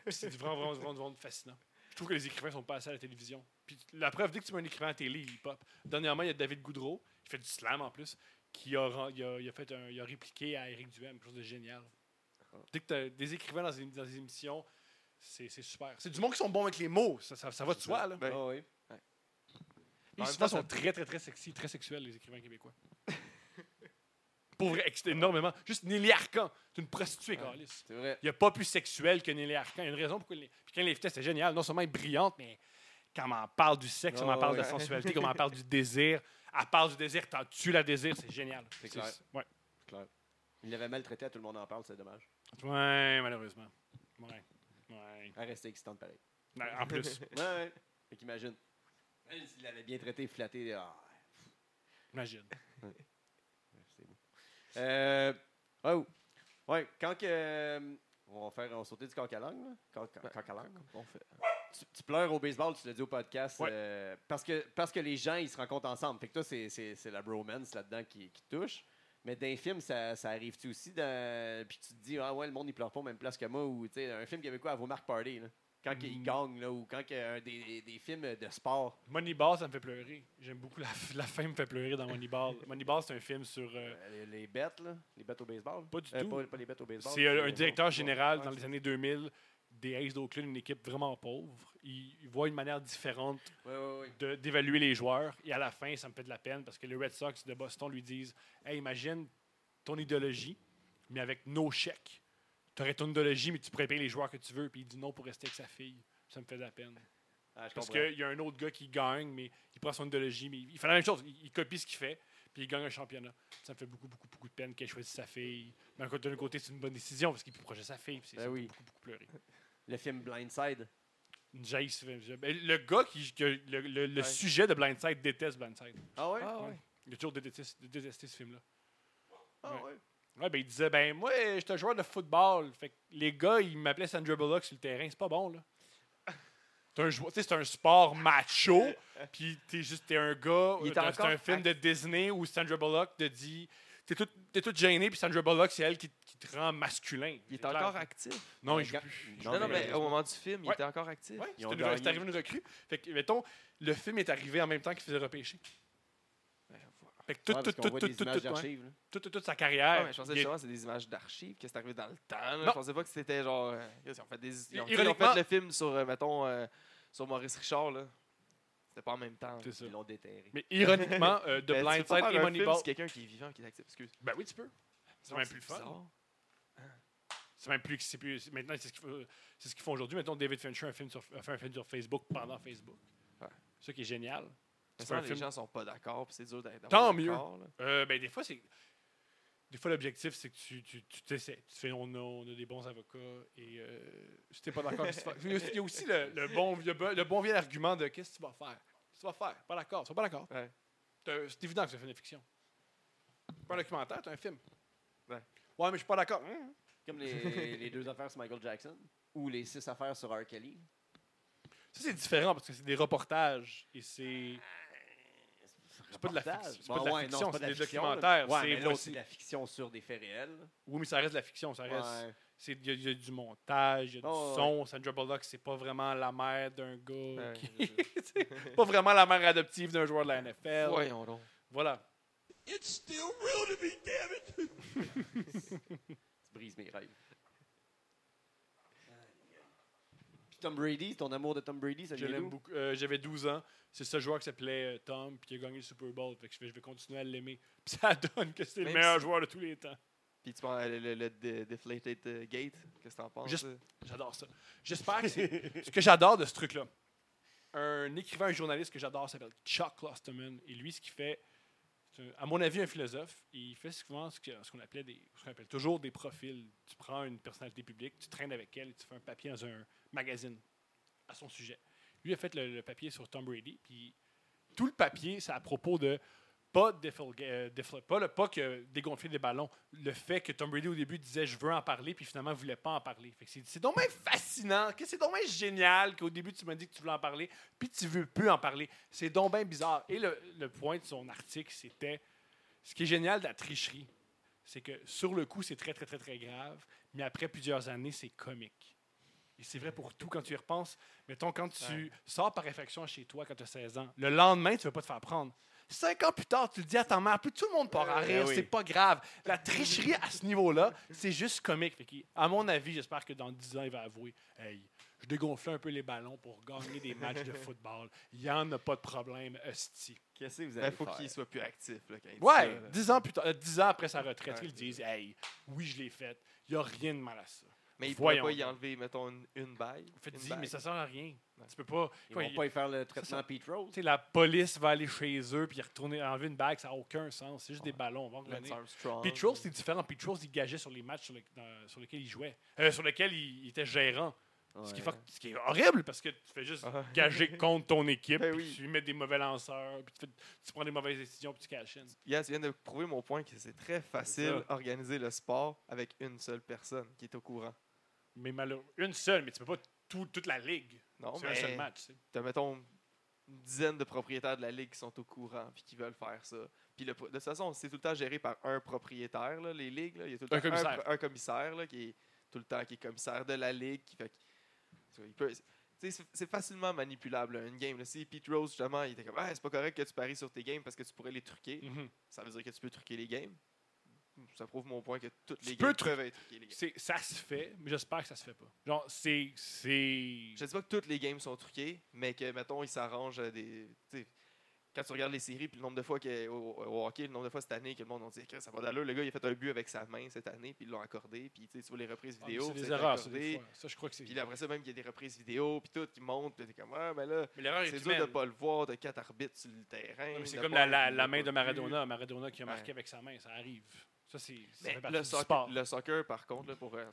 c'est vraiment, vraiment, vraiment, vraiment fascinant. Je trouve que les écrivains sont pas assez à la télévision. Puis la preuve, dès que tu mets un écrivain à télé, il pop. Dernièrement, il y a David Goudreau, il fait du slam en plus, qui a, il a, il a fait un, il a répliqué à Eric Duhem, quelque chose de génial. Dès que tu as des écrivains dans des, dans des émissions, c'est super. C'est du monde qui sont bons avec les mots, ça, ça, ça va de soi. Là. Ben, oui. Ils ça- sont très, très, très sexy, très sexuels, les écrivains québécois. Pour vrai, énormément. Juste Nelly Arcan, c'est une prostituée, Carlis. C'est vrai. Il n'y a pas plus sexuel que Nelly Arcan. Il y a une raison pourquoi. il- Puis quand elle l'invitait, c'était génial. Non seulement elle est brillante, mais quand on en parle du sexe, on en Oh, parle de ouais. sensualité, quand on en parle du désir, elle parle du désir, t'en tu la désir, c'est génial. C'est clair. Ouais. Clair. Il l'avait maltraité, à tout le monde en parle, c'est dommage. Ouais, malheureusement. Ouais. Ouais. Elle restait excitante pareil. Ouais, En plus, Ouais, ouais. Fait qu'imagine. Elle, S'il l'avait bien traité, flatté, ah, imagine. c'est beau. Euh, oh, ouais, quand que. euh, on va faire on va sauter du coq à langue, là. Coq, Ouais. coq à langue. On fait. Tu, tu pleures au baseball, tu l'as dit au podcast, Ouais. euh, parce, que, parce que les gens, ils se rencontrent ensemble. Fait que toi, c'est, c'est, c'est la bromance là-dedans qui, qui te touche. Mais dans les films, ça, ça arrive-tu aussi? Dans... Puis tu te dis, ah ouais, le monde, il pleure pas aux mêmes place que moi. Ou, tu sais, un film québécois à vos marques party, là? Quand il Mm. gagne, là, ou quand il y a un des, des films de sport. Moneyball, ça me fait pleurer. J'aime beaucoup la, la fin me fait pleurer dans Moneyball. Moneyball, c'est un film sur. euh, Euh, les, les bêtes, là. Les bêtes au baseball. Pas du Euh, tout. Pas, pas les bêtes au baseball. c'est un directeur général dans les années 2000 des Aces d'Oakland, une équipe vraiment pauvre. Il, il voit une manière différente de- d'évaluer les joueurs. Et à la fin, ça me fait de la peine parce que les Red Sox de Boston lui disent Hey, imagine ton idéologie, mais avec nos chèques. Tu aurais ton idéologie, mais tu pourrais payer les joueurs que tu veux. Puis il dit non pour rester avec sa fille. Ça me fait de la peine. Ah, Parce qu'il y a un autre gars qui gagne, mais il prend son idéologie, mais il fait la même chose. Il, il copie ce qu'il fait, puis il gagne un championnat. Ça me fait beaucoup, beaucoup, beaucoup de peine qu'il ait choisi sa fille. Mais d'un côté, c'est une bonne décision parce qu'il proche de sa fille, c'est Ben oui. beaucoup, beaucoup pleurer. Le film Blindside. Jace, fait- ben, le gars qui. que le le- le Ouais. sujet de Blindside déteste Blindside. Ah ouais? Ah Ouais. Il a toujours détesté, détesté ce film-là. Ah ouais. ouais. Ouais, ben il disait, ben moi, j'étais un joueur de football. Fait que les gars, ils m'appelaient Sandra Bullock sur le terrain. C'est pas bon, là. C'est un, jou- tu sais, c'est un sport macho, puis t'es juste t'es un gars. Il est euh, C'est encore un film de Disney où Sandra Bullock te dit. T'es tout, t'es tout gêné, puis Sandra Bullock, c'est elle qui, qui te rend masculin. Il est clair. encore actif. Non, il Ouais, joue plus. Non, Non, non, mais- au moment du film, il Ouais. était encore actif. Ouais, c'est arrivé une recrue. Fait que, mettons, le film est arrivé en même temps qu'il faisait repêcher. Fait que tout, Ouais, tout, tout, voit tout, des tout, images tout, ouais. d'archives, là. toute, sa Ouais, carrière. mais je pensais justement que c'est des images d'archives, que c'est arrivé dans le temps. là. Non. Je pensais pas que c'était genre. euh, ils ont fait des. Ils ont, ils ont Ironiquement- fait le film sur, euh, mettons, euh, sur Maurice Richard, là. C'était pas en même temps. C'est ça. Ils l'ont déterré. Mais ironiquement, euh, de tu peux pas Blindside faire et Moneyball. sur quelqu'un qui est vivant, qui est actif. Excuse. Ben oui, tu peux. C'est même plus le fun. C'est même plus. C'est plus maintenant, c'est ce qu'ils font, c'est ce aujourd'hui. Mettons, David Fincher a, un film sur, a fait un film sur Facebook pendant Facebook. Ouais. C'est ça qui est génial. C'est un les film- gens sont pas d'accord, c'est dur d'être Tant mieux. Euh, ben, des fois, c'est. Des fois, l'objectif, c'est que tu tu tu t'essaies. Tu fais, on a, on a des bons avocats et euh, si t'es pas d'accord, qu'est-ce que tu vas- il y a aussi- le, le bon, le, bon- vieil argument de qu'est-ce que tu vas faire? Qu'est-ce que tu vas faire? Pas d'accord. Tu vas pas d'accord. Ouais. C'est évident que c'est un film de fiction. C'est pas un documentaire, c'est un film. Ouais. Ouais, mais je suis pas d'accord. Hum. Comme les, les deux affaires sur Michael Jackson ou les six affaires sur R. Kelly. Ça, c'est différent parce que c'est des reportages et c'est. C'est pas de la Reportage. fiction, c'est pas de la fiction, pas c'est de la des documentaires, Ouais, c'est c'est de la fiction sur des faits réels. Oui, mais ça reste de la fiction. Ça reste. Il y, a- il y a du montage, il y a du Oh, ouais. son. Sandra Bullock, c'est pas vraiment la mère d'un gars. Pas vraiment la mère adoptive d'un joueur de la NFL. Voyons donc. Voilà. It's still real to me, damn it! Tu brises mes rêves. Puis Tom Brady, ton amour de Tom Brady, ça Je l'aime beaucoup. Euh, J'avais 12 ans. C'est ce joueur qui s'appelait euh, Tom, puis qui a gagné le Super Bowl. Fait que je vais, je vais continuer à l'aimer. Puis ça donne que c'est le Même meilleur si- joueur de tous les temps. Puis tu penses le, le, le de- Deflated euh, Gate, qu'est-ce que t'en penses? Juste- euh? J'adore ça. J'espère que c'est. ce que j'adore de ce truc-là. Un écrivain, un journaliste que j'adore s'appelle Chuck Klosterman. Et lui, ce qu'il fait, c'est un- à mon avis, un philosophe. Et il fait souvent ce que- ce qu'on appelait des, ce qu'on appelle toujours des profils. Tu prends une personnalité publique, tu traînes avec elle, et tu fais un papier dans un magazine à son sujet. Lui a fait le, papier sur Tom Brady. Puis tout le papier, c'est à propos de pas, euh, pas le pas que dégonfler des ballons, le fait que Tom Brady au début disait je veux en parler, puis finalement il voulait pas en parler. C'est, donc bien fascinant, que c'est donc bien génial qu'au début tu m'as dit que tu voulais en parler, puis tu veux plus en parler. C'est donc bien bizarre. Et le point de son article, c'était ce qui est génial de la tricherie, c'est que sur le coup c'est très très très très grave, mais après plusieurs années c'est comique. Et c'est vrai pour tout quand tu y repenses. Mettons, quand tu Ouais. sors par réflexion chez toi quand tu as 16 ans, le lendemain, tu ne veux pas te faire prendre. Cinq ans plus tard, tu le dis à ta mère, puis tout le monde part à Euh, rire, oui. c'est pas grave. La tricherie à ce niveau-là, c'est juste comique. Fait à mon avis, j'espère que dans 10 ans, il va avouer Hey, je dégonflais un peu les ballons pour gagner des matchs de football. Il n'y en a pas de problème, hostie. Qu'est-ce que vous Ben, allez faut faire? qu'il soit plus actif. Là, quand il dit Ouais, ça, là. 10 ans, plus tard, euh, 10 ans après sa retraite, Ouais. ils disent Hey, oui, je l'ai fait. Il n'y a rien de mal à ça. Mais il pourrait Voyons pas y enlever, mettons, une, une baille. Faites une dit, bague. mais ça sert à rien. Ouais. Tu peux pas. Ils quoi, vont il- pas y faire le traitement Pete Rose? Tu sais, la police va aller chez eux puis retourner enlever une bague, ça n'a aucun sens. C'est juste des ballons. On va. Pete Rose, c'est différent. Pete Rose, il gageait sur les matchs sur, le- dans- sur lesquels il jouait, Euh, sur lesquels il, il était gérant. Ce, qui Ouais. fait- ce qui est horrible parce que tu fais juste gager contre ton équipe, Ben oui. tu mets des mauvais lanceurs, puis tu, fais- tu prends des mauvaises décisions, puis tu caches in. Yes, tu viens de prouver mon point que c'est très facile d'organiser le sport avec une seule personne qui est au courant. Mais malheureux. Une seule, mais tu peux pas tout- toute la ligue. Non, C'est un seul match. tu sais. t'as, mettons, une dizaine de propriétaires de la ligue qui sont au courant puis qui veulent faire ça. Puis le de toute façon, c'est tout le temps géré par un propriétaire, là, les ligues. là. Il y a tout le Un temps commissaire. un, commissaire là, qui est tout le temps qui est commissaire de la ligue. Qui fait, il peut- c'est, facilement manipulable, là, une game. Là. Si Pete Rose, justement, il était comme ah, c'est pas correct que tu paries sur tes games parce que tu pourrais les truquer, Mhm. ça veut dire que tu peux truquer les games. Ça prouve mon point que toutes les games peuvent être truquées. C'est- Ça se fait, mais j'espère que ça se fait pas. Genre, c'est. c'est... Je dis pas que toutes les games sont truquées, mais que, mettons, ils s'arrangent à des. Quand tu regardes les séries, puis le nombre de fois que, au, au hockey, le nombre de fois cette année que le monde a dit que ça va d'allure, le gars il a fait un but avec sa main cette année, puis ils l'ont accordé, puis tu vois les reprises Ah, vidéo, c'est puis des erreurs, ça, des accordé. fois. Ça, je crois que c'est. Puis après ça, même qu'il y a des reprises vidéo, puis tout, qui montent, puis t'es comme, ah, mais là, Mais l'erreur est c'est dur de pas le voir de quatre arbitres sur le terrain. C'est comme la, la, main de. Maradona. Maradona qui a marqué Ouais. avec sa main, ça arrive. Ça, c'est. Le, soccer, sport. le soccer, par contre, là, pour euh,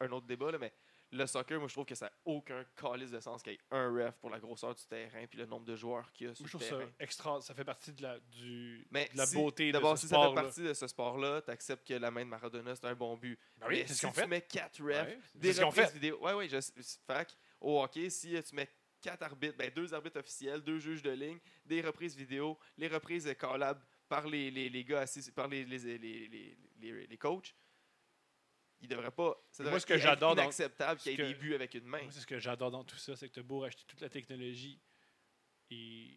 un, autre débat, là, mais le soccer, moi, je trouve que ça n'a aucun calice de sens qu'il y ait un ref pour la grosseur du terrain puis le nombre de joueurs qu'il y a sur Moi, je le trouve terrain. ça extra. Ça fait partie de la, du, Mais de la si- beauté de D'abord, ce si ça fait sport. partie de ce sport-là, tu acceptes que la main de Maradona, c'est un bon but. Ben oui, Mais ce si tu fait. mets quatre refs, Ouais, des reprises fait. vidéo. Ouais, ouais, je fac, au hockey, si euh, tu mets quatre arbitres, ben, deux arbitres officiels, deux juges de ligne, des reprises vidéo, les reprises callables par les, les, les gars assis, par les, les, les, les, les- les coachs, il devrait pas. Ça Moi, devrait ce que j'adore dans- inacceptable qu'il y ait que- des buts avec une main. Moi, c'est ce que j'adore dans tout ça, c'est que tu as beau acheter toute la technologie et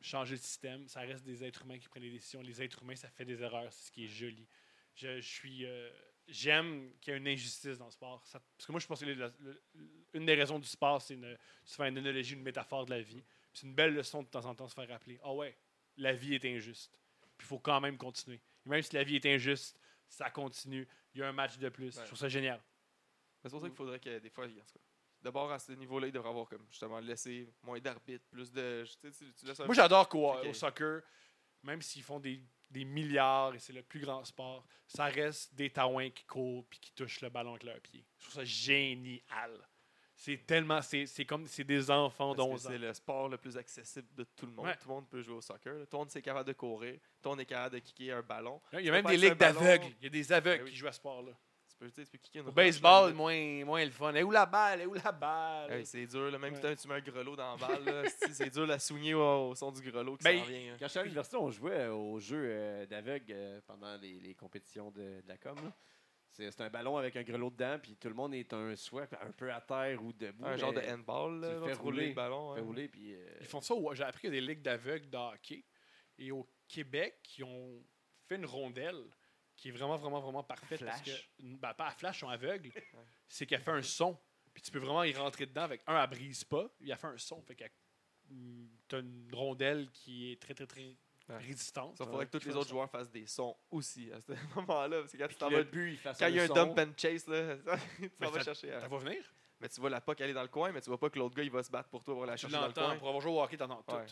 changer le système, ça reste des êtres humains qui prennent les décisions. Les êtres humains, ça fait des erreurs, c'est ce qui est joli. Je, je suis, euh, j'aime qu'il y ait une injustice dans le sport. Ça- parce que moi, je pense que le- le- une des raisons du sport, c'est une, se faire une analogie, une métaphore de la vie. C'est une belle leçon de temps en temps de se faire rappeler. Ah ouais, la vie est injuste. Puis il faut quand même continuer. Et même si la vie est injuste, ça continue. Il y a un match de plus. Ouais. Je trouve ça génial. Mais C'est pour ça qu'il faudrait que des fois, d'abord à ce niveau-là, il devrait avoir comme justement laissé moins d'arbitres, plus de. Tu, tu- tu Moi, j'adore qu'au Ok. au soccer, même s'ils font des, des milliards et c'est le plus grand sport, ça reste des taouins qui courent puis qui touchent le ballon avec leurs pieds. Je trouve ça génial. C'est tellement. C'est c'est comme. C'est des enfants Parce que d'11 ans. C'est le sport le plus accessible de tout le monde. Ouais. Tout le monde peut jouer au soccer. là. Tout le monde est capable de courir. Tout le monde est capable de kicker un ballon. Il y a même des ligues d'aveugles. Il y a des aveugles Ben oui. qui jouent à ce sport-là. Tu peux, tu sais, tu peux kicker une Au baseball, là. moins, moins le fun. Et où la balle? Et où la balle? Hey, c'est dur, là. même Ouais. putain, tu mets un grelot dans la balle. c'est dur de la soigner au, au son du grelot qui Ben, s'en vient. là. Quand j'étais à l'université, on jouait au jeu euh, d'aveugle euh, pendant les, les compétitions de, de la com. là. C'est c'est un ballon avec un grelot dedans, puis tout le monde est un soit un peu à terre ou debout. Un genre de handball, là, tu fais rouler. le ballon. fait hein. rouler, puis, euh, Ils font ça. au- J'ai appris qu'il y a des ligues d'aveugles de hockey. Et au Québec, ils ont fait une rondelle qui est vraiment, vraiment, vraiment parfaite. Parce que, ben, pas à flash, ils sont aveugles. C'est qu'elle fait un son. Puis tu peux vraiment y rentrer dedans avec un, elle brise pas. Il a fait un son. Fait que tu as une rondelle qui est très, très, très Ouais. résistante. Ça faudrait que tous les autres joueurs fassent des sons aussi à ce moment-là. Parce que quand tu le but, il fasse Quand il y a un son. dump and chase, là, tu Mais t'en vas ça- chercher. à- Ça va venir. Mais tu vois la puck aller dans le coin, mais tu vois pas que l'autre gars il va se battre pour toi pour la Tu chercher dans le coin. Pour avoir joué au hockey, t'entends tout. Ouais.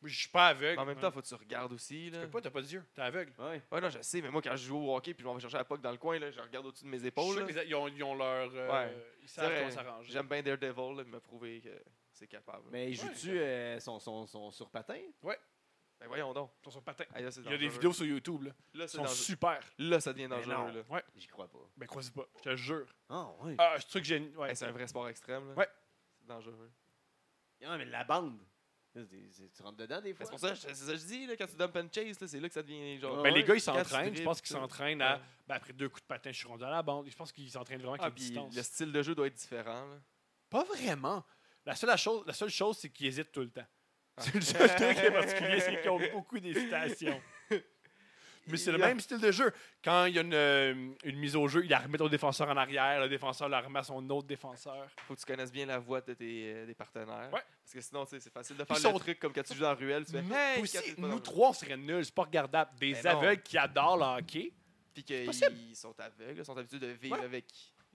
Moi, je suis pas aveugle. Mais en même temps, faut que tu regardes aussi. tu Là. peux pas, t'as pas d'yeux. T'es aveugle. Ouais. Ouais, non, je sais, mais moi, quand je joue au hockey puis je m'en vais chercher la puck dans le coin, là, je regarde au-dessus de mes Je épaules. sais là. que les- Ils ont, ils ont leur. euh, Ouais. Ils C'est savent vrai, comment s'arranger. J'aime bien Daredevil, là, il m'a prouvé que c'est capable. Mais il Ouais, joue-tu euh, son, son, son sur patin? Ben voyons donc. Ils sont sur patin. Ah, là, Il y a des vidéos sur YouTube. Là. Là, Ils sont dangereux. super. Là, ça devient dangereux. non. Là. Ouais. J'y crois pas. Ben, crois-y pas. Je te jure. Ah, ouais. Ah, c'est un truc génial. Ouais. Hey, c'est un vrai sport extrême. Là. Ouais. C'est dangereux. Ah, mais la bande. Tu rentres dedans des fois? C'est pour ça, que je- c'est ça que je dis, là, quand tu dump and chase, là, c'est là que ça devient genre. Ah Ben, les gars, ils s'entraînent. Je pense qu'ils s'entraînent à. Ben, après deux coups de patin, je suis rendu à la bande. Je pense qu'ils s'entraînent vraiment Ah, avec puis distance. le style de jeu doit être différent. là. Pas vraiment. La seule chose, la seule chose c'est qu'ils hésitent tout le temps. C'est le seul truc qui est particulier, c'est qu'ils ont beaucoup d'hésitation. Mais c'est le même style de jeu. Quand il y a une, euh, une mise au jeu, il la remet au défenseur en arrière, le défenseur la remet à son autre défenseur. Faut que tu connaisses bien la voix de tes euh, des partenaires. Ouais. Parce que sinon, c'est facile de faire le sont- truc comme quand tu joues dans la ruelle. Tu fais Nous, Hey, aussi, dans nous trois, on serait nuls, c'est pas regardable. Des Ben non. aveugles qui adorent le hockey. Puis qu'ils sont aveugles, ils sont habitués de vivre Ouais. avec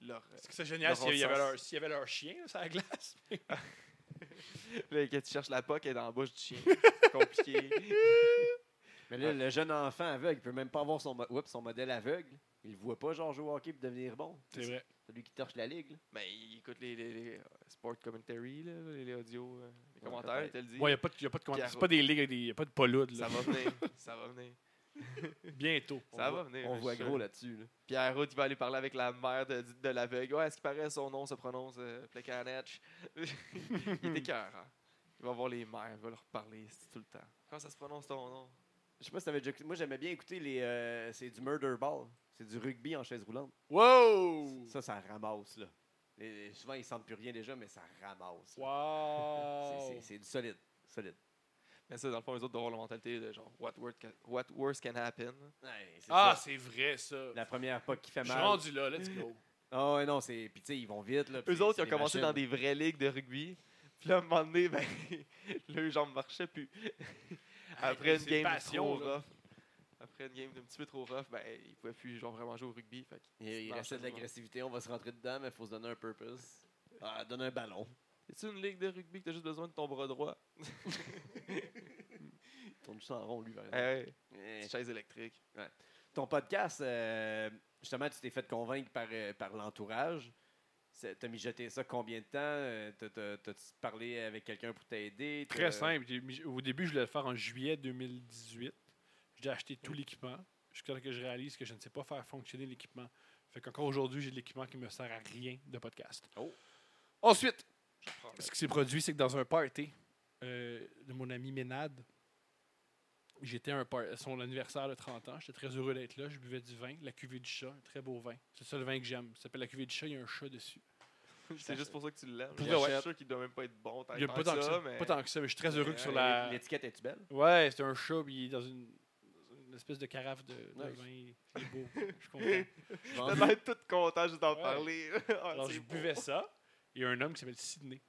leur. Parce que c'est génial s'il y, y avait leur chien là, sur la glace. Là, quand tu cherches la puck, elle est dans la bouche du chien. Compliqué. Mais là, le jeune enfant aveugle, il peut même pas avoir son, mo- oups, son modèle aveugle. Il le voit pas, genre, jouer au hockey pour devenir bon. C'est vrai. Celui qui torche la ligue. là. Mais il écoute les, les, les, euh, sport commentary, là, les, les audios, euh, les Ouais, commentaires, il peut-être. te le dit. Il n'y a pas de, y a pas de commentaires. Puis C'est pas des ligues avec des. Y a pas de là. Ça va venir. ça va venir. Bientôt. Ça On va voit- venir. On voit gros là-dessus. là. Pierre Route, il va aller parler avec la mère de, de l'aveugle. Ouais, est-ce qu'il paraît son nom se prononce euh, Plekanec? il est écœurant. Il va voir les mères, il va leur parler tout le temps. Comment ça se prononce ton nom? Je sais pas si t'avais déjà écouté- Moi, j'aimais bien écouter les. euh, c'est du murder ball. C'est du rugby en chaise roulante. Wow! Ça, ça ramasse, là. Et souvent, ils sentent plus rien déjà, mais ça ramasse. là. Wow! C'est du solide. Solide. Mais ça, dans le fond, les autres doivent avoir la mentalité de genre, what, word can- what worse can happen? Ouais, Ah, c'est vrai, ça. La première pas qui fait Je suis mal. rendu là, let's go. Ah ouais, non, c'est. Puis tu sais, ils vont vite. Là, Eux autres, ils ont commencé dans des vraies ligues de rugby. Puis là, à un moment donné, ben, leurs jambes marchaient plus. Après une game passion, trop là. rough. Après une game un petit peu trop rough, ben, ils pouvaient plus genre, vraiment jouer au rugby. Fait Il, il restait de l'agressivité, on va se rentrer dedans, mais il faut se donner un purpose. Ah, donner un ballon. C'est une ligue de rugby que t'as juste besoin de ton bras droit? Il tourne juste en rond, lui, par Eh exemple. Eh. chaise électrique. Ton podcast, euh, justement, tu t'es fait convaincre par, euh, par l'entourage. T'as mijoté ça combien de temps? Euh, t'as- t'as- T'as-tu parlé avec quelqu'un pour t'aider? Très simple. Au début, je voulais le faire en juillet 2018. J'ai acheté tout l'équipement. Jusqu'à ce que je réalise que je ne sais pas faire fonctionner l'équipement. Fait qu'encore aujourd'hui, j'ai de l'équipement qui me sert à rien de podcast. Oh. Ensuite, ce qui s'est produit, c'est que dans un party euh, de mon ami Ménade, j'étais à un par- à son anniversaire de 30 ans. J'étais très heureux d'être là. Je buvais du vin, la cuvée du chat, un très beau vin. C'est ça le vin que j'aime. Ça s'appelle la cuvée du chat, il y a un chat dessus. C'est juste pour ça que tu l'aimes. Je suis ouais. sûr qu'il doit même pas être bon. Il y a pas tant que ça, mais... pas tant que ça, mais je suis très heureux que sur Euh, la. L'étiquette est-tu belle? Ouais, c'est un chat, puis il est dans une, espèce de carafe de, vin. Il est beau. Je suis content. Je être tout content juste d'en Ouais. parler. Ah, Alors, c'est je beau. buvais ça. Il y a un homme qui s'appelle Sidney.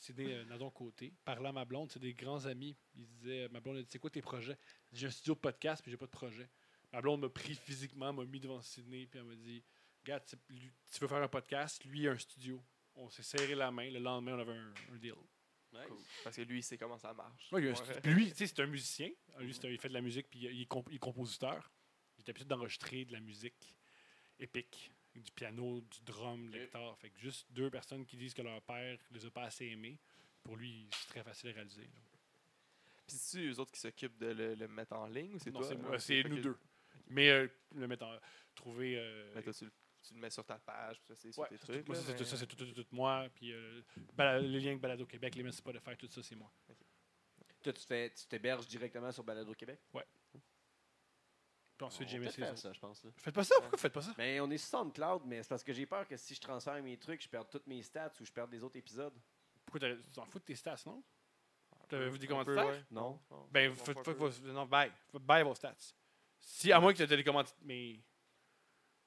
Sidney euh, Nadon-Côté. Parlant à ma blonde, c'est des grands amis. Il disait, ma blonde a dit, c'est quoi tes projets? J'ai un studio de podcast, puis j'ai pas de projet. Ma blonde m'a pris physiquement, m'a mis devant Sidney, puis elle m'a dit, regarde, tu lui- tu veux faire un podcast? Lui, il a un studio. On s'est serré la main. Le lendemain, on avait un, un deal. Nice. Cool. Parce que lui, il sait comment ça marche. Ouais, il a un Ouais. studio. Puis lui, tu sais, c'est un musicien. Lui, c'est un- il fait de la musique, puis il comp- il est compositeur. Il est habitué d'enregistrer de la musique épique, du piano, du drum, de la guitare. Fait que juste deux personnes qui disent que leur père les a pas assez aimés, pour lui, c'est très facile à réaliser. là. Puis c'est eux autres qui s'occupent de le, le mettre en ligne ou c'est Non, toi? c'est toi nous deux. Mais euh, le mettre en- trouver. euh, Mais toi, tu, le- tu le mets sur ta page, puis ça, c'est sur ouais, tes ça, trucs. moi, là, ça, c'est mais- tout- ça, c'est tout, tout- tout moi. Puis euh, Bala- les liens avec Balado Québec, les pas de faire tout ça, c'est moi. Toi, tu fais- tu t'héberges directement sur Balado Québec? Puis ensuite, j'ai mis ces ça, je pense. là. Faites pas ça, pourquoi faites pas ça? Ben, on est sur SoundCloud, mais c'est parce que j'ai peur que si je transfère mes trucs, je perde toutes mes stats ou je perde des autres épisodes. Pourquoi t'as- tu t'en fous de tes stats, non? Peu, des ouais. Non. Ben, pas peu. vos. Non, bye. Bye vos stats. Si, à moins que tu aies des commentaires. Mais.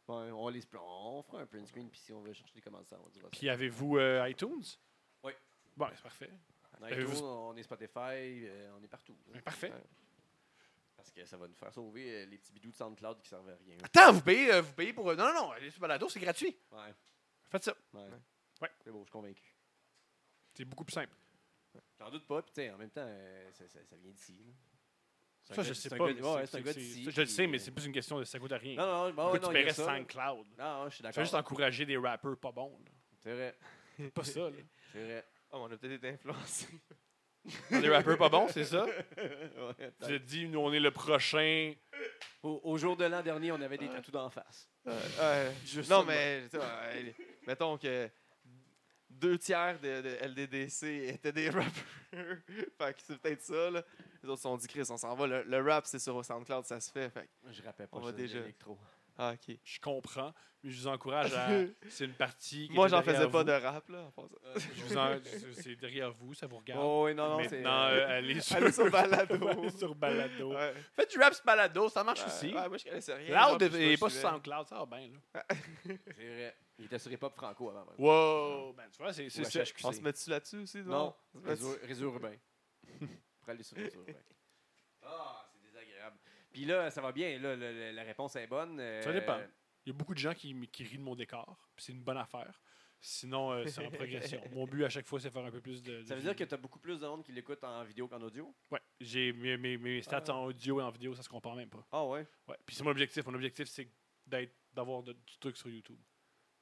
Ouais, on, les, on fera un print screen, puis si on veut chercher des commentaires, on dira ça. Puis avez-vous euh, iTunes? Oui. Bon, c'est parfait. On, avez-vous- iTunes, on est Spotify, euh, on est partout. là. Ben, parfait. Parce que ça va nous faire sauver euh, les petits bidous de SoundCloud qui servent à rien. Attends, vous payez, euh, vous payez pour. Non, non, non, allez sur Balado, c'est gratuit. Ouais, Faites ça. ouais. Ouais. C'est beau, je suis convaincu. C'est beaucoup plus simple. J'en doute pas, puis tu sais, en même temps, euh, ça, ça- ça vient d'ici. Ça, gars- je sais pas. c'est- un gars d'ici. Je le sais, mais euh, c'est plus une question de ça coûte à rien. Non, non, bon, Pourquoi non, tu paierais ça. 5 cloud? Non, je suis Tu d'accord. fais juste encourager des rappers pas bons. là. C'est vrai. C'est pas ça, là. C'est vrai. Ah, mais on a peut-être été influencés. Des rappers pas bons, c'est ça? Ouais, Tu as dit, nous, on est le prochain. au, au jour de l'an dernier, on avait des tatous d'en face. Non, mais mettons que deux tiers de, de LDDC étaient des rappers. fait que c'est peut-être ça. Là. Les autres se sont dit, Chris, on s'en va. Le, le rap, c'est sur SoundCloud, ça se fait. Fait que- Je rappelle pas. On va déjà- l'électro. Ah, ok. Je comprends, mais je vous encourage à. C'est une partie. qui Moi, j'en faisais pas vous. de rap, là. en passant. Je vous en- C'est derrière vous, ça vous regarde. Oh, oui, non, non, c'est. Maintenant, euh, allez sur, Allez sur Balado. Allez sur Balado. Ouais. Faites du rap sur Balado, ça marche Ouais, aussi. ouais, moi, je connaissais rien. Loud n'est pas sur. SoundCloud, ça va bien. Là. C'est vrai. Il était sur Hip-Hop Franco avant. ouais. Wow! Ben, tu vois, c'est ça. On se met-tu là-dessus aussi? Non, On se met réseau, réseau urbain. Pour aller sur réseau urbain. Ah. Puis là, ça va bien. Là, le- le- la réponse est bonne. euh, Ça dépend. Il y a beaucoup de gens qui, qui rient de mon décor, puis c'est une bonne affaire. Sinon, euh, c'est en progression. Mon but à chaque fois, c'est de faire un peu plus de. de Ça veut dire que tu as beaucoup plus de monde qui l'écoute en vidéo qu'en audio? Ouais, j'ai mes, mes, mes stats Ah. en audio et en vidéo, ça se compare même pas. Ah ouais? Ouais. Puis c'est mon objectif. Mon objectif, c'est d'être, d'avoir de- du truc sur YouTube.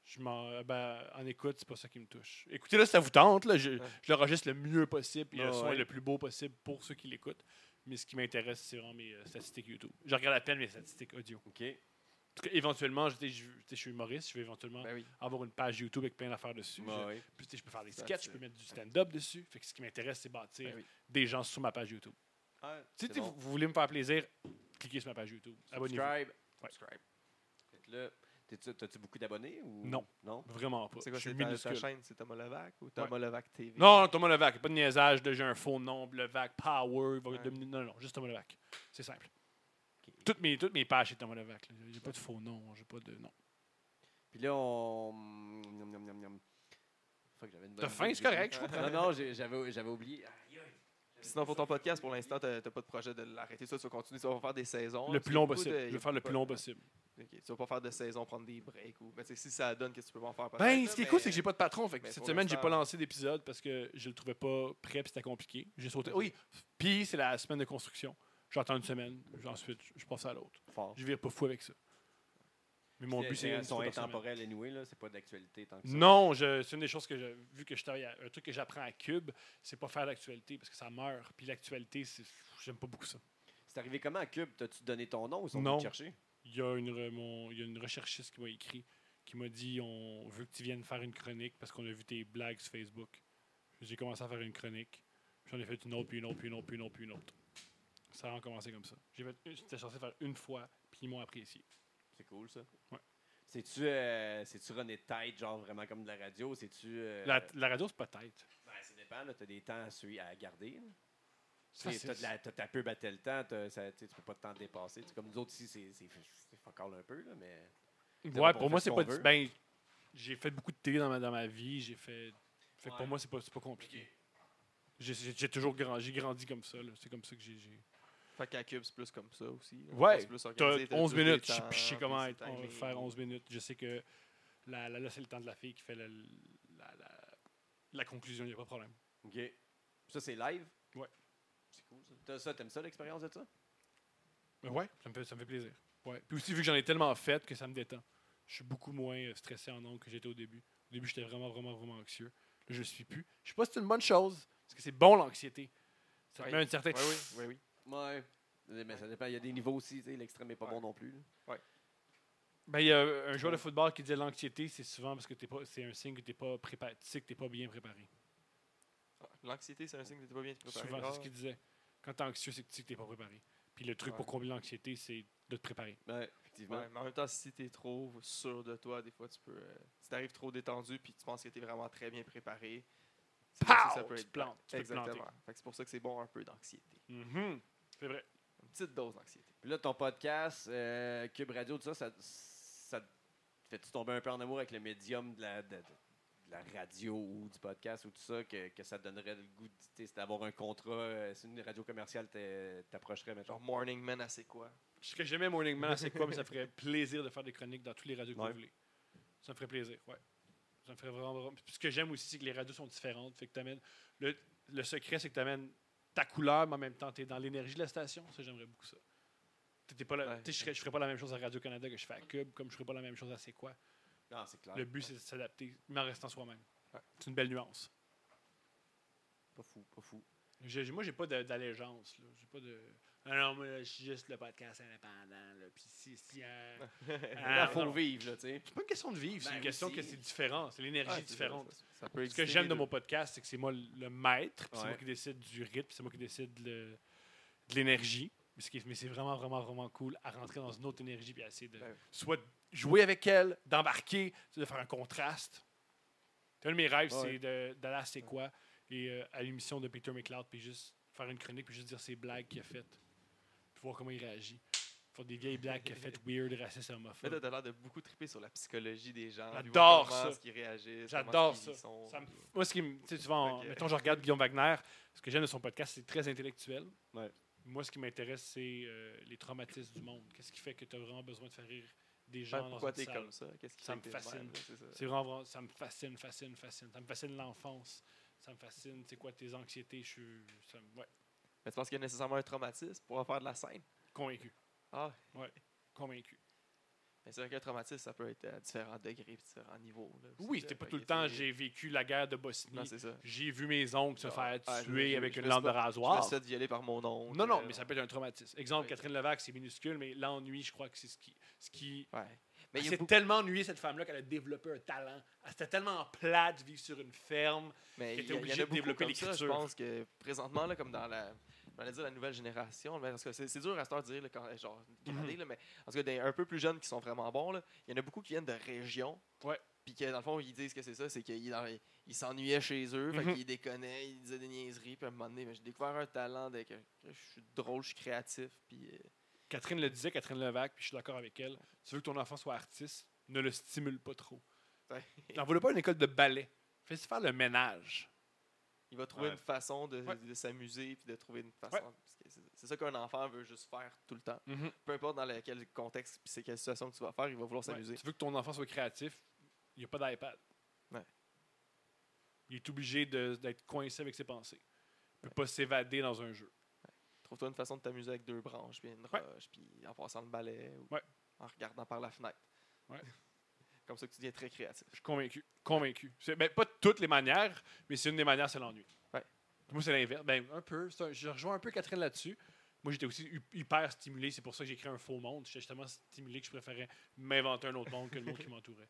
Je m'en, euh, ben, en écoute, c'est pas ça qui me touche. Écoutez, là, ça vous tente. Là, je, Ouais. je l'enregistre le mieux possible. Ah le son ouais. est le plus beau possible pour ceux qui l'écoutent. Mais ce qui m'intéresse, c'est vraiment mes euh, statistiques YouTube. Je regarde à peine mes statistiques audio. OK. Éventuellement, je, suis humoriste, je vais éventuellement Ben oui. avoir une page YouTube avec plein d'affaires dessus. Je- ouais. puis, tu sais, je peux faire des sketchs, je peux mettre du stand-up dessus. Fait que ce qui m'intéresse, c'est bâtir Ben oui. des gens sur ma page YouTube. Ah, Si bon. vous, vous voulez me faire plaisir, cliquez sur ma page YouTube. Abonnez-vous. Subscribe. Ouais. Subscribe. T'as-tu beaucoup d'abonnés ou? Non. Non? Vraiment pas. C'est quoi, Je suis c'est ta, ta chaîne, c'est Thomas Levac ou Thomas Levac TV? Non, non, Thomas Levac. Pas de niaisage, de j'ai un faux nom, Levac, Power. Ouais. Non, non, juste Thomas Levac. C'est simple. Toutes mes, toutes mes pages, c'est Thomas Levac. J'ai pas de faux nom, j'ai pas de. Non. Puis là, on. J'avais une bonne T'as faim, c'est correct, je comprends. Non, non, j'avais oublié. Sinon, pour ton podcast, pour l'instant, t'as t'as pas de projet de l'arrêter. Ça, tu vas continuer. Tu vas faire des saisons. Le plus long possible. de- Je vais faire le plus long possible. Ok, Tu vas pas faire de saison, prendre des breaks. Ou... Mais tu si ça donne que tu peux en faire Ben, ce qui est cool, c'est que j'ai pas de patron. Fait que mais cette semaine, j'ai pas lancé d'épisode parce que je le trouvais pas prêt puis c'était compliqué. J'ai sauté. Oui. Puis c'est la semaine de construction. J'attends une semaine. Ensuite, je passe à l'autre. Je vire pas fou avec ça. Mais mon but, c'est Ils sont intemporels anyway, là. C'est pas d'actualité tant que ça. Non, c'est une des choses que, je, vu que je travaille, à- un truc que j'apprends à Cube, c'est pas faire l'actualité parce que ça meurt. Puis l'actualité, c'est- j'aime pas beaucoup ça. C'est arrivé comment à Cube? T'as-tu donné ton nom ou ils te chercher? Il y a une, re- mon- il y a une recherchiste qui m'a écrit, qui m'a dit on veut que tu viennes faire une chronique parce qu'on a vu tes blagues sur Facebook. J'ai commencé à faire une chronique. J'en ai fait une autre, puis une autre, puis une autre, puis une autre, puis une autre. Ça a recommencé comme ça. J'étais censé faire une fois, puis ils m'ont apprécié. C'est cool ça. Ouais. C'est-tu euh, runné de tête, genre vraiment comme de la radio C'est-tu. euh, La, la radio, c'est pas tête. ben, ça dépend, là. T'as des temps à, à garder. T'as t'as ta pub à tel temps, t'as- ça- tu peux pas te t'en dépasser. Comme nous autres ici, c'est all un peu, là, mais. Ouais, pour moi, ce c'est pas. Ben, j'ai fait beaucoup de télé dans ma, dans ma vie. J'ai fait. Fait que pour moi, c'est pas, c'est pas compliqué. J'ai- toujours grandi, j'ai grandi comme ça. là. C'est comme ça que j'ai. Fait qu'à Cube, c'est plus comme ça aussi. Ouais, T'as organisé, t'as 11 plus minutes, je temps, je sais comment être, on va faire 11 minutes. Je sais que là, là, là, c'est le temps de la fille qui fait la, la, la- la conclusion, il n'y a pas de problème. OK. Ça, c'est live? Ouais. C'est cool ça. T'as ça, t'aimes ça l'expérience de ça? Mais ouais, ça me fait, ça me fait plaisir. Ouais. Puis aussi, vu que j'en ai tellement fait que ça me détend. Je suis beaucoup moins euh, stressé en ondes que j'étais au début. Au début, j'étais vraiment, vraiment, vraiment anxieux. Là, je ne suis plus. Je sais pas si c'est une bonne chose, parce que c'est bon l'anxiété. Ça te Ouais. met un certain. Oui, oui, oui, oui. Ouais. Mais ça dépend, il y a des niveaux aussi, tu l'extrême n'est pas Ouais. bon non plus. là. Ben, il y a un joueur de football qui disait l'anxiété, c'est souvent parce que t'es pas, c'est un signe que tu pas préparé. Tu sais que tu pas bien préparé. Ah, L'anxiété, c'est un signe que t'es pas bien préparé. Souvent, c'est Ah, ce qu'il disait. Quand tu es anxieux, c'est que tu sais que tu pas préparé. Puis le truc Ouais. pour combler l'anxiété, c'est de te préparer. Ouais, effectivement. Ouais, mais en même temps, si t'es trop sûr de toi, des fois, tu peux. euh, si t'arrives trop détendu puis tu penses que t'es vraiment très bien préparé, là que Pow! Tu plantes, tu Exactement. planter. Fait que c'est pour ça que c'est bon un peu d'anxiété. Mhm. C'est vrai. Une petite dose d'anxiété. Puis là, ton podcast, euh, Cube Radio, tout ça, ça, ça te fait-tu tomber un peu en amour avec le médium de la, de, de- de la radio ou du podcast ou tout ça, que, que ça te donnerait le goût d'avoir un contrat, euh, si une radio commerciale t'a- t'approcherait, mettons? Genre Morning Man, c'est quoi? Ce que j'aimais Morning Man, c'est quoi, mais ça ferait plaisir de faire des chroniques dans tous les radios que Ouais. vous voulez. Ça me ferait plaisir, ouais. Ça me ferait vraiment, vraiment- Puis ce que j'aime aussi, c'est que les radios sont différentes. Fait que le, le secret, c'est que tu amènes ta couleur, mais en même temps, tu es dans l'énergie de la station. Ça, j'aimerais beaucoup ça. T'étais pas Ouais. je ferais, je ferais pas la même chose à Radio-Canada que je fais à Cube, comme je ferais pas la même chose à C'est quoi. Non, c'est clair. Le but, c'est de s'adapter, mais en restant soi-même. Ouais. C'est une belle nuance. Pas fou, pas fou. J'ai- moi, j'ai pas d'allégeance. J'ai pas de. Non, moi, je suis juste le podcast indépendant. Là. Puis si, si, euh, ah, faut non. vivre, là, tu sais. C'est pas une question de vivre, c'est Ben, une question aussi. que c'est différent. C'est l'énergie Ouais, différente. ça- ça peut Ce que j'aime de mon podcast, c'est que c'est moi le maître, puis c'est Ouais. moi qui décide du rythme, puis c'est moi qui décide le- de l'énergie. Mais c'est vraiment, vraiment, vraiment cool à rentrer dans une autre énergie, puis à essayer de Ouais. soit jouer avec elle, d'embarquer, de faire un contraste. Un de mes rêves, Ouais. c'est d'aller à C'est quoi, et euh, à l'émission de Peter McLeod, puis juste faire une chronique, puis juste dire ses blagues qu'il a faites, puis voir comment il réagit. Faire des vieilles blagues qu'il a faites weird, racistes et Mais homophobes. là, t'as l'air de beaucoup triper sur la psychologie des gens. J'adore ça. qu'ils réagissent. J'adore ça. sont. Ça me- moi, ce qui me. Tu sais, souvent, mettons, je regarde Guillaume Wagner. Ce que j'aime de son podcast, c'est très intellectuel. Ouais. Moi, ce qui m'intéresse, c'est euh, les traumatismes du monde. Qu'est-ce qui fait que tu as vraiment besoin de faire rire des gens Ben, dans pourquoi une t'es salle? comme ça? Qu'est-ce qui Ça fait me que t'es de fascine. c'est vraiment, vraiment- ça me fascine, fascine, fascine. Ça me fascine l'enfance. Ça me fascine, c'est quoi tes anxiétés? Je suis ça me- ouais, Mais tu penses qu'il y a nécessairement un traumatisme pour faire de la scène convaincu. Ah, Convaincu. Mais c'est vrai qu'un traumatisme, ça peut être à différents degrés différents niveaux. là, Oui, c'était pas tout le temps. J'ai vécu la guerre de Bosnie. Non, c'est ça. J'ai vu mes oncles se Genre, faire ah, tuer je- avec je une me lampe suis de pas- Je me rasoir. suis fait violer par mon oncle. Non, non, euh, mais ça peut être un traumatisme. Exemple, Ouais. Catherine Levac, c'est minuscule, mais l'ennui, je crois que c'est ce qui. Ce qui Ouais. Mais c'est beaucoup- tellement ennuyé cette femme-là qu'elle a développé un talent. Elle C'était tellement plate de vivre sur une ferme. Il était y, a- il y de a beaucoup développer ça, je l'écriture. pense que présentement, là, comme dans la, j'allais dire la nouvelle génération, parce que c'est dur à de dire, là, quand, genre, Mhm. là, mais en tout cas, des un peu plus jeunes qui sont vraiment bons, il y en a beaucoup qui viennent de régions. Ouais. Puis que dans le fond, ils disent que c'est ça, c'est qu'ils s'ennuyaient chez eux, Mhm. fait qu'ils déconnaient, ils disaient des niaiseries, puis à un moment donné, ben, j'ai découvert un talent de que, que je suis drôle, je suis créatif, puis euh, Catherine le disait, Catherine Levac, puis je suis d'accord avec elle. Tu veux que ton enfant soit artiste, ne le stimule pas trop. Ouais. N'en voulais pas une école de ballet? Fais-y faire le ménage. Il va trouver Ouais. une façon de, Ouais. de s'amuser, puis de trouver une façon. Ouais. c'est- ça qu'un enfant veut juste faire tout le temps. Mhm. Peu importe dans lequel contexte, puis c'est quelle situation que tu vas faire, il va vouloir s'amuser. Tu veux que ton enfant soit créatif, il n'y a pas d'iPad. Il est obligé d'être coincé avec ses pensées. Il ne peut pas s'évader dans un jeu. Trouve-toi une façon de t'amuser avec deux branches, puis une roche, puis en passant le balai, ou en regardant par la fenêtre. Comme ça que tu deviens très créatif. Je suis convaincu. Convaincu. Ben, pas de toutes les manières, mais c'est une des manières, c'est l'ennui. Ouais. Moi, c'est l'inverse. Ben, un peu. un- je rejoins un peu Catherine là-dessus. Moi, j'étais aussi hyper stimulé. C'est pour ça que j'ai créé un faux monde. J'étais justement stimulé que je préférais m'inventer un autre monde que le monde qui m'entourait.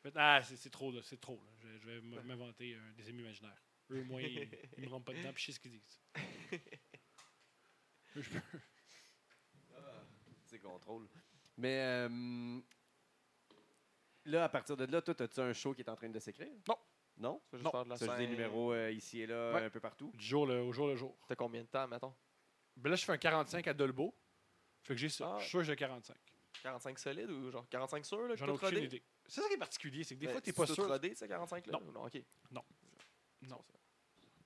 En fait, ah, c'est trop, là. C'est trop, là. Je, je vais m'inventer des amis imaginaires. Eux, moi, ils, ils me rentrent pas dedans, puis je sais ce qu'ils disent. Je peux- C'est contrôle. Mais euh, là, à partir de là, toi, as-tu un show qui est en train de s'écrire? Non. Non? Tu vas juste Non. faire de la juste des scène. numéros euh, ici et là, Ouais. un peu partout? Du jour le, au jour le jour. T'as combien de temps, mettons? Ben là, je fais un 45 à Dolbeau. Fait que j'ai ça. Ah. Je suis sûr que j'ai 45. 45 solides ou genre 45 sûrs, là, que J'en ai t'as aucune rodé? idée. C'est ça qui est particulier, c'est que des Ben, fois, t'es tu pas tout sûr. rodé, ces 45 là Non. non, ok. Non.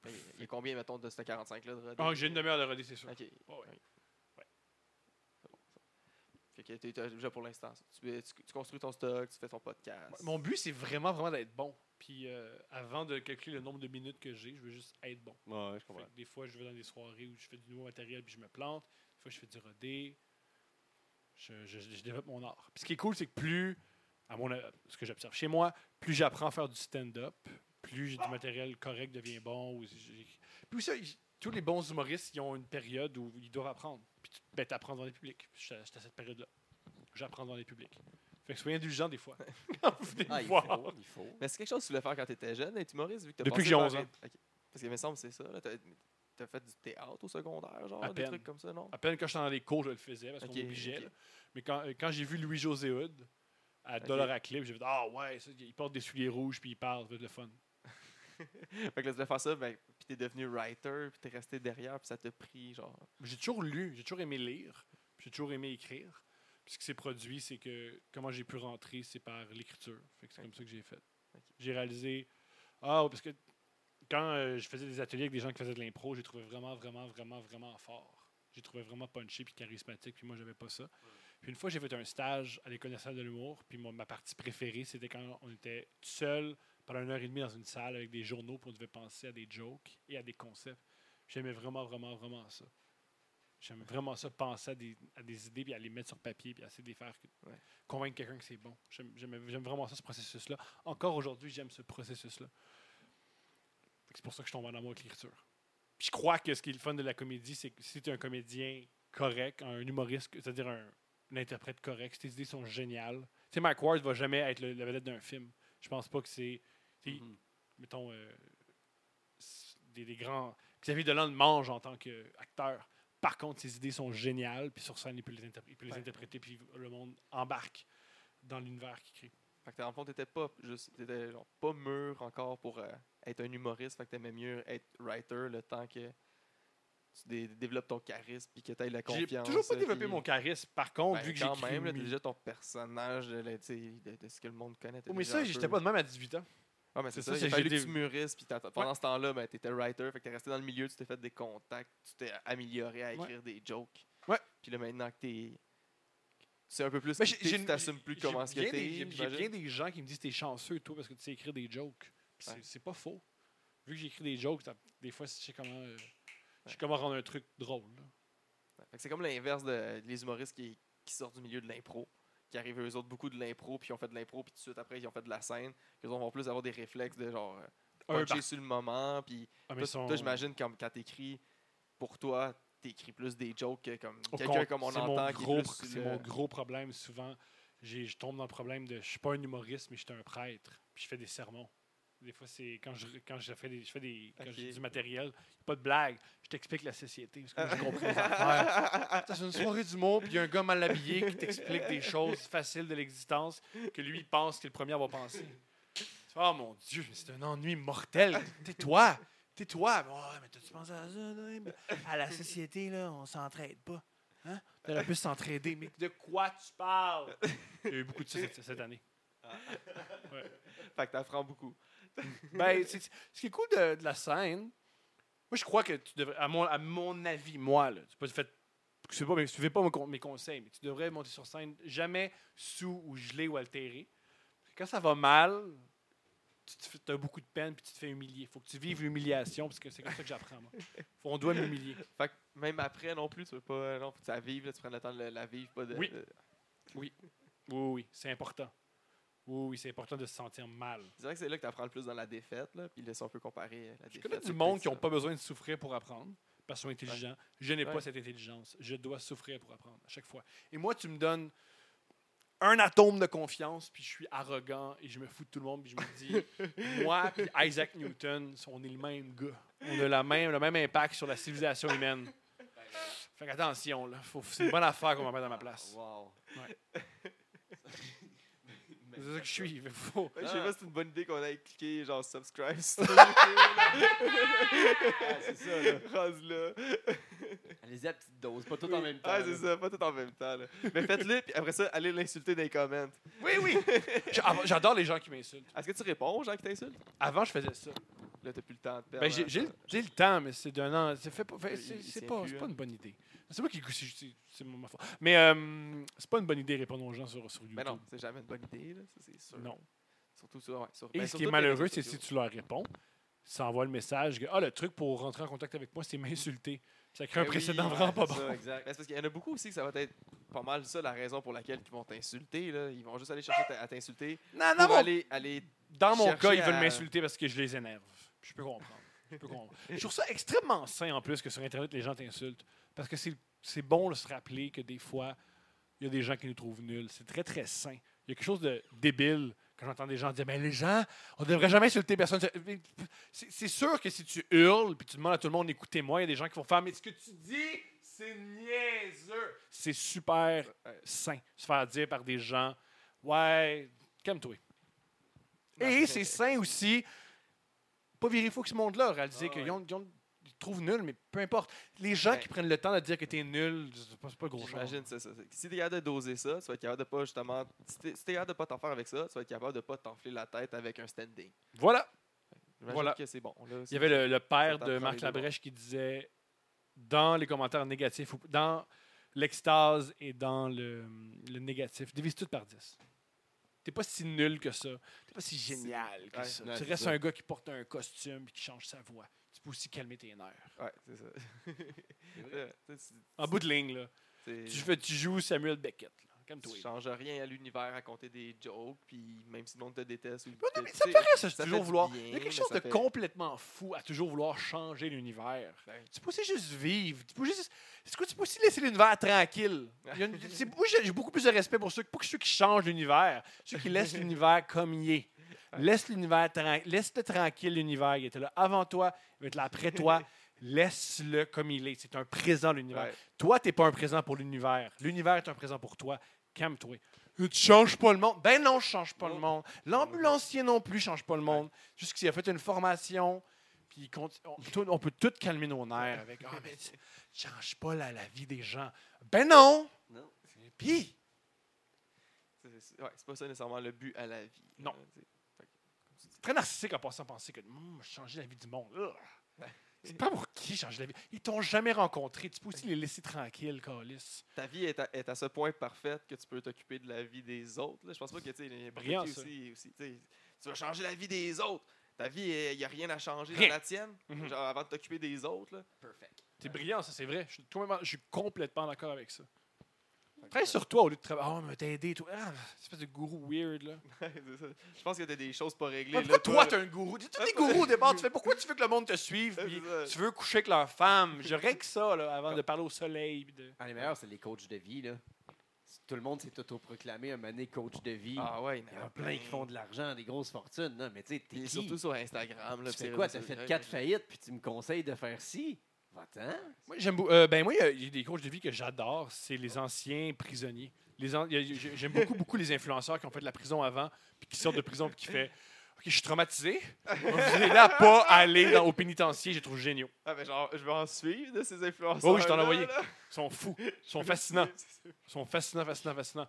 Ben, Il y a combien, mettons, de ces 45 là de rodé Ah, j'ai une demi-heure de rodé, c'est sûr. Ok. Ouais. Ok. C'est bon, ça. T'es- t'as déjà pour l'instant. Tu, tu- tu construis ton stock, tu fais ton podcast. Mon but, c'est vraiment, vraiment d'être bon. Puis euh, avant de calculer le nombre de minutes que j'ai, je veux juste être bon. Ouais, je Fait comprends. que des fois, je vais dans des soirées où je fais du nouveau matériel puis je me plante. Des fois, je fais du rodé. Je, je- je développe mon art. Puis ce qui est cool, c'est que plus, à mon, ce que j'observe chez moi, plus j'apprends à faire du stand-up, plus j'ai du matériel correct devient bon. Ou puis ça, tous les bons humoristes, ils ont une période où ils doivent apprendre. Puis tu ben, apprends devant les publics. Puis J'étais à cette période-là. J'apprends devant les publics. Fait que soyez indulgents des fois. Ah, il voir. faut, il faut. Mais c'est quelque chose que tu voulais faire quand tu étais jeune, être humoriste, vu que t'as Depuis que j'ai par 11 un- ans. Parce que, il me semble, c'est ça. là, T'as as fait du théâtre au secondaire, genre, À des peine. trucs comme ça, non? À peine quand j'étais dans les cours, je le faisais parce qu'on m'obligeait. ok. là. Mais quand, euh, quand j'ai vu Louis-José Hood à. Dollar à Clip, j'ai fait Ah ouais, ça, il porte des souliers rouges puis il parle, ça va être le fun. Fait que là, tu voulais faire ça, ben, puis t'es devenu writer, puis t'es resté derrière, puis ça t'a pris, genre. J'ai toujours lu, j'ai toujours aimé lire, puis j'ai toujours aimé écrire. Puis ce qui s'est produit, c'est que comment j'ai pu rentrer, c'est par l'écriture. Fait que c'est comme ça que j'ai fait. J'ai réalisé Ah, parce que quand euh, je faisais des ateliers avec des gens qui faisaient de l'impro, j'ai trouvé vraiment, vraiment, vraiment, vraiment fort. J'ai trouvé vraiment punché puis charismatique, puis moi, j'avais pas ça. Puis une fois, j'ai fait un stage à l'École nationale de l'humour, puis ma partie préférée, c'était quand on était seul pendant une heure et demie dans une salle avec des journaux, on devait penser à des jokes et à des concepts. J'aimais vraiment, vraiment, vraiment ça. J'aime vraiment ça, penser à des, à des idées, puis à les mettre sur papier, puis à essayer de les faire Ouais. convaincre quelqu'un que c'est bon. J'aime vraiment ça, ce processus-là. Encore aujourd'hui, j'aime ce processus-là. C'est pour ça que je tombe en amour avec l'écriture. Puis je crois que ce qui est le fun de la comédie, c'est que si tu es un comédien correct, un humoriste, c'est-à-dire un, un interprète correct, si tes idées sont géniales. Tu sais, Mike Ward va jamais être le, la vedette d'un film. Je pense pas que c'est. Tu Mhm. mettons, euh, des, des grands. Xavier Dolan mange en tant qu'acteur. Par contre, ses idées sont géniales, puis sur scène, il peut les, interpr- il peut les Ouais. interpréter, puis le monde embarque dans l'univers qu'il crée. Fait que le fond, t'étais pas juste. Genre pas mûr encore pour euh, être un humoriste, fait que t'aimais mieux être writer le temps que tu dé- développes ton charisme, puis que t'aies la J'ai confiance. toujours pas euh, développé puis- mon charisme. Par contre, Ben, vu que quand j'ai même, là, t'as déjà ton personnage de, tu ce que le monde connaît. Oh, mais ça, j'étais pas de même à 18 ans. Ah, mais c'est c'est ça, ça, il a c'est fallu j'ai que tu mûrisses, puis pendant ce temps-là, ben, t'étais writer, fait que t'es resté dans le milieu, tu t'es fait des contacts, tu t'es amélioré à Ouais. écrire des jokes. Ouais. Puis là, maintenant que t'es. Tu sais un peu plus, Ben, tu t'assumes plus comment ce que t'es. J'ai bien des gens qui me disent t'es chanceux, toi, parce que tu sais écrire des jokes. Puis c'est- Ouais. C'est pas faux. Vu que j'écris des jokes, des fois, je sais comment, euh, je Ouais. sais comment rendre un truc drôle. que C'est comme l'inverse de, des humoristes qui, qui sortent du milieu de l'impro. Qui arrivent eux autres beaucoup de l'impro, puis ils ont fait de l'impro, puis tout de suite après, ils ont fait de la scène. Ils vont plus avoir des réflexes de genre euh, Un puncher par- sur le moment. Puis Ah, toi, ils sont- toi, j'imagine, quand, quand t'écris pour toi, t'écris plus des jokes que comme quelqu'un comme on entend qui gros est C'est le- mon gros problème souvent. Je tombe dans le problème de. Je suis pas un humoriste, mais je suis un prêtre. Puis je fais des sermons. Des fois, c'est quand je, quand je fais des, je fais des, quand du matériel, pas de blague. Je t'explique la société. Parce que moi, j'ai compris les affaires. C'est une soirée d'humour, puis il y a un gars mal habillé qui t'explique des choses faciles de l'existence que lui il pense qu'il est le premier à avoir pensé. Tu fais, Oh mon Dieu, mais c'est un ennui mortel. Tais-toi. Tais-toi. Ouais, mais tu pensé à ça? À la société, là, on s'entraide pas. Hein? On aurait pu s'entraider. Mais de quoi tu parles? Il y a eu beaucoup de ça cette, cette année. Fait que t'apprends beaucoup. Ben, c'est- ce qui est cool de, de la scène, moi, je crois que tu devrais, à mon, à mon avis, moi, là, tu peux fait, c'est pas, suivez pas mes, con- mes conseils, mais tu devrais monter sur scène jamais sous ou gelé ou altéré. Quand ça va mal, tu as beaucoup de peine puis tu te fais humilier. faut que tu vives l'humiliation parce que c'est comme ça que j'apprends, moi. Faut- on doit m'humilier. Fait que même après non plus, tu veux pas. Non, faut que tu la vives, là, tu prennes le temps de la- vivre, pas de. Oui. de- Oui, oui, c'est important. Oui, oui, c'est important de se sentir mal. Je dirais que c'est là que tu apprends le plus dans la défaite, là. Puis là, si on peut comparer euh, la Je défaite. connais c'est du monde qui n'ont pas besoin de souffrir pour apprendre parce qu'ils sont intelligents. Je n'ai Ouais. pas cette intelligence. Je dois souffrir pour apprendre à chaque fois. Et moi, tu me donnes un atome de confiance, puis je suis arrogant et je me fous de tout le monde, puis je me dis, moi et Isaac Newton, on est le même gars. On a la même, le même impact sur la civilisation humaine. Fait qu'attention, là. C'est une bonne affaire qu'on va mettre à ma place. Wow. C'est ça que je suis. Fait faut- Ouais, Je sais pas si c'est une bonne idée qu'on aille cliquer genre subscribe. Ah, c'est ça, là. Là. Allez-y à petite dose, pas tout en même temps. Ah, c'est ça, pas tout en même temps. Là. Mais faites-le, puis après ça, allez l'insulter dans les comments. Oui, oui. J'a- J'adore les gens qui m'insultent. Est-ce que tu réponds aux gens qui t'insultent? Avant, je faisais ça. Là, t'as plus le temps de perdre. Ben, j'ai, le- temps, mais c'est d'un an. C'est, pas une bonne idée. C'est moi qui c'est, ma faute. Mais euh, c'est pas une bonne idée de répondre aux gens sur, sur YouTube. Mais non, c'est jamais une bonne idée, là, ça c'est sûr. Non. Surtout sur. Ouais, sur Et ben, ce qui est malheureux, c'est si tu leur réponds, ça envoie le message que ah, le truc pour rentrer en contact avec moi, c'est m'insulter. Ça crée un Ben oui, précédent ouais, vraiment pas bon. ça, exact. Ben, parce qu'il y en a beaucoup aussi que ça va être pas mal ça la raison pour laquelle ils vont t'insulter. là. Ils vont juste aller chercher à t'insulter Non, non, pour aller, aller Dans mon cas, ils veulent à- m'insulter parce que je les énerve. Je peux comprendre. Je peux comprendre. Je trouve ça extrêmement sain en plus que sur Internet, les gens t'insultent. Parce que c'est, bon de se rappeler que des fois, il y a des gens qui nous trouvent nuls. C'est très, très sain. Il y a quelque chose de débile quand j'entends des gens dire Mais les gens, on ne devrait jamais insulter personne. C'est, c'est sûr que si tu hurles puis tu demandes à tout le monde écoutez-moi, il y a des gens qui vont faire Mais ce que tu dis, c'est niaiseux. C'est super euh, sain se faire dire par des gens Ouais, calme-toi. Et c'est sain aussi, pas virer fou que ce monde-là, réaliser Ah qu'ils ont, ils ont- ils te trouvent nul, mais peu importe. Les gens Ben, qui prennent le temps de dire que t'es nul, c'est pas, pas gros chose. J'imagine, c'est ça. Si t'es capable de doser ça, tu vas être capable de pas justement. Si t'es si t'es capable de pas t'en faire avec ça, tu vas être capable de pas t'enfler la tête avec un standing. Voilà. Voilà. que bon. là, Il y avait le, le père de Marc. Labrèche qui disait dans les commentaires négatifs, dans l'extase et dans le, le négatif, divise tout par 10. T'es pas si nul que ça. T'es pas si génial que ouais, ça. tu restes ça. un gars qui porte un costume et qui change sa voix. Tu peux aussi calmer tes nerfs. Ouais, c'est ça. En bout de ligne, là. Tu, fais, tu joues Samuel Beckett. Là. Calme-toi. Tu changes rien à l'univers à compter des jokes, puis même si le monde te déteste. Ou non, mais ça me rire, ça, ça toujours vouloir. bien, Il y a quelque chose de fait- complètement fou à toujours vouloir changer l'univers. Ben. Tu peux aussi juste vivre. Tu peux juste. C'est quoi, tu peux aussi laisser l'univers tranquille? Il y a une- c'est- moi, j'ai beaucoup plus de respect pour ceux, que ceux qui changent l'univers, ceux qui laissent l'univers comme il est. Laisse l'univers tran- laisse-le tranquille, l'univers. Il était là avant toi, il va être là après toi. Laisse-le comme il est. C'est un présent, l'univers. Ouais. Toi, tu n'es pas un présent pour l'univers. L'univers est un présent pour toi. Calme-toi. Tu changes pas le monde. Ben non, je change pas le monde. L'ambulancier non plus change pas le monde. Juste qu'il a fait une formation. Puis on, peut tout calmer nos nerfs avec Ah, mais tu changes pas la, la vie des gens. Ben non! Non. Puis, C'est c'est- ouais, c'est pas ça nécessairement le but à la vie. Non. dis, très narcissique en passant à penser que Hum, changer la vie du monde. C'est pas pour qui changer la vie. Ils t'ont jamais rencontré. Tu peux aussi les laisser tranquilles, Calis. Ta vie est à, est à ce point parfaite que tu peux t'occuper de la vie des autres. là. Je pense pas que tu sais, Brillant, aussi, aussi, tu vas changer la vie des autres. Ta vie, il n'y a rien à changer Rien. dans la tienne. Mhm. Genre avant de t'occuper des autres. là. Perfect. C'est brillant, ça, c'est vrai. Je suis complètement d'accord avec ça. Travaille sur toi au lieu de travailler. Oh, mais t'as aidé, toi. Ah, espèce de gourou weird, là. Je pense que t'as des choses pas réglées. Pourquoi là, toi, t'es un gourou? Tous des gourous au départ? Tu fais pourquoi tu veux que le monde te suive? Puis tu veux coucher avec leur femme? Je règle ça, là, avant de parler au soleil. de- Ah, les meilleurs, c'est les coachs de vie. Là. Tout le monde s'est autoproclamé un mané coach de vie. Ah ouais, Il y en a plein qui font de l'argent, des grosses fortunes. là. Mais tu sais, t'es qui? surtout sur Instagram. Là, Tu fais c'est quoi? T'as fait quatre faillites, puis tu me conseilles de faire ci? Va-t'en. Moi, j'aime euh, ben moi, il y a- il y, a des coachs de vie que j'adore, c'est les anciens prisonniers. Les an- J'aime beaucoup, beaucoup les influenceurs qui ont fait de la prison avant, puis qui sortent de prison, puis qui fait OK, je suis traumatisé. Vous allez à pas aller dans, au pénitencier, je les trouve géniaux. Ah, mais genre, je vais en suivre de ces influenceurs. Oh oui, je t'en ai là, envoyé. là. Ils sont fous, ils sont fascinants. Ils sont fascinants, fascinants, fascinants.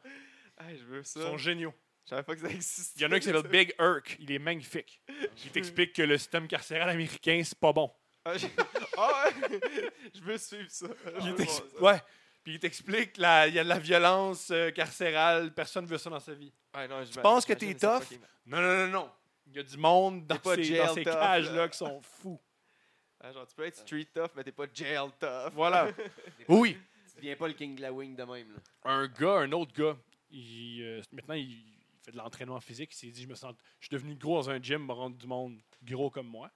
Ah, je veux Ils ça. sont géniaux. Je savais pas que ça existait. Il y en a un qui s'appelle Big Irk, il est magnifique. Il t'explique que le système carcéral américain, c'est pas bon. Ah, j'ai- ah ouais, je veux suivre ça. Je Puis il t'ex- ouais. Puis il t'explique la- il y a de la violence euh, carcérale, personne ne veut ça dans sa vie. Ouais, non, je penses que t'es tough? Non, non, non, non. Il y a du monde dans T'es pas ces, jail dans ces tough, cages-là là. qui sont fous. Ah, genre, tu peux être street tough, mais t'es pas jail tough. Voilà. Oui. Tu deviens pas le king de la wing de même. Là. Un gars, un autre gars, il, euh, maintenant, il, il fait de l'entraînement physique. Il s'est dit, je me sens, je suis devenu gros dans un gym, me rendre du monde gros comme moi.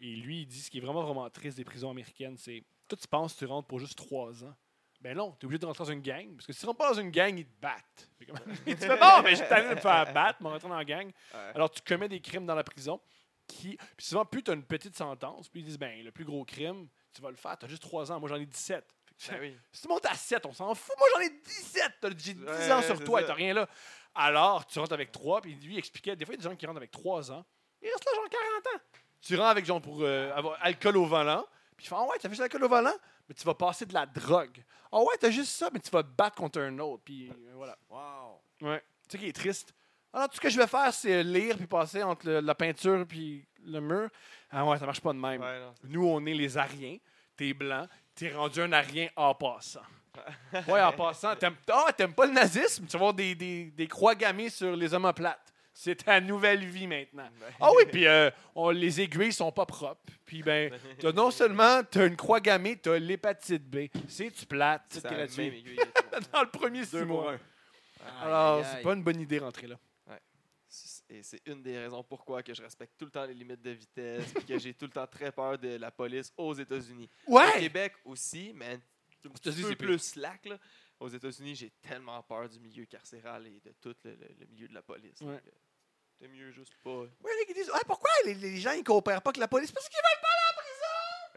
Et lui, il dit, ce qui est vraiment, vraiment triste des prisons américaines, c'est, toi, tu penses que tu rentres pour juste trois ans. Ben non, tu es obligé de rentrer dans une gang. Parce que si tu rentres pas dans une gang, ils te battent. Comme- tu fais, bon, mais j'ai allé me faire battre, me rentrer dans la gang. Ouais. Alors, tu commets des crimes dans la prison. Qui, puis souvent, plus tu as une petite sentence, puis ils disent, ben, le plus gros crime, tu vas le faire. Tu as juste 3 ans. Moi, j'en ai 17. Fait que Ben oui. Si tu montes à 7, on s'en fout. Moi, j'en ai 17. T'as- J'ai 10 Ouais, ans sur toi et ça. t'as rien là. Alors, tu rentres avec 3, puis lui, il expliquait, des fois, il y a des gens qui rentrent avec 3 ans. Ils restent là, genre 40 ans. Tu rentres avec, genre, pour euh, avoir alcool au volant. Puis il fait, ah ouais, t'as fait de l'alcool au volant, mais tu vas passer de la drogue. Ah ouais, t'as juste ça, mais tu vas te battre contre un autre. Puis euh, voilà. Wow. Ouais. Tu sais qui est triste. Alors, tout ce que je vais faire, c'est lire puis passer entre le- la peinture puis le mur. Ah ouais, ça marche pas de même. Ouais, non. Nous, on est les Ariens. T'es blanc. T'es rendu un Arien en passant. Ouais, en passant. T'aimes ah, t'aimes pas le nazisme? Tu vas avoir des, des, des croix gammées sur les omoplates. C'est ta nouvelle vie maintenant. Ah oui, puis euh, on- les aiguilles sont pas propres. Puis ben, t'as non seulement t'as une croix gammée, t'as l'hépatite B. Plate? C'est C'est gratuit. aiguille et tout. Dans le premier six Deux mois. Alors, c'est pas une bonne idée rentrer là. Et c'est une des raisons pourquoi que je respecte tout le temps les limites de vitesse et que j'ai tout le temps très peur de la police aux États-Unis. Au Québec aussi, mais un petit peu c'est plus slack. Là. Aux États-Unis, j'ai tellement peur du milieu carcéral et de tout le, le- le milieu de la police. Ouais. Donc, C'est mieux juste pas. Oui, les disent Ah, pourquoi les, les gens ils coopèrent pas avec la police? Parce qu'ils veulent pas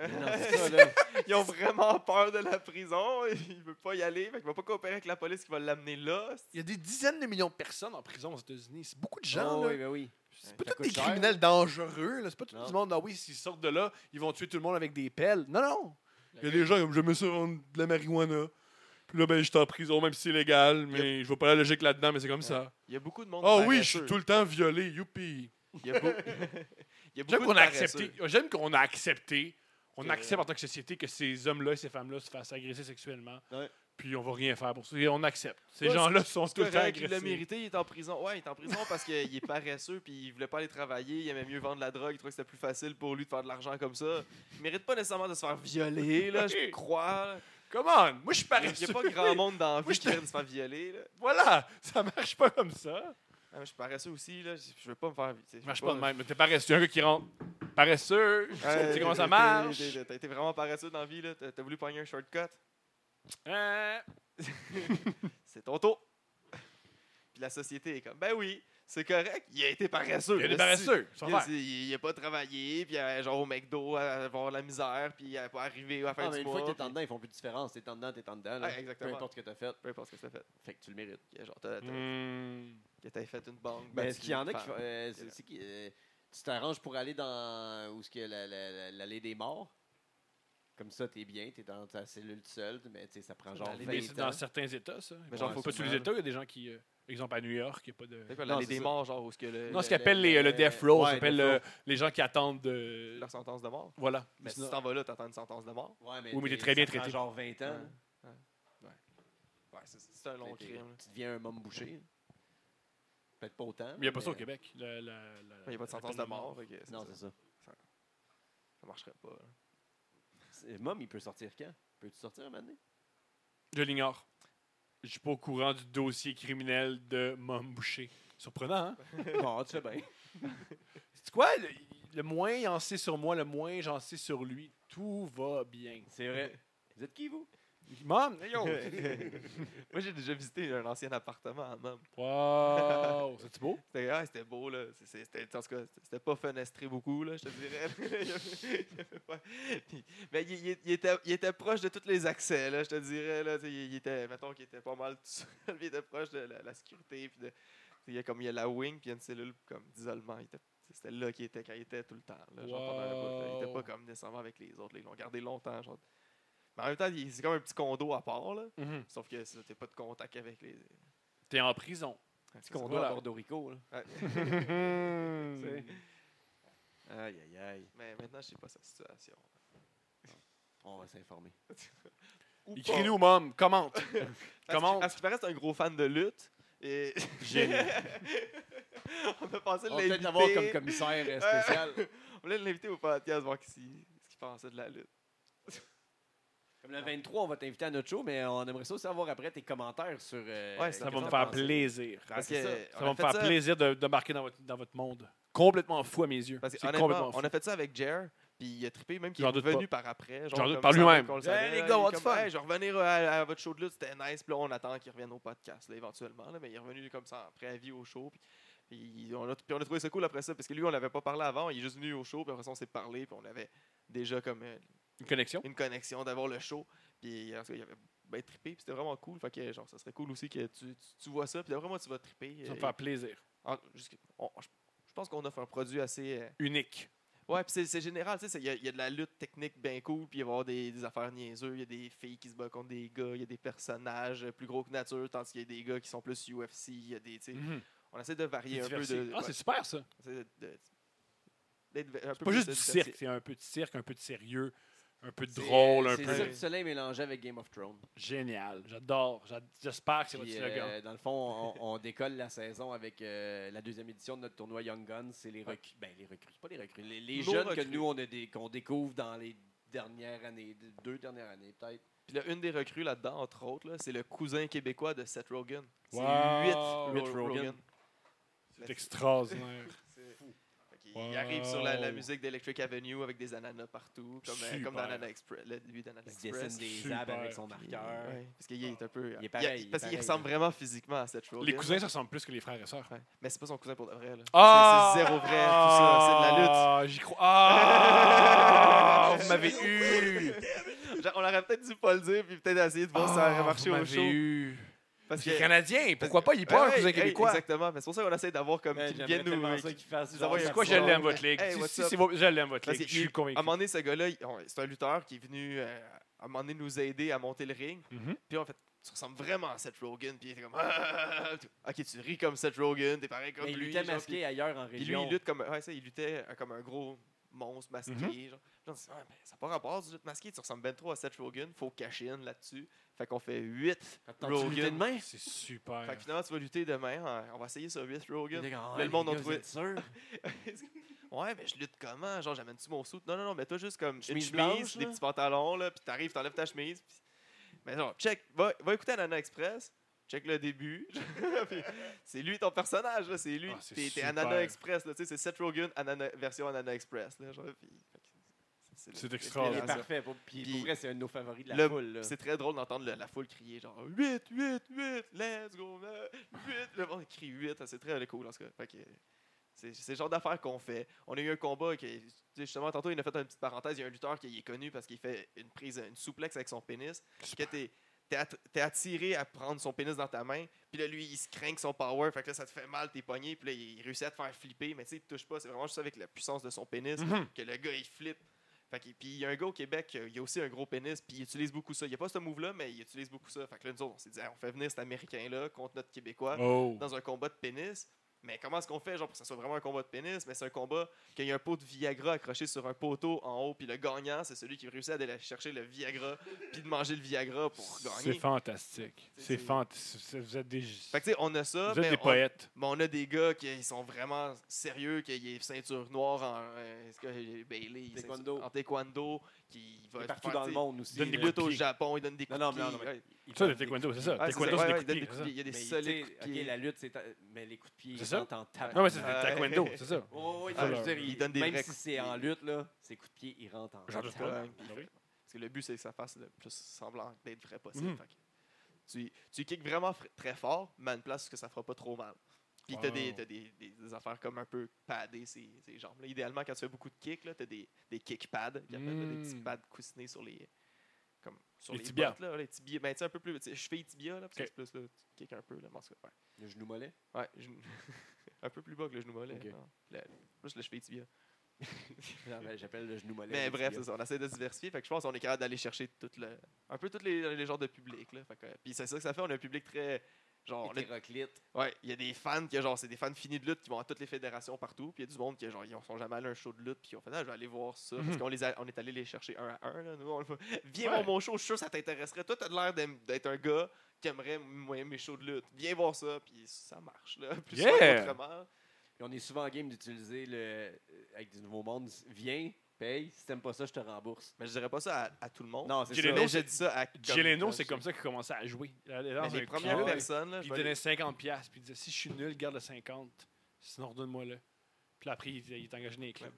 c'est ça, là. Ils ont vraiment peur de la prison. Ils veulent pas y aller. Fait qu'il va pas coopérer avec la police qui va l'amener là. Il y a des dizaines de millions de personnes en prison aux États-Unis. C'est beaucoup de gens. Oh, là. oui, ben oui. C'est pas tous des cher. criminels dangereux. là. C'est pas tout le monde. Ah oui, s'ils sortent de là, ils vont tuer tout le monde avec des pelles. Non, non. Il y a des gens comme je me suis rendu de la marijuana. Puis là, ben, je suis en prison, même si c'est légal. Mais je vois pas la logique là-dedans, mais c'est comme ça. Il y a beaucoup de monde. Ah oui, je suis paresseux. tout le temps violé. Youpi. Il y a, beau- Il y a J'aime beaucoup qu'on de a paresseux. accepté. J'aime qu'on a accepté. On Que- accepte en tant que société que ces hommes-là et ces femmes-là se fassent agresser sexuellement. Ouais. Puis on va rien faire pour ça. Et on accepte. Ces Ouais, gens-là sont tout le temps correct, il l'a agressés. mérité, il est en prison. Ouais, il est en prison parce qu'il est paresseux puis il voulait pas aller travailler, il aimait mieux vendre la drogue, il trouvait que c'était plus facile pour lui de faire de l'argent comme ça. Il mérite pas nécessairement de se faire violer, là, je crois. Come on! Moi, je suis Il n'y paresseux. a pas grand monde dans la vie qui de se faire violer. Là. Voilà! Ça marche pas comme ça. Ah, je suis paresseux aussi, là. je veux pas me faire. Ça marche veux pas de même. T'es paresseux. Un gars qui rentre paresseux. tu sais comment ça marche. T'as été vraiment paresseux dans la vie, là. T'as t'as voulu pogner un shortcut? Euh, C'est ton tour. Puis la société est comme, ben oui, c'est correct, il a été paresseux. il a là, paresseux. Il va a, faire. il- il a pas travaillé, puis euh, genre au McDo, à avoir la misère, puis il a pas arrivé à la fin Ah, du mais une mois. fois que t'es en dedans, ils font plus de différence. T'es en dedans, t'es en dedans. Là. Exactement. Peu importe ce que t'as fait. Peu importe ce que ça fait. Fait que tu le mérites. Que, genre, t'as, t'as- Hmm. t'as fait une banque. Mais bâtie est-ce qu'il y en a une qui euh, c'est- c'est qui, euh, tu t'arranges pour aller dans. Où est-ce qu'il y a la- la- la- l'allée des morts? Comme ça, t'es bien, t'es dans ta cellule seule, mais ça prend genre L'allée 20 Mais c'est ans. dans certains États, ça. Mais genre, Ouais, faut pas tous les. États. Il y a des gens qui. euh, exemple, à New York, il n'y a pas de. Des morts, genre, où ce que le, Non, le- ce qu'ils appellent les, le le- death row, ouais, ça s'appelle death les gens qui attendent de. leur sentence de mort. Voilà. Mais si Sinon- tu t'en vas là, t'attends une sentence de mort. Ouais, Oui, mais t'es très bien ça prend traité. genre 20 ans. Ouais. Ouais, c'est, c'est un long T'es- crime. là. Tu deviens un homme bouché. Peut-être pas autant. Mais il n'y a pas ça au Québec. Il n'y a pas de la sentence peine de mort. fait que c'est Non, ça. c'est ça. Ça marcherait pas. là. C'est- Mom, il peut sortir quand? Peux-tu sortir un moment donné? Je l'ignore. Je suis pas au courant du dossier criminel de Mom Boucher. Surprenant, hein? Bon, tu sais bien. C'est quoi? Le, le moins il en sait sur moi, le moins j'en sais sur lui? Tout va bien. C'est vrai. Vous êtes qui, vous? Mom, hey, yo! Moi, j'ai déjà visité un ancien appartement à Mom. Wow! C'est beau? C'était ah, c'était beau, là. C'était, en tout cas, c'était pas fenestré beaucoup, là, je te dirais. Il y avait- il y avait pas- Puis- Mais il, il- il était, il était proche de tous les accès, là, je te dirais. Là, il, il était, mettons qu'il était pas mal tout seul. Il était proche de la, la sécurité. Puis de, il y a comme il y a la wing, puis il y a une cellule comme d'isolement. Il était- C'était là qu'il était quand il était tout le temps. Là, genre. Il était pas comme nécessairement avec les autres. là. Ils l'ont gardé longtemps. Genre. Mais en même temps, c'est comme un petit condo à part. Là. Mhm. Sauf que t'as pas de contact avec les. T'es en prison. Petit condo à Bordeaux Rico, là. Hmm. Aïe, aïe, aïe. Mais maintenant, je sais pas sa situation. On va s'informer. Écris-nous, Mom, commente. Commente. À ce qui paraît, c'est un gros fan de lutte. Et... Génial. on a pensé On de va peut-être l'inviter. l'avoir comme commissaire spécial. on voulait l'inviter au podcast, voir ce qu'il pensait de la lutte. Comme le 23, on va t'inviter à notre show, mais on aimerait ça aussi avoir après tes commentaires sur. euh, Ouais, Ça va me faire plaisir. Ah, Parce c'est que ça. va me faire ça- plaisir de, de marquer dans votre, dans votre monde. Complètement fou à mes yeux. Parce complètement fou. on a fait ça avec Jer, puis il a trippé, même qu'il est revenu par après. J'en doute comme par lui-même. Hey, les gars, comme, fun? Hey, je vais revenir à, à votre show de lutte, c'était nice, puis là, on attend qu'il revienne au podcast, là, éventuellement. là, mais il est revenu comme ça en préavis au show. Puis, puis on a, puis on a trouvé ça cool après ça, parce que lui, on l'avait pas parlé avant, il est juste venu au show, puis après ça, on s'est parlé, puis on avait déjà comme euh, Une connexion? une connexion d'avoir le show. Puis en tout cas, il avait bien trippé, puis c'était vraiment cool. Fait que genre, ça serait cool aussi que tu, tu, tu vois ça, puis vraiment, tu vas tripper. Ça va me euh, faire plaisir. en- jusqu'à- on- je pense qu'on offre un produit assez. euh, Unique. Ouais, puis c'est- général, tu sais, il y, y a de la lutte technique bien cool, puis il va y avoir des, des affaires niaiseuses, il y a des filles qui se battent contre des gars, il y a des personnages plus gros que nature, tandis qu'il y a des gars qui sont plus UFC, il y a des, Mhm. on essaie de varier un peu de... Ah, ouais, c'est super, ça. C'est pas juste du cirque. C'est un peu de cirque, un peu de sérieux, un peu C'est, drôle, euh, un C'est peu. ça du soleil mélangé avec Game of Thrones. Génial. J'adore. J'a- J'espère que c'est votre slogan. euh, dans le fond, on, on décolle la saison avec euh, la deuxième édition de notre tournoi Young Guns. C'est les recrues. Ben, les recrues, c'est pas les recrues. Les, jeunes recrues. que nous, on a des, qu'on découvre dans les dernières années, deux dernières années, peut-être. Puis là, une des recrues là-dedans, entre autres, là, c'est le cousin québécois de Seth Rogen. C'est Wow. 8 Huit Rogen. C'est extraordinaire. Il Wow. arrive sur la, la musique d'Electric Avenue avec des ananas partout, comme, euh, comme dans. Anana Express, le début d'Anana Il se Express. dessine des abs avec son marqueur. ouais, parce qu'il est un peu. Il est pareil, il est parce qu'il ressemble vraiment physiquement à Seth Rogen. Les cousins, ça ressemble plus que les frères et sœurs. Ouais. Mais c'est pas son cousin pour de vrai. Là. Ah! C'est c'est zéro vrai, tout ça. C'est de la lutte. Ah, j'y crois. Ah! vous m'avez eu! On aurait peut-être dû pas le dire, puis peut-être essayer de voir si ça Ah, aurait marché vous au show. Parce C'est canadien, pourquoi pas? Il pas Ouais, un ouais, cousin hey, québécois. Exactement. C'est pour ça qu'on essaie d'avoir comme. Ouais, qu'il j'aimerais vienne nous. C'est quoi, je l'aime, votre ligue? Hey, Si- si je l'aime, votre ligue. que Je suis convaincu. À un moment donné, ce gars-là, c'est un lutteur qui est venu euh, à un moment donné nous aider à monter le ring. Mhm. Puis en fait, tu ressembles vraiment à Seth Rogen. Puis il était comme. Ah! Ok, tu ris comme Seth Rogen, t'es pareil comme Mais il lui. luttait genre, masqué ailleurs en Puis lui, région. il lutte comme, ouais, ça, il luttait euh, comme un gros monstre masqué. Mhm. genre. Ouais, mais ça n'a pas rapport du lutte masqué, tu ressembles bien trop à Seth Rogen, faut cacher in là-dessus. Fait qu'on fait 8 Attends-tu lutter Rogen. demain? C'est super. Fait que finalement, tu vas lutter demain, hein, on va essayer sur 8 Rogen. Il était comme, Là, Ouais, le monde les a gars, trouvé- vous êtes sûrs? ouais, mais je lutte comment? Genre, j'amène-tu mon soute Non, non, non, mais toi juste comme Chemise une chemise, blanche, des petits pantalons, là, puis t'arrives, t'enlèves ta chemise. puis- Mais genre, check, va, va écouter Anana Express. Check le début. C'est lui ton personnage, là, c'est lui. Ah, c'est T'es. Anana Express, là, c'est Seth Rogen, Anana- version Anana Express. Là, genre, puis- fait que c'est- C'est extraordinaire. Il est l'inspiration. parfait. Pour, puis, Puis pour vrai, c'est un de nos favoris de la le- foule. là. C'est très drôle d'entendre le- la foule crier genre 8, 8, 8, let's go, man, 8. Le monde crie 8, c'est très cool en tout cas. Fait que c'est c'est le genre d'affaires qu'on fait. On a eu un combat qui, justement, tantôt, il a fait une petite parenthèse. Il y a un lutteur qui est connu parce qu'il fait une prise, une souplex avec son pénis. Que t'es t'es att- t'es attiré à prendre son pénis dans ta main. Puis là, lui, il se craint son power. Fait que là, ça te fait mal, t'es pogné. Puis là, il réussit à te faire flipper. Mais tu sais, il te touche pas. C'est vraiment juste avec la puissance de son pénis Mhm. que le gars il flippe. Fait que, puis il y a un gars au Québec, euh, il a aussi un gros pénis, puis il utilise beaucoup ça. Il n'y a pas ce move-là, mais il utilise beaucoup ça. Fait que là, nous autres, on s'est dit, Hey, on fait venir cet Américain-là contre notre Québécois Oh. dans un combat de pénis. Mais comment est-ce qu'on fait, genre, pour que ce soit vraiment un combat de pénis? Mais c'est un combat qu'il y a un pot de Viagra accroché sur un poteau en haut, puis le gagnant, c'est celui qui réussit à aller chercher le Viagra, puis de manger le Viagra pour gagner. fantastique. C'est- C'est c'est- fantastique. Vous êtes des, Fait que, on a ça, vous êtes des on- poètes. mais on a des gars qui ils sont vraiment sérieux, qui est ceinture noire en euh, est-ce que Bailey, Taekwondo. ceinture- en taekwondo, qui va Il est partout faire, dans le monde aussi. Donne Il des là. coups lutte de au. Japon, il donne des coups Non, non, de pied. non, non, mais. Il Ça, donnent le des taekwondo, coups de c'est ça. Taekwondo, c'est Ouais, des coups de pied, des c'est coups de ça. pied. Il y a des Mais, solides coups de pied. la lutte, c'est mais les coups de pied, ils rentrent en tabac. Non, mais c'est taekwondo, c'est ça. Oui, Ah, il donne des même si c'est en lutte, là, ces coups de pied, ils rentrent en. Ah oui. Parce que le but, c'est que ça fasse le plus semblant d'être vrai possible. Que tu, tu kicks vraiment très fort, mais à une place que ça fera pas trop mal. Puis t'as, des, Wow. t'as des, des, des affaires comme un peu paddées ces, ces jambes. Là, idéalement, quand tu fais beaucoup de kicks, là, t'as des, des kick pads, qu'ils appellent, là, des petits Mm. pads coussinés sur les, comme, sur Les les, tibias. bottes. Là, les tibias. Ben, tu sais, un peu plus. tu sais, Cheville tibia, là, parce que plus là, tu kicks un peu. Là, tout cas, Le genou mollet? ouais. Ouais, genou- un peu plus bas que le genou mollet. Ok. non. Le- plus le cheville tibia. Non, ben, J'appelle le genou mollet. Mais bref, c'est ça. On essaie de se diversifier. Fait que je pense qu'on est capable d'aller chercher tout le, un peu tous les, les genres de public. Là. Fait que, puis c'est ça que ça fait. On a un public très. Genre, Hétéroclite. ouais, il y a des fans qui, genre, c'est des fans finis de lutte qui vont à toutes les fédérations partout. Puis il y a du monde qui, genre, ils sont jamais allés à un show de lutte. Puis ils ont fait, ah, je vais aller voir ça. Parce Mhm. qu'on les a- on est allé les chercher un à un. Là. Nous, on Viens Ouais. voir mon show, je suis sûr que ça t'intéresserait. Toi, t'as l'air d'être un gars qui aimerait mes shows de lutte. Viens voir ça. Puis ça marche. Là. Plus Yeah! souvent qu'autrement. Puis on est souvent en game d'utiliser le. euh, Avec du nouveau monde, viens, paye. Si t'aimes pas ça, je te rembourse. Mais je dirais pas ça à, à tout le monde. Non, c'est ça. Mais je dis ça à. Jay Leno, comme- c'est comme ça qu'il commençait à jouer. Il allait dans Mais un les premières club, personnes, là, Puis je il vais donnait 50$, piastres, puis il disait si je suis nul, garde le 50$. Sinon, redonne-moi-le. Puis après, il, il est engagé dans les clubs.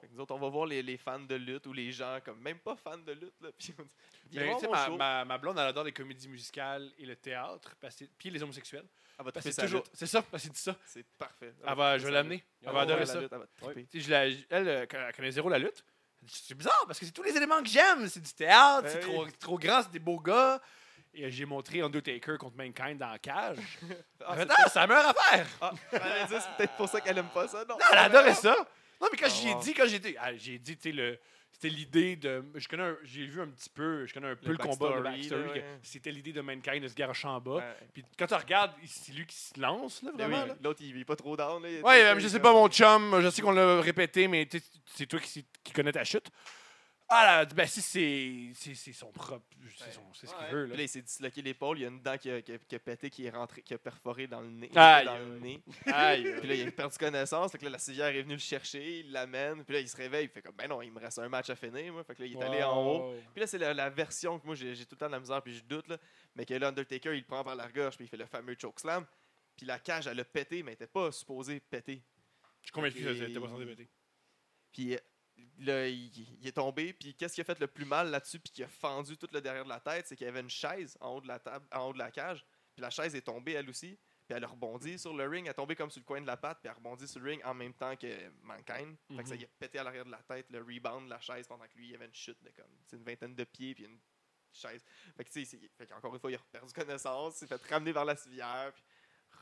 Fait que nous autres, on va voir les, les fans de lutte ou les gens comme même pas fans de lutte. Là, puis on dit, mon ma, show. ma, ma blonde, elle adore les comédies musicales et le théâtre, parce puis les homosexuels. Elle va c'est toujours. C'est ça, qu'il dit ça. C'est parfait. Elle va, je vais l'amener. Elle va adorer ça. lutte, elle euh, elle connaît zéro la lutte. C'est bizarre parce que c'est tous les éléments que j'aime. C'est du théâtre, Ben c'est trop, trop grand, c'est des beaux gars. Et j'ai montré Undertaker contre Mankind dans la cage. Ah, c'est ah, c'est affaire. Ah, j'allais dire, c'est peut-être pour ça qu'elle aime pas ça. Non, Non, elle adorait ça. Non, mais quand Oh, j'y ai wow. dit, quand j'étais. ah, j'ai dit, tu sais, le. C'était l'idée de. Je connais J'ai vu un petit peu. Je connais un peu le, combat, backstory, ouais. C'était l'idée de Mankind de se garocher en bas. Ouais. Puis quand tu regardes, c'est lui qui se lance, là, Mais vraiment. oui. L'autre, il est pas trop down. Là. Ouais, seul, je sais pas, mon chum, je sais qu'on l'a répété, mais c'est toi qui, qui connais ta chute. Ah là, ben si c'est c'est- c'est son propre, c'est son- ce qu'il Ouais. veut. Puis Là. là, il s'est disloqué l'épaule. Il y a une dent qui a, qui a- qui a pété, qui est rentrée, qui a perforé dans le nez. Aïe, dans le nez. Aïe. Puis là, il a perdu connaissance. Fait que là, la civière est venue le chercher. Il l'amène. Puis là, il se réveille. Il fait comme, ben non, il me reste un match à finir. Moi. Fait que là, il est allé en haut. Puis là, c'est la, la version que moi, j'ai tout le temps de la misère, puis je doute, là, mais que là, Undertaker, il le prend par la gorge, puis il fait le fameux chokeslam. Puis la cage, elle a pété, mais elle n'était pas supposée péter. Je suis convaincu que t'es pas censé péter. Puis là, il, il est tombé, puis qu'est-ce qui a fait le plus mal là-dessus, puis qui a fendu tout le derrière de la tête, c'est qu'il y avait une chaise en haut de la table, en haut de la cage, puis la chaise est tombée elle aussi, puis elle a rebondi sur le ring, elle est tombée comme sur le coin de la patte, puis elle a rebondi sur le ring en même temps que Mankind. Fait que ça Mhm. y a pété à l'arrière de la tête, le rebound de la chaise, pendant que lui, il y avait une chute de comme une vingtaine de pieds, puis une chaise. Fait que tu sais, qu'encore une fois, il a perdu connaissance, il s'est fait ramener vers la civière, puis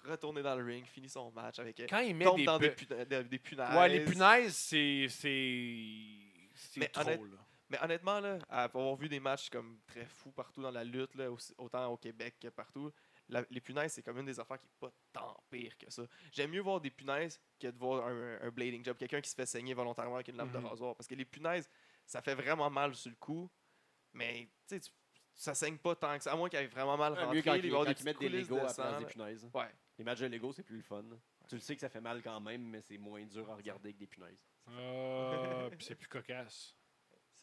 retourner dans le ring, finit son match avec elle. Quand il met Tombe des, dans des, pu- puna- des- des punaises. Ouais, les punaises, c'est c'est trop honnête- là. Mais honnêtement, là, avoir vu des matchs comme très fous partout dans la lutte, là, aussi- autant au Québec que partout, la- les punaises, c'est comme une des affaires qui est pas tant pire que ça. J'aime mieux voir des punaises que de voir un, un blading job, quelqu'un qui se fait saigner volontairement avec une lame Mhm. de rasoir. Parce que les punaises, ça fait vraiment mal sur le coup, mais tu sais, ça saigne pas tant que ça. À moins qu'il ait vraiment mal Ouais, rentré, mieux quand, il va y avoir quand des petites des Legos à la place des punaises. Ouais. Les matchs de Lego, c'est plus le fun. Tu le sais que ça fait mal quand même, mais c'est moins dur à regarder que des punaises. Ah, puis c'est plus cocasse.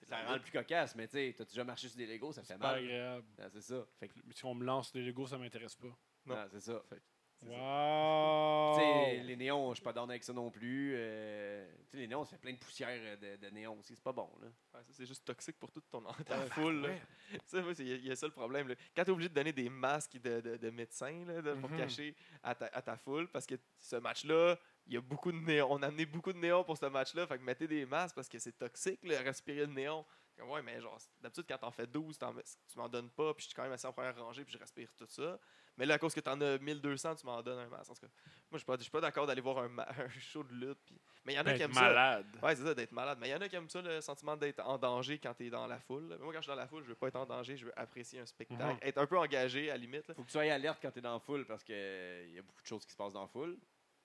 Ça rend le plus cocasse, mais tu sais, t'as déjà marché sur des Legos, ça fait C'est pas mal. agréable. Ah, c'est ça. Fait que, Mais Si on me lance des Legos, ça m'intéresse pas. Non. ah, c'est ça. C'est ça. Wow! Tu sais, les néons, je suis pas down avec ça non plus. Euh, tu sais, les néons, ça fait plein de poussière euh, de, de néons aussi. C'est pas bon, là. Ouais, ça, c'est juste toxique pour toute ton ta foule. c'est- il y, a ça le problème. là. Quand tu es obligé de donner des masques de, de, de médecins là, de- pour Mhm. cacher à ta, à ta foule, parce que ce match-là, il y a beaucoup de néons. On a amené beaucoup de néons pour ce match-là. Fait que mettez des masques parce que c'est toxique, là, respirer le néon. Comme, ouais, mais genre, d'habitude, quand t'en fais 12, t'en tu m'en donnes pas, puis je suis quand même assis en première rangée, puis je respire tout ça. Mais là, à cause que t'en as 1200, tu m'en donnes un masque. En tout cas, moi, je suis pas, je suis pas d'accord d'aller voir un, un show de lutte. puis- Mais il y en a qui aiment ça. malade. Ouais, c'est ça, d'être malade. Mais il y en a qui aiment ça, le sentiment d'être en danger quand tu es dans la foule. Mais moi, quand je suis dans la foule, je veux pas être en danger, je veux apprécier un spectacle. Être un peu engagé, à la limite. là. Faut que tu sois alerte quand t'es dans la foule parce qu'il y a beaucoup de choses qui se passent dans la foule.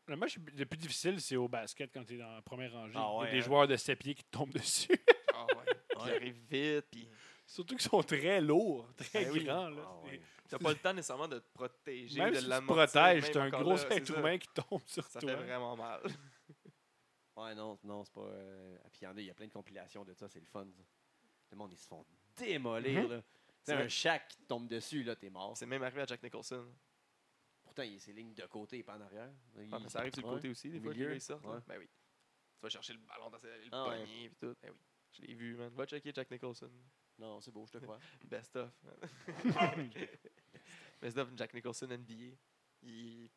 Le match le plus difficile, c'est au basket quand tu es dans la première rangée. Ah Il y a des hein? joueurs de 7 pieds qui te tombent dessus. Ah ouais. Qui arrive vite. Puis Surtout qu'ils sont très lourds, très Ben oui. grands. Là. Ah ouais. t'as pas le temps nécessairement de te protéger, Même de si tu te l'amortir, protèges, même t'as un encore gros là, c'est être ça. humain qui tombe sur Ça toi. fait vraiment mal. Ouais, non, non, c'est pas. euh, Puis il y en a, il y a plein de compilations de ça, c'est le fun. ça. Le monde, ils se font démolir, Mhm. là. C'est C'est un Shaq qui tombe dessus, là, t'es mort. C'est même arrivé à Jack Nicholson. Pourtant, il a ses lignes de côté et pas en arrière. Il- Ah, mais ça arrive sur le ouais. côté aussi, des Au fois, que les milieu, gars ils sortent. là. ouais. Ben oui. Tu vas chercher le ballon dans le Ah ouais. poignet et tout. Ben oui. Je l'ai vu, man. Va checker Jack Nicholson. Non, c'est beau, je te crois. Best of. Best of Jack Nicholson NBA. Il-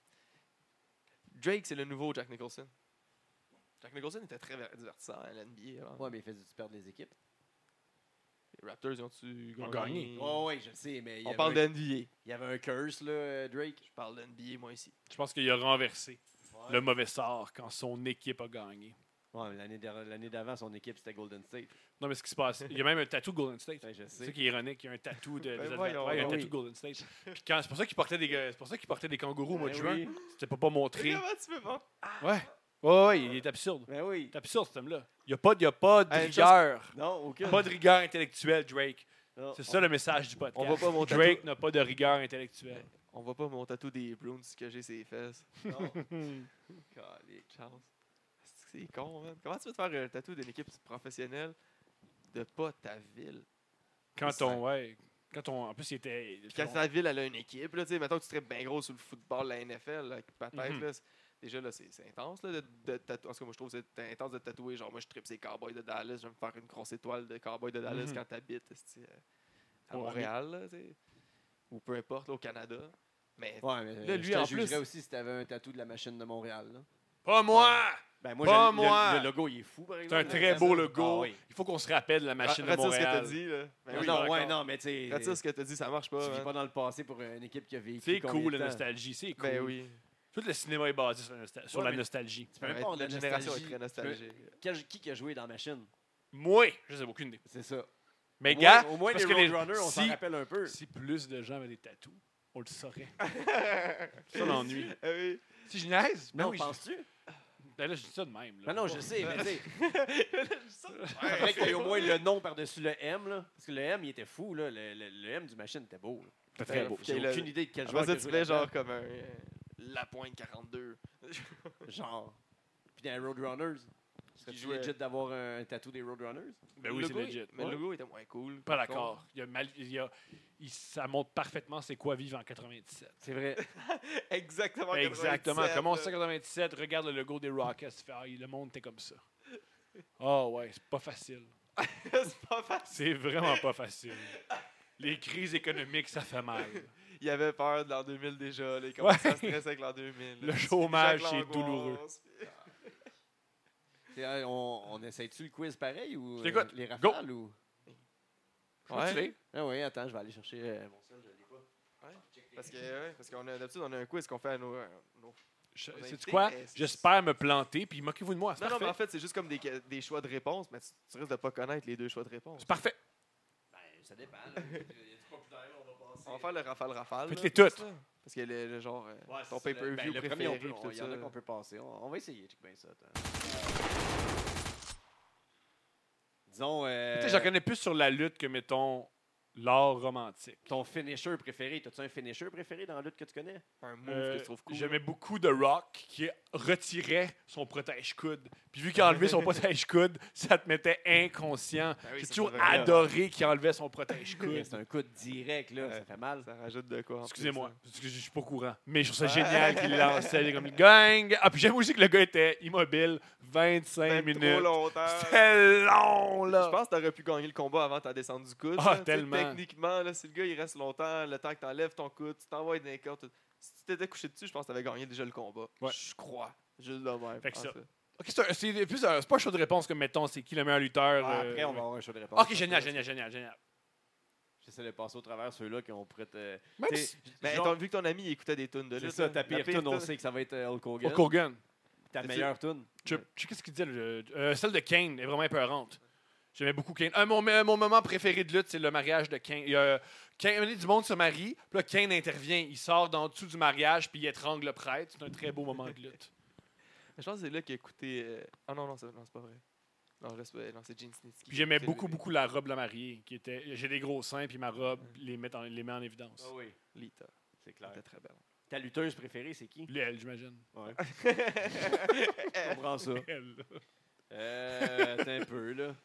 Drake, c'est le nouveau Jack Nicholson. Jack Nicholson était très ver- divertissant à l'NBA. avant. Ouais, mais il fait du perdre les équipes. Les Raptors, ils ont-tu Ils ont gagné? gagné. Ouais, ouais, je sais, mais il y, On parle un, d'NBA. il y avait un curse, là, euh, Drake. Je parle d'NBA, moi, ici. Je pense qu'il a renversé le mauvais sort quand son équipe a gagné. Ouais, l'année d'avant- son équipe, c'était Golden State. Non, mais ce qui se passe, il y a même un tatou de Golden State. Ouais, je C'est ça qui est ironique. Il y a un tatou de, Ben ouais, il y a un tatou de Golden State. C'est pour ça qu'il portait des, c'est pour ça qu'il portait des kangourous au mois de Ben juin. oui. C'était pas pas montré. Comment tu peux mentir? Ouais. Ouais, ouais, il est absurde. Ben oui. C'est absurde, cet homme-là. Il n'y a pas, il y a pas de rigueur. Non, aucun. Pas de rigueur intellectuelle, Drake. C'est ça le message du podcast. On voit pas. Drake n'a pas de rigueur intellectuelle. On voit pas mon tatou des Bruins que j'ai sur les fesses. Non. Calique, chance. C'est con, man. Comment tu veux te faire un tatou d'une équipe professionnelle de pas ta ville? Quand Ça- on, ouais, quand on, en plus, il était. Puis quand ta ville, elle a une équipe, là, tu sais, mettons que tu serais bien gros sur le football, la NFL, là, peut-être, Mhm. là, c'est- déjà, là, c'est c'est intense, là, de, de tatouer. En tout cas, moi, je trouve que c'est intense de tatouer. Genre, moi, je tripe ces Cowboys de Dallas, je vais me faire une grosse étoile de Cowboys de Dallas Mhm. quand t'habites, euh, à. Montréal, là, tu sais. Ou peu importe, là, au Canada. Mais Ouais, mais Là, lui, lui, je te en plus- aussi si t'avais un tatou de la machine de Montréal. Là. Pas moi! Ben, moi, Pas je- le- moi! Le, logo, il est fou, par C'est exemple. un très beau logo. Ah oui. Il faut qu'on se rappelle de la machine de retire ce que t'as Montréal. dit, là. Ben Non, oui, non, ouais, non, mais tu sais. retire ce que t'as dit, ça marche Tu pas. vis man. pas dans le passé pour une équipe qui a vécu. C'est cool, la nostalgie. C'est cool. Ben oui. Tout le cinéma est basé sur la, Ouais, la mais- nostalgie. Tu peux même pas Notre génération est très nostalgique. Qui qui a joué dans la machine? Moi, je sais aucune idée. C'est ça. Mais Au gars, moins- au moins parce les que les- Roadrunners, on s'en si- rappelle un peu. si plus de gens avaient des tatous, on le saurait. C'est ça l'ennui. Ah oui. Si je niaise, ben Non, oui, je- penses-tu? Ben là, je dis ça de même. Là. Ben non, je sais, mais tu sais. Il faudrait qu'il y ait au moins le nom par-dessus le M, là. Parce que le M, il était fou, là. Le, le- le M du machine était beau. C'était très beau. J'ai aucune idée de quel joueur. a tu là-dedans. genre comme un. euh, La pointe 42. Genre. Puis dans Roadrunners. Serait-tu jouait- legit d'avoir un tatou des Roadrunners? Ben oui, c'est legit. Mais Ouais. le logo était moins cool. Pas d'accord. Il y a mal, il y a, il- ça montre parfaitement c'est quoi vivre en 97. C'est vrai. Exactement. Exactement. 97, Comment ça, 97, regarde le logo des Rockets, tu fais, ah, le monde était comme ça. Ah ouais, c'est pas facile. C'est pas facile. C'est vraiment pas facile. Les crises économiques, ça fait mal. Il avait peur de l'an 2000 déjà. Il commençait à stresser avec l'an 2000. Le chômage, c'est douloureux. C'est, euh, on, on essaye-tu le quiz pareil ou Je euh, les rafales ou? Ouais. Ah oui, attends, je vais aller chercher euh, mon sel, je l'ai pas. Parce que, ouais, parce qu'on a d'habitude, on a un quiz qu'on fait à nos. à nos- invitez, quoi? c'est- J'espère me planter, puis moquez-vous de moi. C'est Non, non, mais en fait, c'est juste comme des, des choix de réponse, mais tu, tu risques de pas connaître les deux choix de réponse. C'est parfait. Ben, ça dépend. là. Il y a du populaire, on va passer. On va faire le rafale rafale. Faites-les toutes. Parce que le, le genre, euh, Ouais, ton pay-per-view ben, préféré. premier, on peut- puis on- tout Il y en a ça. qu'on peut passer. On, on va essayer, check bien ça. Disons. euh, Tu sais, J'en connais plus sur la lutte que, mettons, l'art romantique. ton finisher préféré. T'as-tu un finisher préféré dans la lutte que tu connais? Un move Euh, que tu trouves cool. J'aimais beaucoup The Rock qui retirait son protège-coude. Puis vu qu'il a enlevé son protège-coude, ça te mettait inconscient. Ben oui, J'ai toujours adoré qu'il enlevait son protège-coude. C'est un coup de direct, là. Ouais. Ça fait mal. Ça rajoute de quoi. Excusez-moi, hein. je suis pas au courant. Mais je trouve ça génial qu'il lançait comme gang. Ah, puis j'aime aussi que le gars était immobile 25 Même minutes. trop longtemps. C'était long, là. Je pense que t'aurais pu gagner le combat avant ta descente du coude. Ah, là. Tellement. Techniquement, là, si le gars il reste longtemps, le temps que t'enlèves ton coude, tu t'envoies cordes. tout- Si tu t'étais couché dessus, je pense que t'avais gagné déjà le combat. Ouais. Je crois. Juste de même. Fait que ça. c'est c'est plus un- c'est pas un choix de réponse comme, mettons, c'est qui le meilleur lutteur. Ah, euh, après, on va avoir un show de réponse. Ok, génial, génial, génial, génial. J'essaie de passer au travers ceux-là qui ont prêt. Euh, si- Mais genre- vu que ton ami il écoutait des tunes de c'est lutte. ça, là, ta la pire tune, on sait que ça va être euh, Hulk Hogan. Hulk Hogan. Ta C'est- meilleure tune. Je sais qu'est-ce qu'il disait. le- euh, celle de Kane est vraiment épeurante. J'aimais beaucoup Kane. Mon, mon moment préféré de lutte, c'est le mariage de Kane. Il y a, Kane, du monde se marie, puis là, Kane intervient. Il sort d'en dessous du mariage, puis il étrangle le prêtre. C'est un très beau moment de lutte. Je pense que c'est là qu'il a écouté. euh, Ah non, non, c'est non, c'est pas vrai. Non, là, c'est non, c'est Gene Snitsky. Puis j'aimais beaucoup, beaucoup la robe de la mariée. qui était J'ai des gros seins, puis ma robe les met en, les met en évidence. Ah oui, Lita. c'est clair. Elle était très belle. Ta lutteuse préférée, c'est qui? Elle, j'imagine. Ouais. Je comprends ça. Elle. Euh, un peu, là.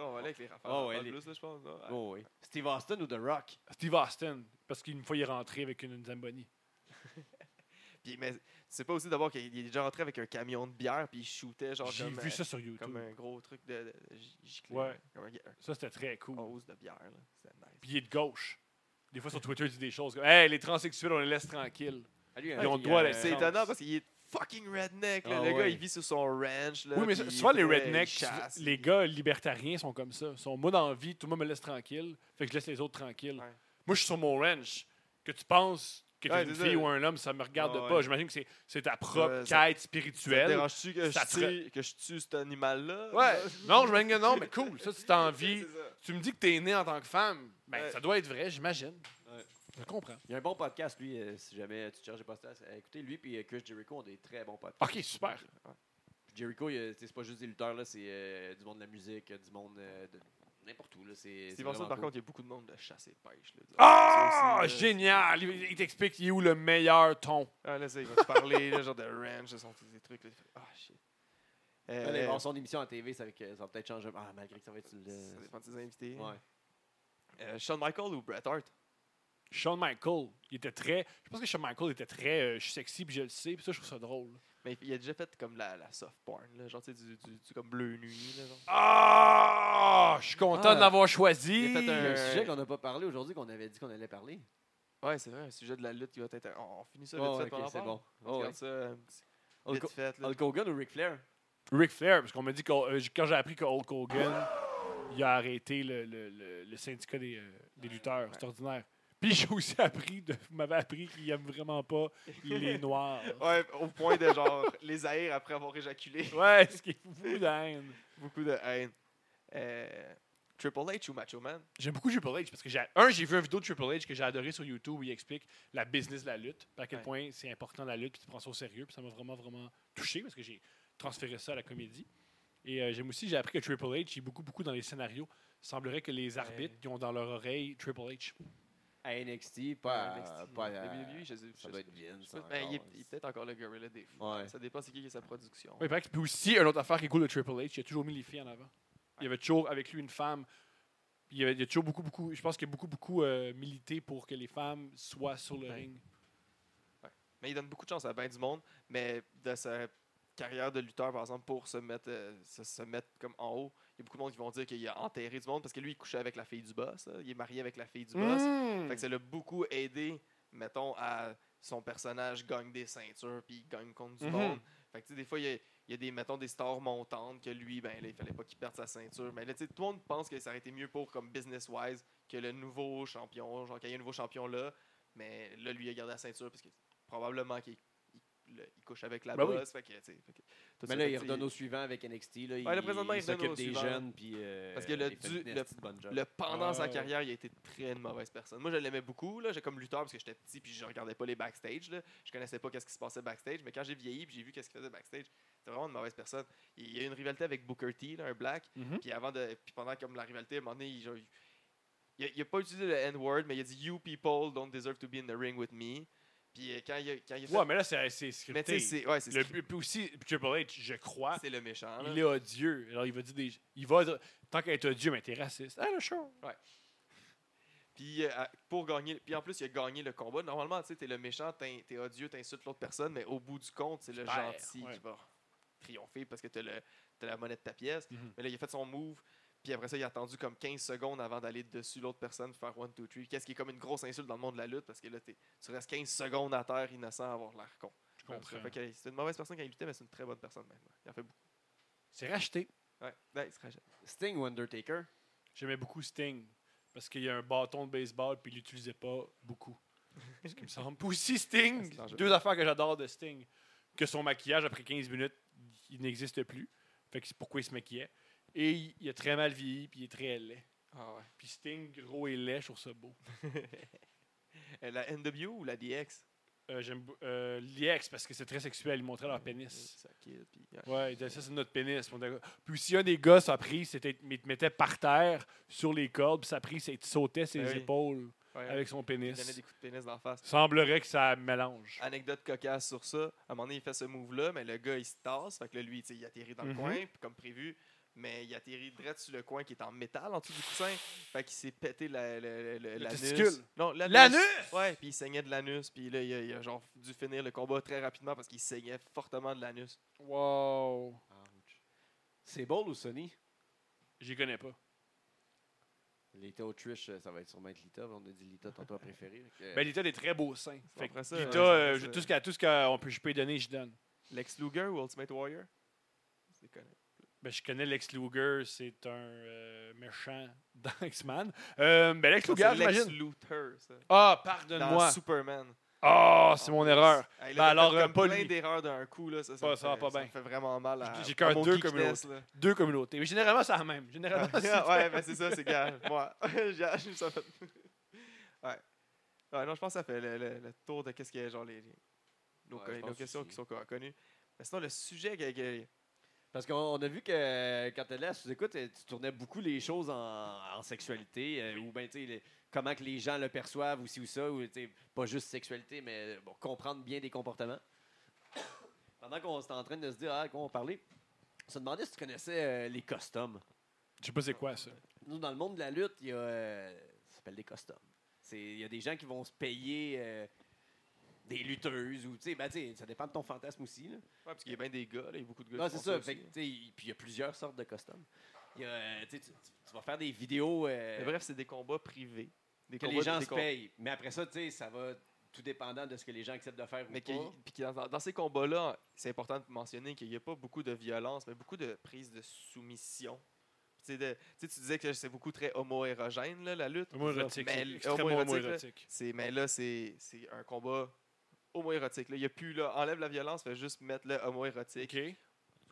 Là, on va aller avec les rafales. Oh, ouais, les- plus, là, je pense. Oh, oui. Steve Austin ou The Rock? Steve Austin, parce qu'une fois, il est rentré avec une, Zamboni. Puis, mais tu sais pas aussi d'abord qu'il est déjà rentré avec un camion de bière, puis il shootait genre J'ai comme, vu ça sur YouTube. comme un gros truc de, Ouais. là. Comme un, un Ça, c'était très cool. hose de bière. là. C'était nice. Puis il est de gauche. Des fois, sur Twitter, il dit des choses comme Hey, les transsexuels, on les laisse tranquilles. Ah, lui, Ils ont droit euh, C'est étonnant parce qu'il est fucking redneck. là. Ah, le gars, il vit sur son ranch. Là, oui, mais souvent, les rednecks, les gars libertariens sont comme ça. Ils sont moi dans la vie, tout le monde me laisse tranquille. Fait que je laisse les autres tranquilles. Ouais. Moi, je suis sur mon ranch. Que tu penses que tu Ouais, une fille ça. ou un homme, ça me regarde Ah, pas. J'imagine que c'est- ta propre ça- quête Ça te spirituelle. dérange-tu que, Ça je tue- que je tue cet animal-là? Ouais. non, je que non, mais cool. Ça, tu ça. Tu me dis que t'es né en tant que femme. Ben, ça doit être vrai, j'imagine. Je comprends. Il y a un bon podcast, lui, euh, si jamais tu te cherches des podcasts. Euh, écoutez, lui et Chris Jericho ont des très bons podcasts. Ok, super. Jericho, c'est pas juste des lutteurs, là, c'est euh, du monde de la musique, du monde euh, de n'importe où. Là, c'est, Austin, vraiment par cool. contre, il y a beaucoup de monde de chasse et de pêche. Là, Ah, Ça aussi, là, génial! Il, il t'explique il est où le meilleur ton. Ah, là, ça, il va te parler, là, genre de ranch, des trucs. Là, ah, shit. Euh, son émission à TV, ça, ça va peut-être changer. Ah, malgré que ça va être. le- ça dépend de ses invités. Ouais. Euh, Shawn Michaels ou Bret Hart? Shawn Michael, il était très. Je pense que Shawn Michael était très. euh, je suis sexy, puis je le sais, puis ça, je trouve ça drôle. Mais il a déjà fait comme la, la soft porn, là, genre tu sais, du, du, du comme bleu nuit. Là, genre. Ah! Je suis content Ah. de l'avoir choisi. Il a fait un sujet qu'on n'a pas parlé aujourd'hui, qu'on avait dit qu'on allait parler. Ouais, c'est vrai, un sujet de la lutte qui va être. On, on finit ça vite Ouais, fait, c'est bon. On Oh, ouais. ça vite fait. là. Hulk Hogan ou Ric Flair? Ric Flair, parce qu'on m'a dit que euh, quand j'ai appris que Hulk Hogan, il a arrêté le, le, le, le syndicat des, euh, des lutteurs. C'est ordinaire. Puis j'ai aussi appris, de, vous m'avez appris qu'il aime vraiment pas les noirs. Ouais, au point de genre les haïr après avoir éjaculé. Ouais, ce qui est fou de haine. Beaucoup de haine. Euh, Triple H ou Macho Man? J'aime beaucoup Triple H parce que j'ai un, j'ai vu une vidéo de Triple H que j'ai adoré sur YouTube où il explique la business de la lutte, à quel Ouais. point c'est important la lutte, puis tu prends ça au sérieux, puis ça m'a vraiment vraiment touché parce que j'ai transféré ça à la comédie. Et euh, j'aime aussi, j'ai appris que Triple H est beaucoup beaucoup dans les scénarios. Il semblerait que les arbitres qui ont dans leur oreille Triple H. À NXT, pas à. NXT, Pas à WWE, je sais- ça je doit sais- être sais pas. Ben, il, est, encore, il est peut-être encore le gorilla des fous. Ouais. Ça dépend c'est qui qui est sa production. Oui. Puis aussi, une autre affaire qui est cool de Triple H, il a toujours mis les filles en avant. Il y avait toujours avec lui une femme. Il y, avait, il y a toujours beaucoup, beaucoup. Je pense qu'il y a beaucoup, beaucoup euh, milité pour que les femmes soient sur le Ouais. ring. Mais il donne beaucoup de chance à bien du monde. Mais de sa carrière de lutteur, par exemple, pour se mettre, euh, se, se mettre comme en haut, il y a beaucoup de monde qui vont dire qu'il a enterré du monde parce que lui, il couchait avec la fille du boss. Il est marié avec la fille du boss. Mmh. Fait que ça l'a beaucoup aidé, mettons, à son personnage gagne des ceintures puis il gagne contre du Mhm. monde. Fait que tu sais, des fois, il y, a, il y a des, mettons, des stars montantes que lui, ben là, il fallait pas qu'il perde sa ceinture. Mais là, tout le monde pense que ça aurait été mieux pour, comme business-wise, que le nouveau champion, genre qu'il y ait un nouveau champion là. Mais là, lui, il a gardé la ceinture parce que probablement qu'il couche avec la Ben oui. boss. Fait que, tu sais, fait que Mais là, il redonne au suivant avec NXT. Là, Ouais, là, présentement, il s'occupe des suivant. jeunes. Puis, euh, Parce que le il du- pendant sa carrière, il a été très une mauvaise personne. Moi, je l'aimais beaucoup. J'ai comme lutteur parce que j'étais petit puis je regardais pas les backstage. Là. Je connaissais pas qu'est-ce qui se passait backstage. Mais quand j'ai vieilli puis j'ai vu qu'est-ce qu'il faisait backstage, c'était vraiment une mauvaise personne. Il y a eu une rivalité avec Booker T, là, un black. Mhm. Puis avant de, puis pendant comme la rivalité, à un moment donné, il, genre, il- il, a, il a pas utilisé le N-word, mais il a dit You people don't deserve to be in the ring with me. Puis euh, quand il a, quand il a fait- Ouais, mais là, c'est c'est mais tu sais, scripté. c'est ouais, c'est Le, scripté. puis aussi, Triple H, je crois, c'est le méchant. là. il est odieux. Alors, il va dire des. Il va dire, tant qu'à être odieux, mais t'es raciste. Ah, le show. Puis euh, à- pour gagner, puis en plus il a gagné le combat. Normalement, tu sais, t'es le méchant, t'in- t'es odieux, t'insultes l'autre personne, mais au bout du compte, c'est le gentil ouais. qui va triompher parce que t'as le t'as la monnaie de ta pièce. Mhm. Mais là, il a fait son move. Puis après ça, il a attendu comme 15 secondes avant d'aller dessus l'autre personne, faire 1, 2, 3. Qu'est-ce qui est comme une grosse insulte dans le monde de la lutte parce que là, t'es- tu restes 15 secondes à terre innocent à avoir l'air con. Je comprends. C'est une mauvaise personne quand il luttait, mais c'est une très bonne personne maintenant. Il en fait beaucoup. C'est racheté. Ouais, ouais il se rachète. Sting ou Undertaker? J'aimais beaucoup Sting. Parce qu'il y a un bâton de baseball, puis il l'utilisait pas beaucoup. Ce qui me semble. Puis aussi Sting, dangereux. deux affaires que j'adore de Sting. Que son maquillage, après 15 minutes, il n'existe plus. Fait que c'est pourquoi il se maquillait. Et il, il a très mal vieilli, puis il est très laid. Ah ouais. Puis Sting, gros et laid, je trouve ça beau. Euh, la NW ou la DX Euh, J'aime euh, l'IX parce que c'est très sexuel. Ils montraient leur pénis. Ça kid, puis, ouais. Ouais, il ça c'est notre pénis. Puis si un des gars, sa prise, c'était il te mettait par terre sur les cordes, puis sa prise, c'est qu'il sautait ses Ben oui. épaules Ouais, avec son Il donnait pénis. des coups de pénis d'en face. Semblerait que ça mélange. Anecdote cocasse sur ça. À un moment donné, il fait ce move-là, mais le gars, il se tasse. Fait que là, lui, il atterrit dans le Mhm. coin. Puis comme prévu, mais il atterrit direct sur le coin qui est en métal en dessous du coussin. Fait qu'il s'est pété la, l'anus. Non, l'anus. L'anus! Ouais, puis il saignait de l'anus. Puis là, il a, il a genre dû finir le combat très rapidement parce qu'il saignait fortement de l'anus. Wow. C'est Ball ou Sony? J'y connais pas. Lita Autriche, euh, ça va être sûrement être Lita. On a dit Lita tantôt fait que- Ben, Lita a des très beaux seins. Fait que ça, Lita, euh, tout ce qu'à- tout ce qu'on peut, je peux lui donner, je donne. Lex Luger ou Ultimate Warrior? C'est connu. Ben, je connais Lex Luger, c'est un euh, méchant dans X-Men. Euh, ben, Lex Luger, c'est Lex j'imagine. Luthor, ça. Ah, Dans pardonne-moi. Superman. Ah, c'est mon erreur. Hey, Ben là, alors, fait euh, comme pas plein d'erreurs d'un coup. Là, ça, ça, Pas- me ça va fait, pas ça bien. me fait vraiment mal à J'ai mon deux geekness, là. Deux communautés. Mais généralement, c'est la même. Généralement, c'est Ah, ouais, ben c'est ça, c'est gars. Moi, j'ai- ça fait. Ouais. Ouais, non, je pense que ça fait le, le- le tour de qu'est-ce qu'il y a, genre, les, les- nos, Ouais, nos questions aussi. qui sont co- connues. Mais sinon, le sujet Parce qu'on on a vu que quand tu là, tu écoutes, tu tournais beaucoup les choses en, en sexualité, euh, ou bien, tu sais, comment que les gens le perçoivent, ou ci ou ça, ou, tu sais, pas juste sexualité, mais bon, comprendre bien des comportements. Pendant qu'on était en train de se dire, ah, qu'on parlait, on se demandait si tu connaissais euh, les customs. Je sais pas c'est quoi ça. Nous, dans le monde de la lutte, il y a. euh, ça s'appelle des customs. C'est- Il y a des gens qui vont se payer euh, des lutteuses, ou, tu sais, ben, tu sais, ça dépend de ton fantasme aussi, là. Ouais, parce qu'il y a bien des gars, il y a beaucoup de gars Non, c'est ça. aussi. Fait que, tu sais, il- puis il y a plusieurs sortes de customs. Il y a, euh, tu, vas faire des vidéos euh, Mais bref, c'est des combats privés. Des que combats- les gens se com- payent. Mais après ça, tu sais, ça va tout dépendant de ce que les gens acceptent de faire Mais ou pas. puis dans, dans ces combats-là, c'est important de mentionner qu'il n'y a pas beaucoup de violence, mais beaucoup de prise de soumission. Tu sais, de- tu sais, tu disais que c'est beaucoup très homo-érogène, là, la lutte. Homo-érotique. Mais. C'est, mais là, c'est, c'est un combat homo-érotique. là. Il n'y a plus, là, enlève la violence, fais juste mettre le homo-érotique. OK.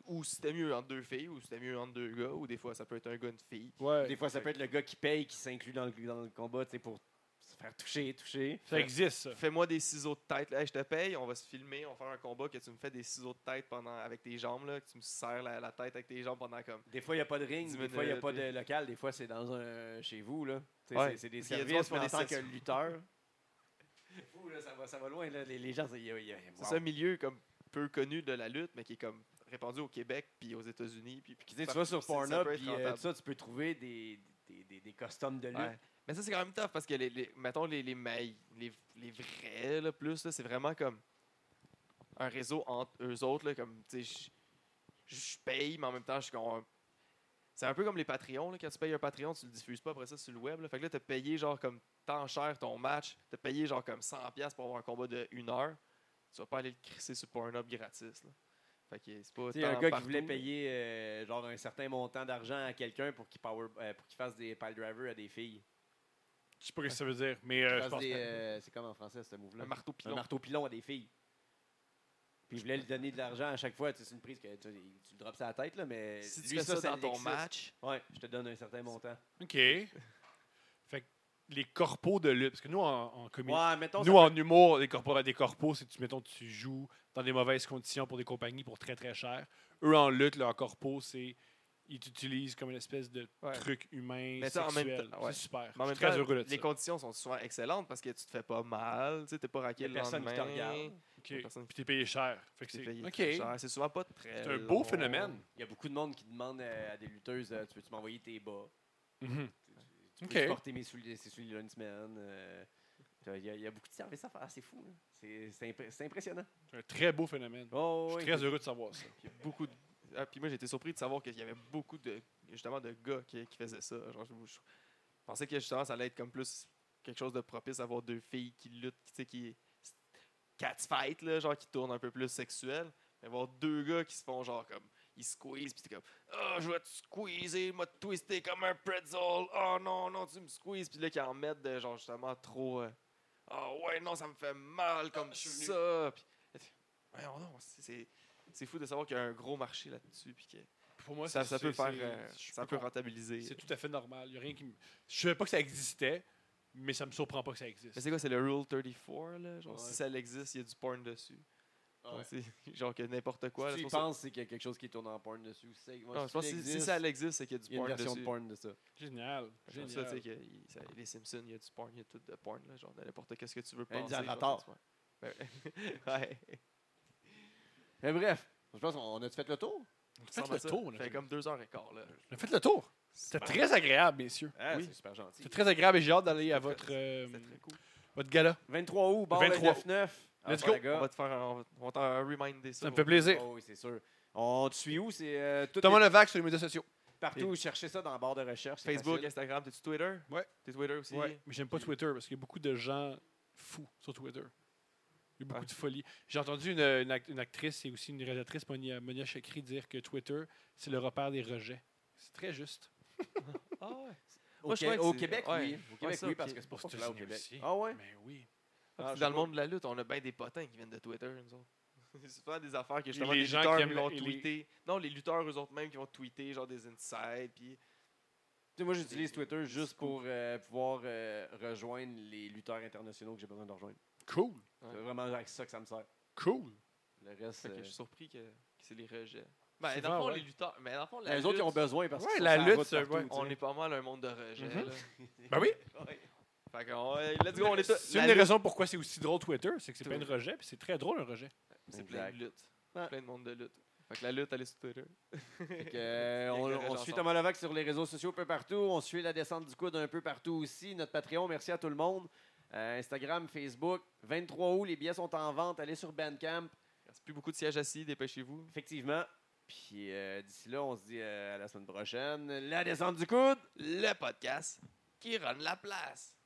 Ou c'était mieux entre deux filles, ou c'était mieux entre deux gars, ou des fois, ça peut être un gars, une fille. Ouais. Des fois, ça peut être le gars qui paye, qui s'inclut dans le, dans le combat, tu sais, pour se faire toucher, toucher. Ça existe. Fais-moi des ciseaux de tête. Là, Hey, je te paye, on va se filmer, on va faire un combat que tu me fais des ciseaux de tête pendant avec tes jambes, là, que tu me serres la, la tête avec tes jambes pendant comme. Des fois, il n'y a pas de ring, des fois, il n'y a pas de local, des fois, c'est dans un chez vous. là. Ouais. C'est, des services, qui mais en des tant que lutteur. C'est fou, là, ça, va, ça va loin. Là. Les, les gens, c'est, wow. un milieu comme peu connu de la lutte, mais qui est comme répandu au Québec puis aux États-Unis. Puis, Puis, tu sais, tu vas sur Pornhub, puis euh, ça, tu peux trouver des, des, des, des costumes de lutte. Ouais. Mais ça, c'est quand même tough parce que, les, les- mettons, les, les, mailles- les, les vrais, là, plus, là, c'est vraiment comme un réseau entre eux autres. Là, comme, tu sais, je- je paye, mais en même temps, je suis comme. C'est un peu comme les Patreons. Là, quand tu payes un Patreon, tu le diffuses pas après ça sur le web. Là. Fait que là, tu as payé genre comme tant cher ton match. Tu as payé genre comme 100$ pour avoir un combat de 1 heure. Tu vas pas aller le crisser sur Pornhub gratis. Là. Fait que c'est pas. Tu un gars partout, qui voulait payer euh, genre un certain montant d'argent à quelqu'un pour qu'il power, euh, pour qu'il fasse des pile drivers à des filles. Je sais pas ce que ça veut dire, mais euh, je pense euh, c'est comme en français ce move-là. Un marteau Un marteau pilon à des filles. Puis il voulait lui donner de l'argent à chaque fois. Tu sais, C'est une prise que tu, tu le drops sur la tête, là, mais Si tu lui, fais ça, dans ton match, Ouais, je te donne un certain montant. OK. fait que les corpos de lutte, parce que nous, en, en comédie, Ouais, mettons. nous, en humour, les corpos, des corpos, c'est tu, mettons, tu joues dans des mauvaises conditions pour des compagnies pour très, très cher. Eux, en lutte, leur corpo, c'est ils t'utilisent comme une espèce de Ouais. truc humain, Mais ça, en même sexuel. temps, ouais. C'est super. Mais en Je même suis très temps, heureux de les ça. conditions sont souvent excellentes parce que tu te fais pas mal, tu t'es pas raqué le personne qui te lendemain, regarde. Puis t'es payé cher. Fait que t'es c'est payé cher. C'est souvent pas très C'est un beau long. phénomène. Il y a beaucoup de monde qui demande à des lutteuses euh, Tu peux-tu m'envoyer tes bas? Mhm. Tu peux porter mes souliers, ses souliers là une semaine euh, Il y, a- il y a beaucoup de services à faire. C'est fou. C'est, c'est impré- c'est impressionnant. C'est un très beau phénomène. Oh, Je oui. suis très heureux de savoir ça. Puis beaucoup de- Ah, puis moi, j'ai été surpris de savoir qu'il y avait beaucoup de justement de gars qui, qui faisaient ça. Genre, je, je pensais que justement ça allait être comme plus quelque chose de propice à avoir deux filles qui luttent, tu sais, qui catfight, là, genre qui tournent un peu plus sexuel. Mais avoir deux gars qui se font genre comme ils squeeze puis t'es comme oh je vais te squeezer, m'a twisté comme un pretzel. Oh non non tu me squeezes puis là qui en mettent de genre justement trop. euh, oh ouais non ça me fait mal comme venu. ça. Puis, voyons non c'est- c'est fou de savoir qu'il y a un gros marché là-dessus puis que Pour moi, ça, c'est- ça peut faire euh, ça peut rentabiliser. C'est tout à fait normal. Il y a rien qui. Je savais pas que ça existait, mais ça me surprend pas que ça existe. Mais c'est quoi, c'est le Rule 34 là, genre Ouais. si ça existe, il y a du porn dessus. Ouais. Genre, genre que n'importe quoi. Si c'est tu penses c'est qu'il y a quelque chose qui tourne en porn dessus. Non, je pense que si, si ça existe, c'est qu'il y a du il y a une porn version dessus. de porn de ça. Génial. Génial. ça, tu sais, que il- ça- les Simpsons, il y a du porn, il y a tout de porn, là, genre n'importe qu'est-ce que tu veux penser. genre, ouais. Ben, ouais. Mais bref, je pense qu'on a fait le tour? ressemble le à ça. tour, on a Ça fait fait- comme deux heures et quart. Là. On a fait le tour. C'était très agréable, messieurs. Ah, Oui. C'est super gentil. C'était très agréable et j'ai hâte d'aller à votre, euh, C'était très cool. votre gala. 23 août, bar 23. 23. 9 Let's go. On va te faire un, on va- reminder ça. Ça me fait plaisir. Oh, oui, c'est sûr. On te suit où? C'est euh, tout Thomas Levac sur les médias sociaux. partout. Cherchez ça dans la barre de recherche. Facebook, facile. Instagram, t'es-tu Twitter? Ouais. T'es Twitter aussi? Ouais, mais j'aime pas Twitter parce qu'il y a beaucoup de gens fous sur Twitter. Il y a beaucoup de folie. J'ai entendu une, une act- une actrice et aussi une réalisatrice, Monia, Monia Chakri, dire que Twitter, c'est le repère des rejets. C'est très juste. Ah ouais. Au, je Québec, ouais. oui. Au Québec, ça, oui, parce que c'est pas Aux populaire au Québec. aussi. Ah ouais? Mais oui. Ah, Ah, je dans le monde de la lutte, on a bien des potins qui viennent de Twitter, nous autres. c'est souvent des affaires que justement les les gens lutteurs qui aiment vont les- tweeter. Non, les lutteurs eux autres même qui vont tweeter genre des insides puis Tu sais, moi, j'utilise Twitter juste pour euh, pouvoir euh, rejoindre les lutteurs internationaux que j'ai besoin de rejoindre. Cool. Ouais. C'est vraiment avec ça que ça me sert. Cool. Le reste, Fait que euh, je suis surpris que, que c'est les rejets. Ben, dans le fond, ouais. les lutteurs. Mais dans le fond, la les autres, ils ont besoin parce Ouais, que la lutte, c'est- ouais. on est pas mal un monde de rejets. Mhm. là. Ben oui. Fait que, on- let's go, on est C'est une des raisons pourquoi c'est aussi drôle Twitter, c'est que c'est plein de rejets, puis c'est très drôle un rejet. C'est plein de lutte. Ouais. Plein de monde de lutte. Fait que la lutte, allez sur Twitter. Que, euh, on, suit. Thomas Levac sur les réseaux sociaux un peu partout. On suit la descente du coude un peu partout aussi. Notre Patreon, merci à tout le monde. Euh, Instagram, Facebook. 23 août, les billets sont en vente. Allez sur Bandcamp. Il reste plus beaucoup de sièges assis, dépêchez-vous. Effectivement. Puis euh, d'ici là, on se dit euh, à la semaine prochaine. La descente du coude! Le podcast qui run la place.